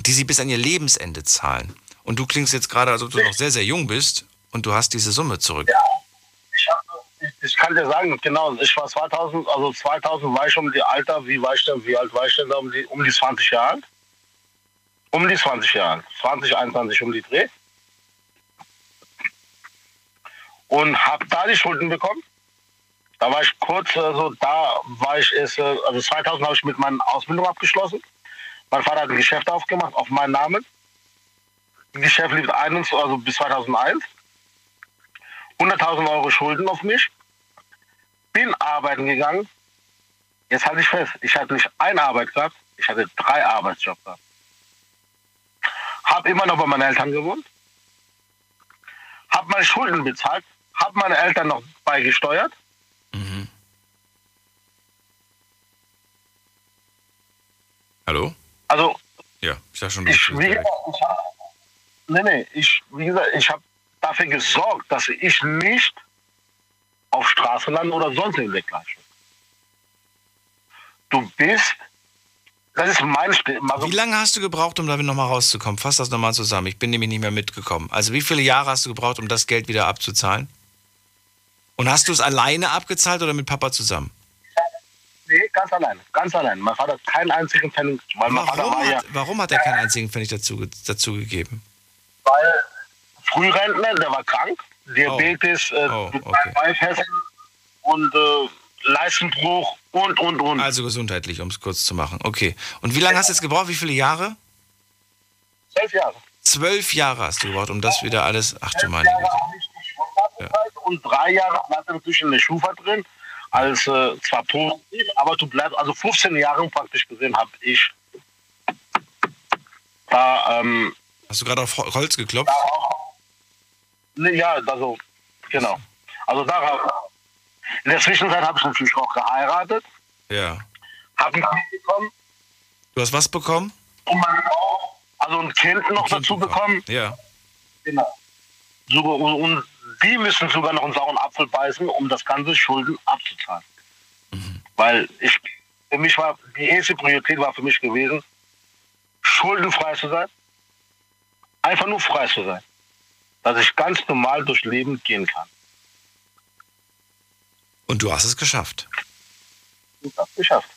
die sie bis an ihr Lebensende zahlen. Und du klingst jetzt gerade, als ob du noch sehr, sehr jung bist und du hast diese Summe zurück. Hab, ich, kann dir sagen, genau, ich war 2000, also 2000 war ich um die Alter, wie war ich denn, wie alt war ich denn da, um die, um die 20 Jahre alt? Um die 20 Jahre alt. 20, 21 um die Dreh. Und habe da die Schulden bekommen. Da war ich kurz, also da war ich erst, also 2000 habe ich mit meiner Ausbildung abgeschlossen. Mein Vater hat ein Geschäft aufgemacht auf meinen Namen. Das Geschäft lief 21, also bis 2001. 100.000 Euro Schulden auf mich. Bin arbeiten gegangen. Jetzt halte ich fest, ich hatte nicht eine Arbeit gehabt, ich hatte drei Arbeitsjobs gehabt. Hab immer noch bei meinen Eltern gewohnt. Hab meine Schulden bezahlt. Hab meine Eltern noch beigesteuert. Hallo? Also, Ja, ich sag schon, ich, wie gesagt, ich hab, nee, nee, ich, wie gesagt, ich habe dafür gesorgt, dass ich nicht auf Straße lande oder sonst irgendwo weglasche. Du bist, das ist mein Stil. Also, Wie lange hast du gebraucht, um damit nochmal rauszukommen? Fass das nochmal zusammen. Ich bin nämlich nicht mehr mitgekommen. Also wie viele Jahre hast du gebraucht, um das Geld wieder abzuzahlen? Und hast du es alleine abgezahlt oder mit Papa zusammen? nee, ganz allein, ganz allein. Mein Vater hat keinen einzigen Pfennig, weil mein Vater Warum war ja, hat, warum hat er keinen einzigen Pfennig dazu, ge- dazu gegeben? weil Frührentner, der war krank, Diabetes, äh, Oh, okay. Und äh, Leistenbruch und, und, und. Also gesundheitlich, um es kurz zu machen. Okay. Und wie lange hast du jetzt gebraucht? Wie viele Jahre? Zwölf Jahre. Zwölf Jahre hast du gebraucht, um das wieder alles. Ach du meine Güte. und drei Jahre er natürlich in der Schufa drin, als äh, zwar positiv, aber du bleibst, also 15 Jahre praktisch gesehen habe ich da, ähm, Hast du gerade auf Hol- Holz geklopft? ne, ja, also, genau. Also da, in der Zwischenzeit habe ich natürlich auch geheiratet, Ja. habe ein Kind bekommen Du hast was bekommen? und meine Frau, also ein Kind noch dazu bekommen. Ja. Genau. So, und die müssen sogar noch einen sauren Apfel beißen, um das ganze Schulden abzuzahlen. Weil ich, für mich war, die erste Priorität war für mich gewesen, schuldenfrei zu sein. Einfach nur frei zu sein. Dass ich ganz normal durchs Leben gehen kann. Und du hast es geschafft. Ich hab's geschafft.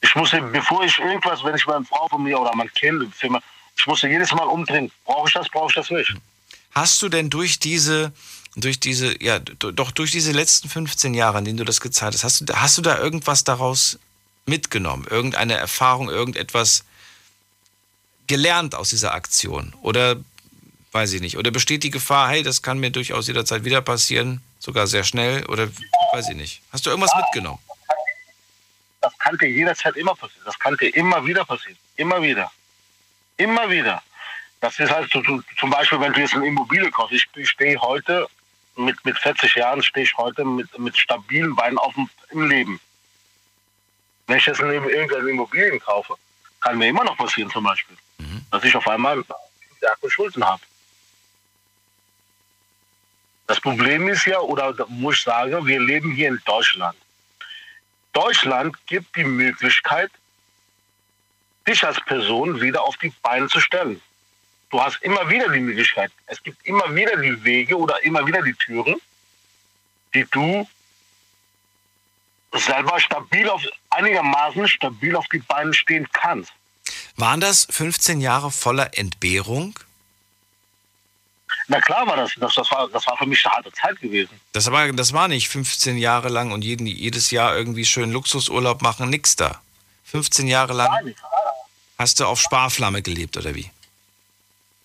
Ich musste, bevor ich irgendwas, wenn ich meine Frau von mir oder mein Kind, ich musste jedes Mal umdrehen. Brauche ich das, brauche ich das nicht. Hast du denn durch diese, durch diese, ja, doch durch diese letzten 15 Jahre, in denen du das gezahlt hast, hast du, hast du da irgendwas daraus mitgenommen? Irgendeine Erfahrung, irgendetwas gelernt aus dieser Aktion? Oder weiß ich nicht? Oder besteht die Gefahr, hey, das kann mir durchaus jederzeit wieder passieren, sogar sehr schnell? Oder weiß ich nicht? Hast du irgendwas mitgenommen? Das kann dir jederzeit immer passieren. Das kann dir immer wieder passieren. Immer wieder. Immer wieder. Das ist halt so, zum Beispiel, wenn du jetzt eine Immobilie kaufst. Ich, ich stehe heute, mit, mit 40 Jahren stehe ich heute mit, mit stabilen Beinen auf dem, im Leben. Wenn ich jetzt eine, irgendeine Immobilien kaufe, Kann mir immer noch passieren zum Beispiel. Dass ich auf einmal Schulden habe. Das Problem ist ja, oder muss ich sagen, wir leben hier in Deutschland. Deutschland gibt die Möglichkeit, dich als Person wieder auf die Beine zu stellen. Du hast immer wieder die Möglichkeit. Es gibt immer wieder die Wege oder immer wieder die Türen, die du selber stabil auf, einigermaßen stabil auf die Beine stehen kannst. Waren das 15 Jahre voller Entbehrung? Na klar war das, das, das, war, das war für mich eine harte Zeit gewesen. Das war, das war nicht 15 Jahre lang und jeden, jedes Jahr irgendwie schön Luxusurlaub machen, nix da. 15 Jahre lang hast du auf Sparflamme gelebt, oder wie?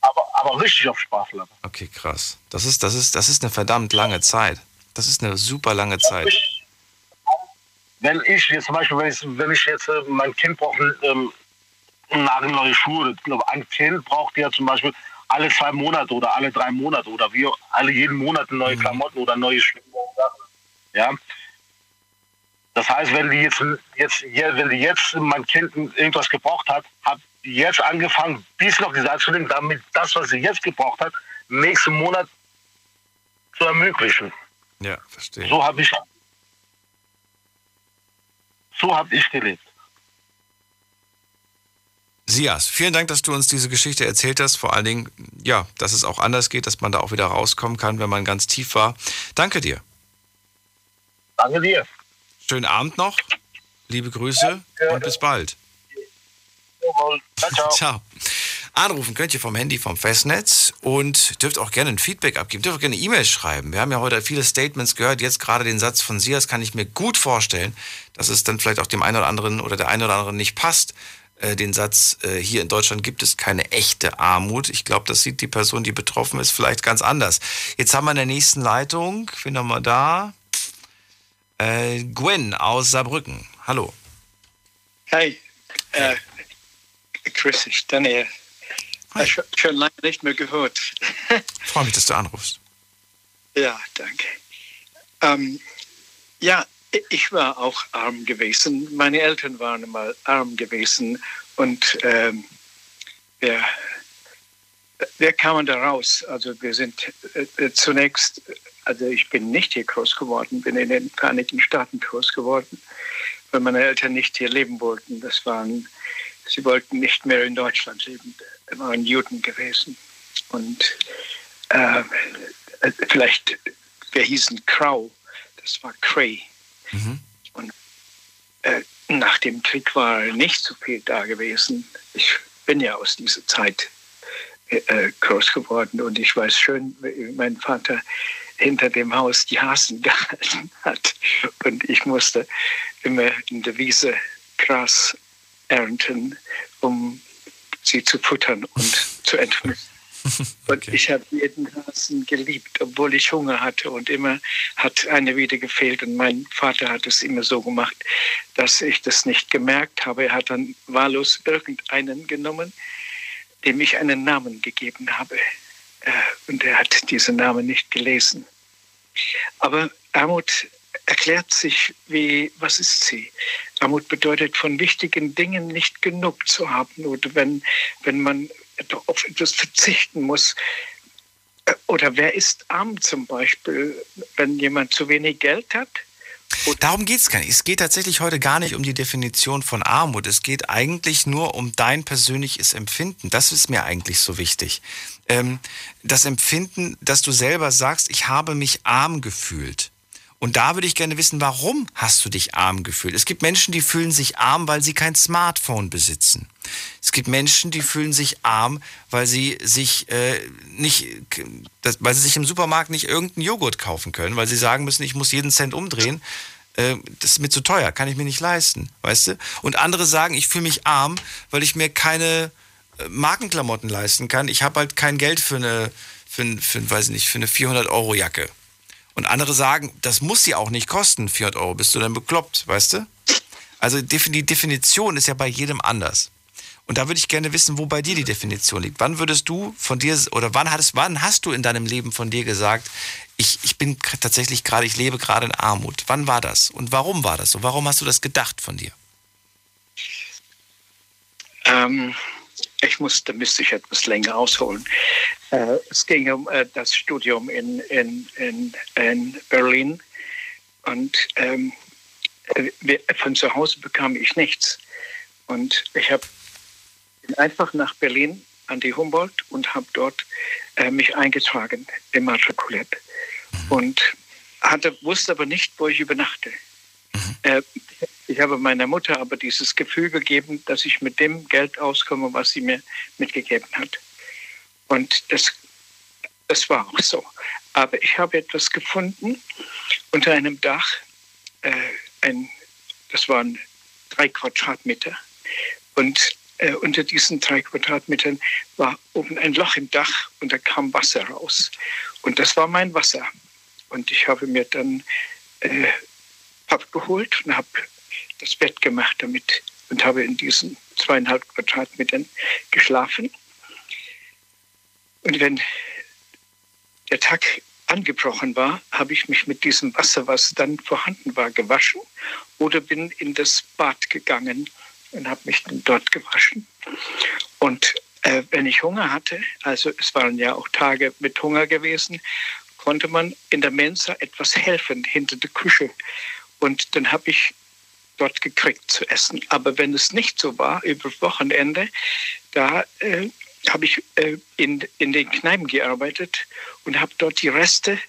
Aber, aber richtig auf Sparflamme. Okay, krass. Das ist, das, ist, das ist eine verdammt lange Zeit. Das ist eine super lange Zeit. Wenn ich jetzt zum Beispiel, wenn ich, wenn ich jetzt äh, mein Kind braucht ähm, nagelneue Schuhe, ich glaube, ein Kind braucht ja zum Beispiel alle zwei Monate oder alle drei Monate oder wir alle jeden Monat neue Klamotten oder neue Schuhe. Ja. Das heißt, wenn die jetzt, jetzt, wenn die jetzt mein Kind irgendwas gebraucht hat, hat die jetzt angefangen, bis auf die Seite zu legen, damit das, was sie jetzt gebraucht hat, nächsten Monat zu ermöglichen. Ja, verstehe. So habe ich, so habe ich gelebt. Sias, vielen Dank, dass du uns diese Geschichte erzählt hast. Vor allen Dingen, ja, dass es auch anders geht, dass man da auch wieder rauskommen kann, wenn man ganz tief war. Danke dir. Danke dir. Schönen Abend noch. Liebe Grüße und bis bald. Ciao, ciao. Ciao. Anrufen könnt ihr vom Handy vom Festnetz und dürft auch gerne ein Feedback abgeben, dürft auch gerne E-Mails schreiben. Wir haben ja heute viele Statements gehört. Jetzt gerade den Satz von Sias kann ich mir gut vorstellen, dass es dann vielleicht auch dem einen oder anderen oder der einen oder anderen nicht passt. Äh, den Satz, äh, hier in Deutschland gibt es keine echte Armut. Ich glaube, das sieht die Person, die betroffen ist, vielleicht ganz anders. Jetzt haben wir in der nächsten Leitung, wen haben wir da? Äh, Gwen aus Saarbrücken. Hallo. Hey, äh, Chris, ich Daniel. Äh, schon, schon lange nicht mehr gehört. Freue mich, dass du anrufst. Ja, danke. Ähm, ja, ich war auch arm gewesen. Meine Eltern waren mal arm gewesen und ähm, wir, wir kamen da raus. Also wir sind äh, zunächst, also ich bin nicht hier groß geworden, bin in den Vereinigten Staaten groß geworden, weil meine Eltern nicht hier leben wollten. Das waren, sie wollten nicht mehr in Deutschland leben, waren Juden gewesen. Und äh, vielleicht, wir hießen Crow, das war Cray. Und äh, nach dem Krieg war nicht so viel da gewesen. Ich bin ja aus dieser Zeit äh, groß geworden und ich weiß schön, wie mein Vater hinter dem Haus die Hasen gehalten hat. Und ich musste immer in der Wiese Gras ernten, um sie zu futtern und zu entwürfen. Und ich habe jeden Hasen geliebt, obwohl ich Hunger hatte. Und immer hat eine wieder gefehlt. Und mein Vater hat es immer so gemacht, dass ich das nicht gemerkt habe. Er hat dann wahllos irgendeinen genommen, dem ich einen Namen gegeben habe. Äh, Und er hat diesen Namen nicht gelesen. Aber Armut erklärt sich wie, was ist sie? Armut bedeutet, von wichtigen Dingen nicht genug zu haben. Oder wenn, wenn man auf etwas verzichten muss. Äh, Oder wer ist arm zum Beispiel, wenn jemand zu wenig Geld hat? Darum geht es gar nicht. Es geht tatsächlich heute gar nicht um die Definition von Armut. Es geht eigentlich nur um dein persönliches Empfinden. Das ist mir eigentlich so wichtig. Ähm, das Empfinden, dass du selber sagst, ich habe mich arm gefühlt. Und da würde ich gerne wissen, warum hast du dich arm gefühlt? Es gibt Menschen, die fühlen sich arm, weil sie kein Smartphone besitzen. Es gibt Menschen, die fühlen sich arm, weil sie sich äh, nicht, das, weil sie sich im Supermarkt nicht irgendeinen Joghurt kaufen können, weil sie sagen müssen, ich muss jeden Cent umdrehen. Äh, das ist mir zu teuer, kann ich mir nicht leisten, weißt du? Und andere sagen, ich fühle mich arm, weil ich mir keine äh, Markenklamotten leisten kann. Ich habe halt kein Geld für eine, für, für, weiß nicht, für eine 400 Euro Jacke. Und andere sagen, das muss sie auch nicht kosten, 400 Euro, bist du dann bekloppt, weißt du? Also die Definition ist ja bei jedem anders. Und da würde ich gerne wissen, wo bei dir die Definition liegt. Wann würdest du von dir, oder wann, hattest, wann hast du in deinem Leben von dir gesagt, ich, ich bin tatsächlich gerade, ich lebe gerade in Armut. Wann war das? Und warum war das so? Warum hast du das gedacht von dir? Ähm, ich muss, da müsste ich etwas länger ausholen. Äh, es ging um äh, das Studium in, in, in, in Berlin und ähm, äh, wir- von zu Hause bekam ich nichts. Und ich habe einfach nach Berlin an die Humboldt und habe dort äh, mich eingetragen, immatrikuliert. Und hatte, wusste aber nicht, wo ich übernachte. Äh, ich habe meiner Mutter aber dieses Gefühl gegeben, dass ich mit dem Geld auskomme, was sie mir mitgegeben hat. Und das, das war auch so. Aber ich habe etwas gefunden unter einem Dach. Äh, ein, das waren drei Quadratmeter. Und äh, unter diesen drei Quadratmetern war oben ein Loch im Dach und da kam Wasser raus. Und das war mein Wasser. Und ich habe mir dann äh, Papp geholt und habe das Bett gemacht damit und habe in diesen zweieinhalb Quadratmetern geschlafen. Und wenn der Tag angebrochen war, habe ich mich mit diesem Wasser, was dann vorhanden war, gewaschen oder bin in das Bad gegangen und habe mich dort gewaschen. Und äh, wenn ich Hunger hatte, also es waren ja auch Tage mit Hunger gewesen, konnte man in der Mensa etwas helfen hinter der Küche. Und dann habe ich dort gekriegt zu essen. Aber wenn es nicht so war, über Wochenende, da äh, habe ich äh, in, in den Kneipen gearbeitet und habe dort die Reste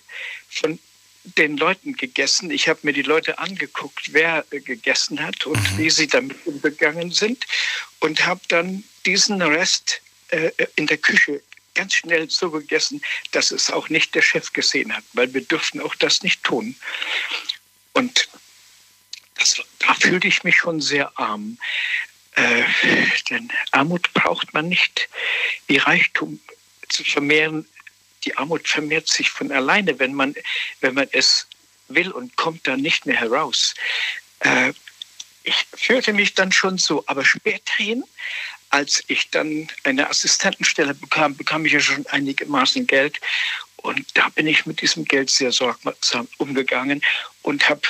von den Leuten gegessen. Ich habe mir die Leute angeguckt, wer äh, gegessen hat und wie sie damit umgegangen sind und habe dann diesen Rest äh, in der Küche ganz schnell so gegessen, dass es auch nicht der Chef gesehen hat, weil wir dürfen auch das nicht tun. Und das, da fühlte ich mich schon sehr arm. Äh, denn Armut braucht man nicht. Wie Reichtum zu vermehren, die Armut vermehrt sich von alleine, wenn man, wenn man es will und kommt dann nicht mehr heraus. Äh, ich fühlte mich dann schon so, aber späterhin, als ich dann eine Assistentenstelle bekam, bekam ich ja schon einigermaßen Geld. Und da bin ich mit diesem Geld sehr sorgsam umgegangen und habe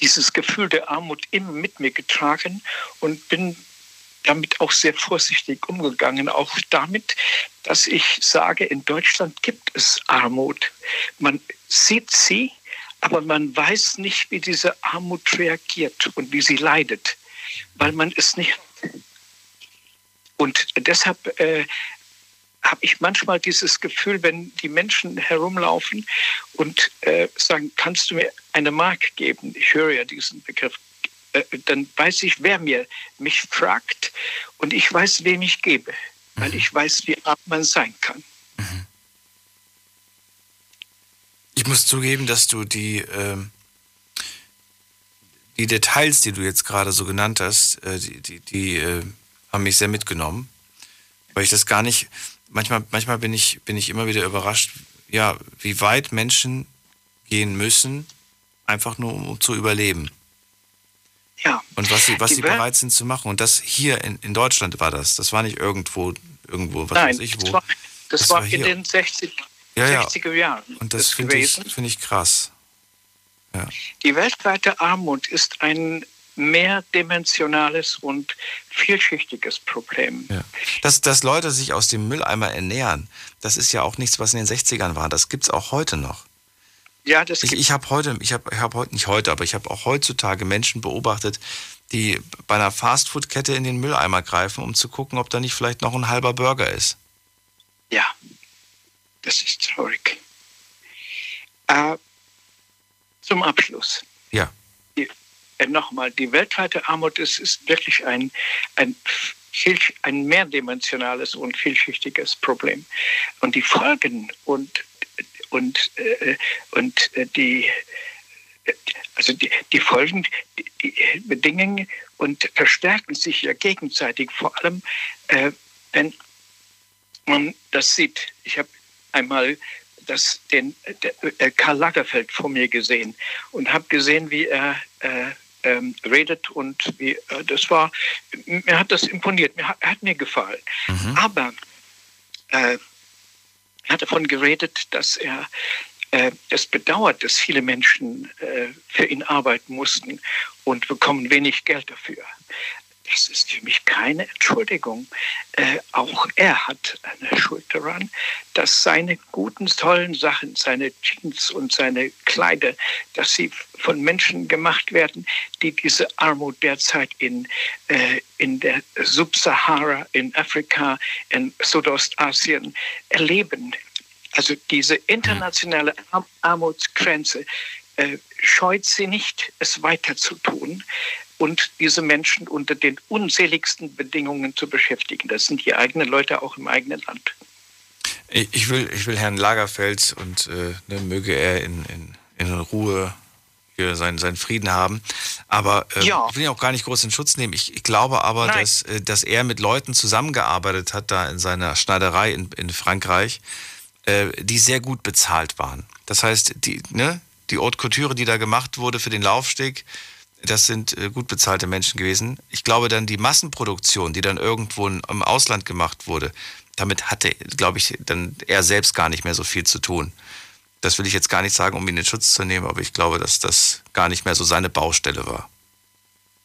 dieses Gefühl der Armut immer mit mir getragen und bin damit auch sehr vorsichtig umgegangen. Auch damit, dass ich sage, in Deutschland gibt es Armut. Man sieht sie, aber man weiß nicht, wie diese Armut reagiert und wie sie leidet, weil man es nicht. Und deshalb äh, habe ich manchmal dieses Gefühl, wenn die Menschen herumlaufen und äh, sagen, kannst du mir eine Mark geben? Ich höre ja diesen Begriff. Äh, dann weiß ich, wer mir mich fragt und ich weiß, wem ich gebe, weil ich weiß, wie arm man sein kann. Ich muss zugeben, dass du die, ähm, die Details, die du jetzt gerade so genannt hast, äh, die, die, die äh, haben mich sehr mitgenommen. Weil ich das gar nicht, manchmal, manchmal bin ich, bin ich immer wieder überrascht, ja, wie weit Menschen gehen müssen, einfach nur um, um zu überleben. Ja. Und was sie, was Die sie Welt- bereit sind zu machen. Und das hier in, in Deutschland war das. Das war nicht irgendwo, irgendwo, was Nein, weiß ich wo. das war, das Das war, war in den 60, Ja, ja. 60er Jahren. Und das finde ich, find ich krass. Ja. Die weltweite Armut ist ein mehrdimensionales und vielschichtiges Problem. Ja. Dass, dass Leute sich aus dem Mülleimer ernähren, das ist ja auch nichts, was in den 60ern war. Das gibt es auch heute noch. Ja, das Ich, ich habe heute, ich habe ich hab heute, nicht heute, aber ich habe auch heutzutage Menschen beobachtet, die bei einer Fastfood-Kette in den Mülleimer greifen, um zu gucken, ob da nicht vielleicht noch ein halber Burger ist. Ja, das ist traurig. Äh, zum Abschluss. Ja. Äh, Nochmal, die weltweite Armut ist, ist wirklich ein, ein, ein mehrdimensionales und vielschichtiges Problem. Und die Folgen und, und, äh, und äh, die, also die, die Folgen, die, die bedingen und verstärken sich ja gegenseitig, vor allem äh, wenn man das sieht. Ich habe einmal das, den, äh, Karl Lagerfeld vor mir gesehen und habe gesehen, wie er äh, ähm, redet und wie äh, das war, mir hat das imponiert, mir hat, hat mir gefallen. Aber äh, er hat davon geredet, dass er äh, es bedauert, dass viele Menschen äh, für ihn arbeiten mussten und bekommen wenig Geld dafür. Das ist für mich keine Entschuldigung. Äh, auch er hat eine Schuld daran, dass seine guten, tollen Sachen, seine Jeans und seine Kleider, dass sie von Menschen gemacht werden, die diese Armut derzeit in, äh, in der Subsahara, in Afrika, in Südostasien erleben. Also diese internationale Ar Armutsgrenze äh, scheut sie nicht, es weiter zu tun und diese Menschen unter den unseligsten Bedingungen zu beschäftigen. Das sind die eigenen Leute auch im eigenen Land. Ich will, ich will Herrn Lagerfeld und äh, ne, möge er in, in, in Ruhe hier seinen, seinen Frieden haben. Aber äh, Ja. ich will ihn auch gar nicht groß in Schutz nehmen. Ich, ich glaube aber, Nein. dass, äh, dass er mit Leuten zusammengearbeitet hat, da in seiner Schneiderei in, in Frankreich, äh, die sehr gut bezahlt waren. Das heißt, die, ne, die Haute Couture, die da gemacht wurde für den Laufsteg, das sind äh, gut bezahlte Menschen gewesen. Ich glaube dann die Massenproduktion, die dann irgendwo im Ausland gemacht wurde, damit hatte, glaube ich, dann er selbst gar nicht mehr so viel zu tun. Das will ich jetzt gar nicht sagen, um ihn in Schutz zu nehmen, aber ich glaube, dass das gar nicht mehr so seine Baustelle war.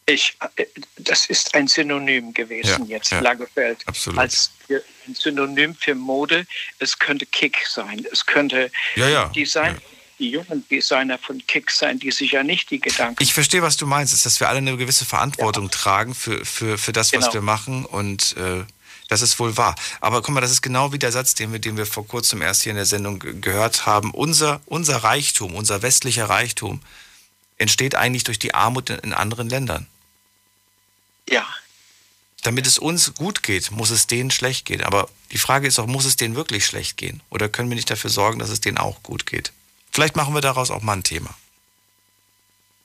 Ich, äh, das ist ein Synonym gewesen Ja, jetzt, ja, Lagerfeld. absolut. Als für, ein Synonym für Mode. Es könnte Kick sein. Es könnte Ja, ja, Design, die jungen Designer von Kick sein, die sich ja nicht die Gedanken. Ich verstehe, was du meinst, ist, dass wir alle eine gewisse Verantwortung tragen für, für, für das, was Genau. wir machen und äh, das ist wohl wahr. Aber guck mal, das ist genau wie der Satz, den wir, den wir vor kurzem erst hier in der Sendung ge- gehört haben. Unser, unser Reichtum, unser westlicher Reichtum entsteht eigentlich durch die Armut in, in anderen Ländern. Ja. Damit es uns gut geht, muss es denen schlecht gehen. Aber die Frage ist auch, muss es denen wirklich schlecht gehen? Oder können wir nicht dafür sorgen, dass es denen auch gut geht? Vielleicht machen wir daraus auch mal ein Thema.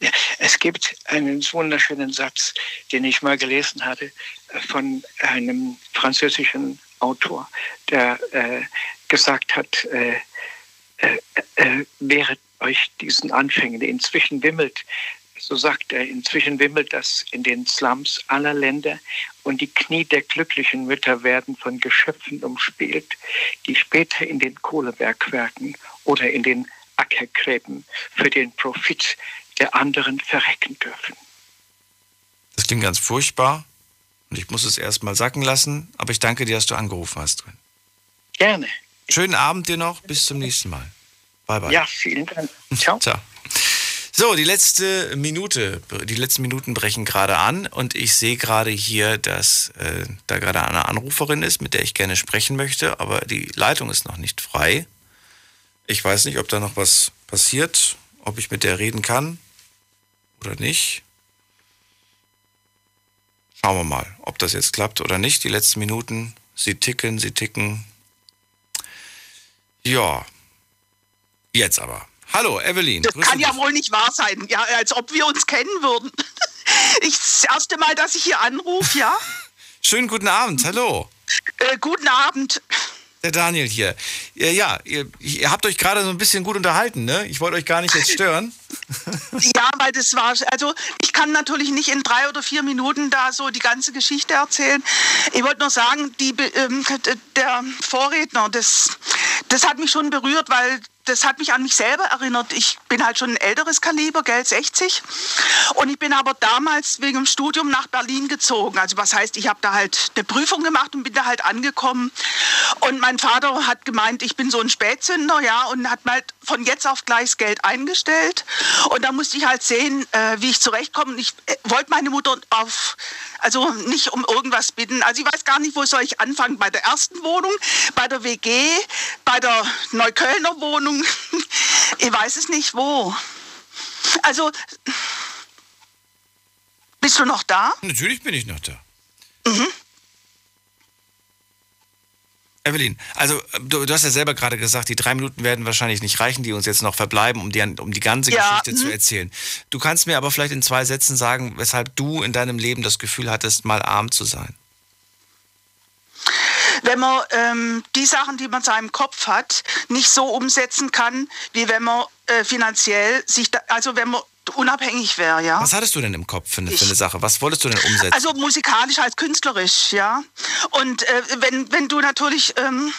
Ja, es gibt einen wunderschönen Satz, den ich mal gelesen hatte äh, von einem französischen Autor, der äh, gesagt hat, äh, äh, äh, wehret euch diesen Anfängen. Inzwischen wimmelt, so sagt er, inzwischen wimmelt das in den Slums aller Länder und die Knie der glücklichen Mütter werden von Geschöpfen umspielt, die später in den Kohlebergwerken oder in den Ackergräben für den Profit der anderen verrecken dürfen. Das klingt ganz furchtbar und ich muss es erst mal sacken lassen, aber ich danke dir, dass du angerufen hast. Gerne. Schönen Abend dir noch, bis zum nächsten Mal. Bye bye. Ja, vielen Dank. Ciao. Ciao. So, die letzte Minute, die letzten Minuten brechen gerade an und ich sehe gerade hier, dass äh, da gerade eine Anruferin ist, mit der ich gerne sprechen möchte, aber die Leitung ist noch nicht frei. Ich weiß nicht, ob da noch was passiert, ob ich mit der reden kann oder nicht. Schauen wir mal, ob das jetzt klappt oder nicht. Die letzten Minuten, sie ticken, sie ticken. Ja, jetzt aber. Hallo, Evelyn. Das kann ja dich. wohl nicht wahr sein, ja, als ob wir uns kennen würden. Ich, das erste Mal, dass ich hier anrufe, ja. Schönen guten Abend, hallo. Äh, guten Abend. Der Daniel hier. Ja, ja ihr, ihr habt euch gerade so ein bisschen gut unterhalten, ne? Ich wollte euch gar nicht jetzt stören. Ja, weil das war, also ich kann natürlich nicht in drei oder vier Minuten da so die ganze Geschichte erzählen. Ich wollte nur sagen, die, ähm, der Vorredner, das, das hat mich schon berührt, weil das hat mich an mich selber erinnert. Ich bin halt schon ein älteres Kaliber, Geld 60. Und ich bin aber damals wegen dem Studium nach Berlin gezogen. Also was heißt, ich habe da halt eine Prüfung gemacht und bin da halt angekommen. Und mein Vater hat gemeint, ich bin so ein Spätzünder, ja, und hat mal von jetzt auf gleich Geld eingestellt. Und da musste ich halt sehen, äh, wie ich zurechtkomme. Und ich äh, wollte meine Mutter auf, also nicht um irgendwas bitten. Also ich weiß gar nicht, wo soll ich anfangen. Bei der ersten Wohnung, bei der WG, bei der Neuköllner Wohnung. Ich weiß es nicht wo. Also, bist du noch da? Natürlich bin ich noch da. Mhm. Evelyn, also du, du hast ja selber gerade gesagt, die drei Minuten werden wahrscheinlich nicht reichen, die uns jetzt noch verbleiben, um die, um die ganze Ja, Geschichte zu mhm. erzählen. Du kannst mir aber vielleicht in zwei Sätzen sagen, weshalb du in deinem Leben das Gefühl hattest, mal arm zu sein. wenn man ähm, die Sachen, die man in seinem Kopf hat, nicht so umsetzen kann, wie wenn man äh, finanziell sich, da, also wenn man unabhängig wäre, ja. Was hattest du denn im Kopf für eine, für eine Sache? Was wolltest du denn umsetzen? Also musikalisch als künstlerisch, ja. Und äh, wenn, wenn du natürlich ähm,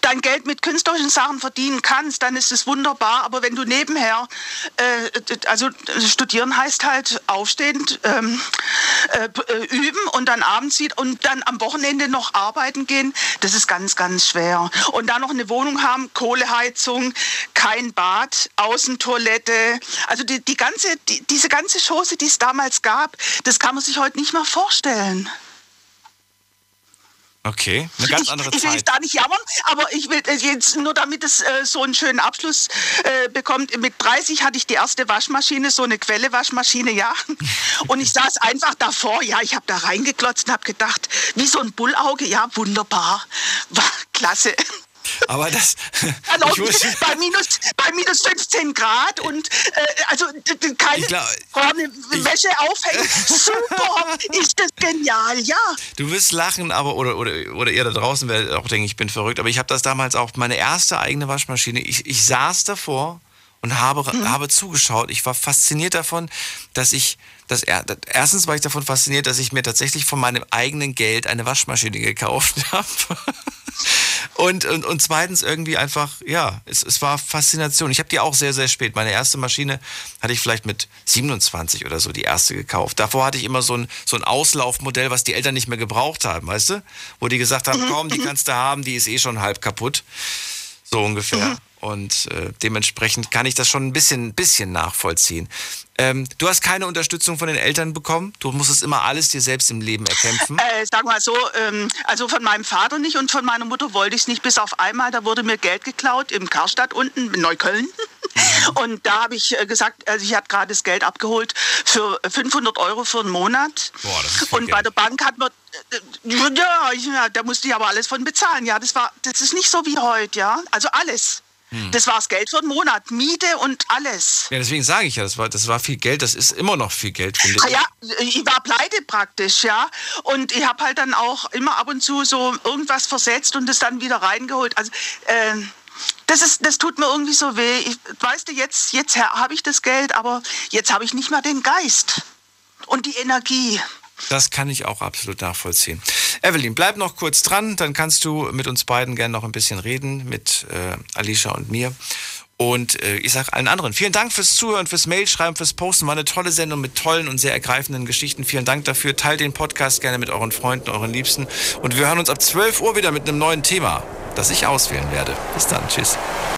dein Geld mit künstlerischen Sachen verdienen kannst, dann ist es wunderbar. Aber wenn du nebenher, äh, also studieren heißt halt aufstehen, ähm, äh, äh, üben und dann abends sieht und dann am Wochenende noch arbeiten gehen, das ist ganz, ganz schwer. Und dann noch eine Wohnung haben, Kohleheizung, kein Bad, Außentoilette, also die, die ganze, die, diese ganze Chose, die es damals gab, das kann man sich heute nicht mehr vorstellen. Okay, eine ganz andere ich, ich will Zeit. jetzt da nicht jammern, aber ich will jetzt nur damit es äh, so einen schönen Abschluss äh, bekommt. Mit 30 hatte ich die erste Waschmaschine, so eine Quelle-Waschmaschine, ja. Und ich saß einfach davor, ja, ich habe da reingeklotzt und habe gedacht, wie so ein Bullauge, ja, wunderbar, war klasse. Aber das. Ich muss- bei, minus, bei minus 15 Grad und äh, also keine glaub- Wäsche aufhängen. Super, ist das genial, ja. Du wirst lachen, aber oder, oder, oder ihr da draußen werdet auch denken, ich bin verrückt. Aber ich habe das damals auch, meine erste eigene Waschmaschine. Ich, ich saß davor und habe, habe zugeschaut. Ich war fasziniert davon, dass ich, dass- erstens war ich davon fasziniert, dass ich mir tatsächlich von meinem eigenen Geld eine Waschmaschine gekauft habe. Und, und, und zweitens irgendwie einfach, ja, es, es war Faszination. Ich habe die auch sehr, sehr spät. Meine erste Maschine hatte ich vielleicht mit 27 oder so die erste gekauft. Davor hatte ich immer so ein, so ein Auslaufmodell, was die Eltern nicht mehr gebraucht haben, weißt du? Wo die gesagt haben, komm, die kannst du haben, die ist eh schon halb kaputt. So ungefähr. Und äh, dementsprechend kann ich das schon ein bisschen, bisschen nachvollziehen. Ähm, du hast keine Unterstützung von den Eltern bekommen. Du musstest immer alles dir selbst im Leben erkämpfen. Äh, sag mal so, ähm, also von meinem Vater nicht und von meiner Mutter wollte ich es nicht, bis auf einmal, da wurde mir Geld geklaut im Karstadt unten in Neukölln. Und da habe ich äh, gesagt, also ich hatte gerade das Geld abgeholt für 500 Euro für einen Monat. Boah, das ist viel Und bei der Bank hat man, äh, ja, ja, da musste ich aber alles von bezahlen. Ja, das war, das ist nicht so wie heute, ja. Also alles. Hm. Das war das Geld für den Monat, Miete und alles. Ja, deswegen sage ich ja, das war, das war viel Geld, das ist immer noch viel Geld, finde Ah ich. ja, ich war pleite praktisch, ja. Und ich habe halt dann auch immer ab und zu so irgendwas versetzt und das dann wieder reingeholt. Also äh, das ist, das tut mir irgendwie so weh. Ich, weißt du, jetzt, jetzt habe ich das Geld, aber jetzt habe ich nicht mehr den Geist und die Energie. Das kann ich auch absolut nachvollziehen. Evelyn, bleib noch kurz dran, dann kannst du mit uns beiden gerne noch ein bisschen reden, mit äh, Alicia und mir. Und äh, ich sage allen anderen, vielen Dank fürs Zuhören, fürs Mailschreiben, fürs Posten. War eine tolle Sendung mit tollen und sehr ergreifenden Geschichten. Vielen Dank dafür. Teilt den Podcast gerne mit euren Freunden, euren Liebsten. Und wir hören uns ab 12 Uhr wieder mit einem neuen Thema, das ich auswählen werde. Bis dann. Tschüss.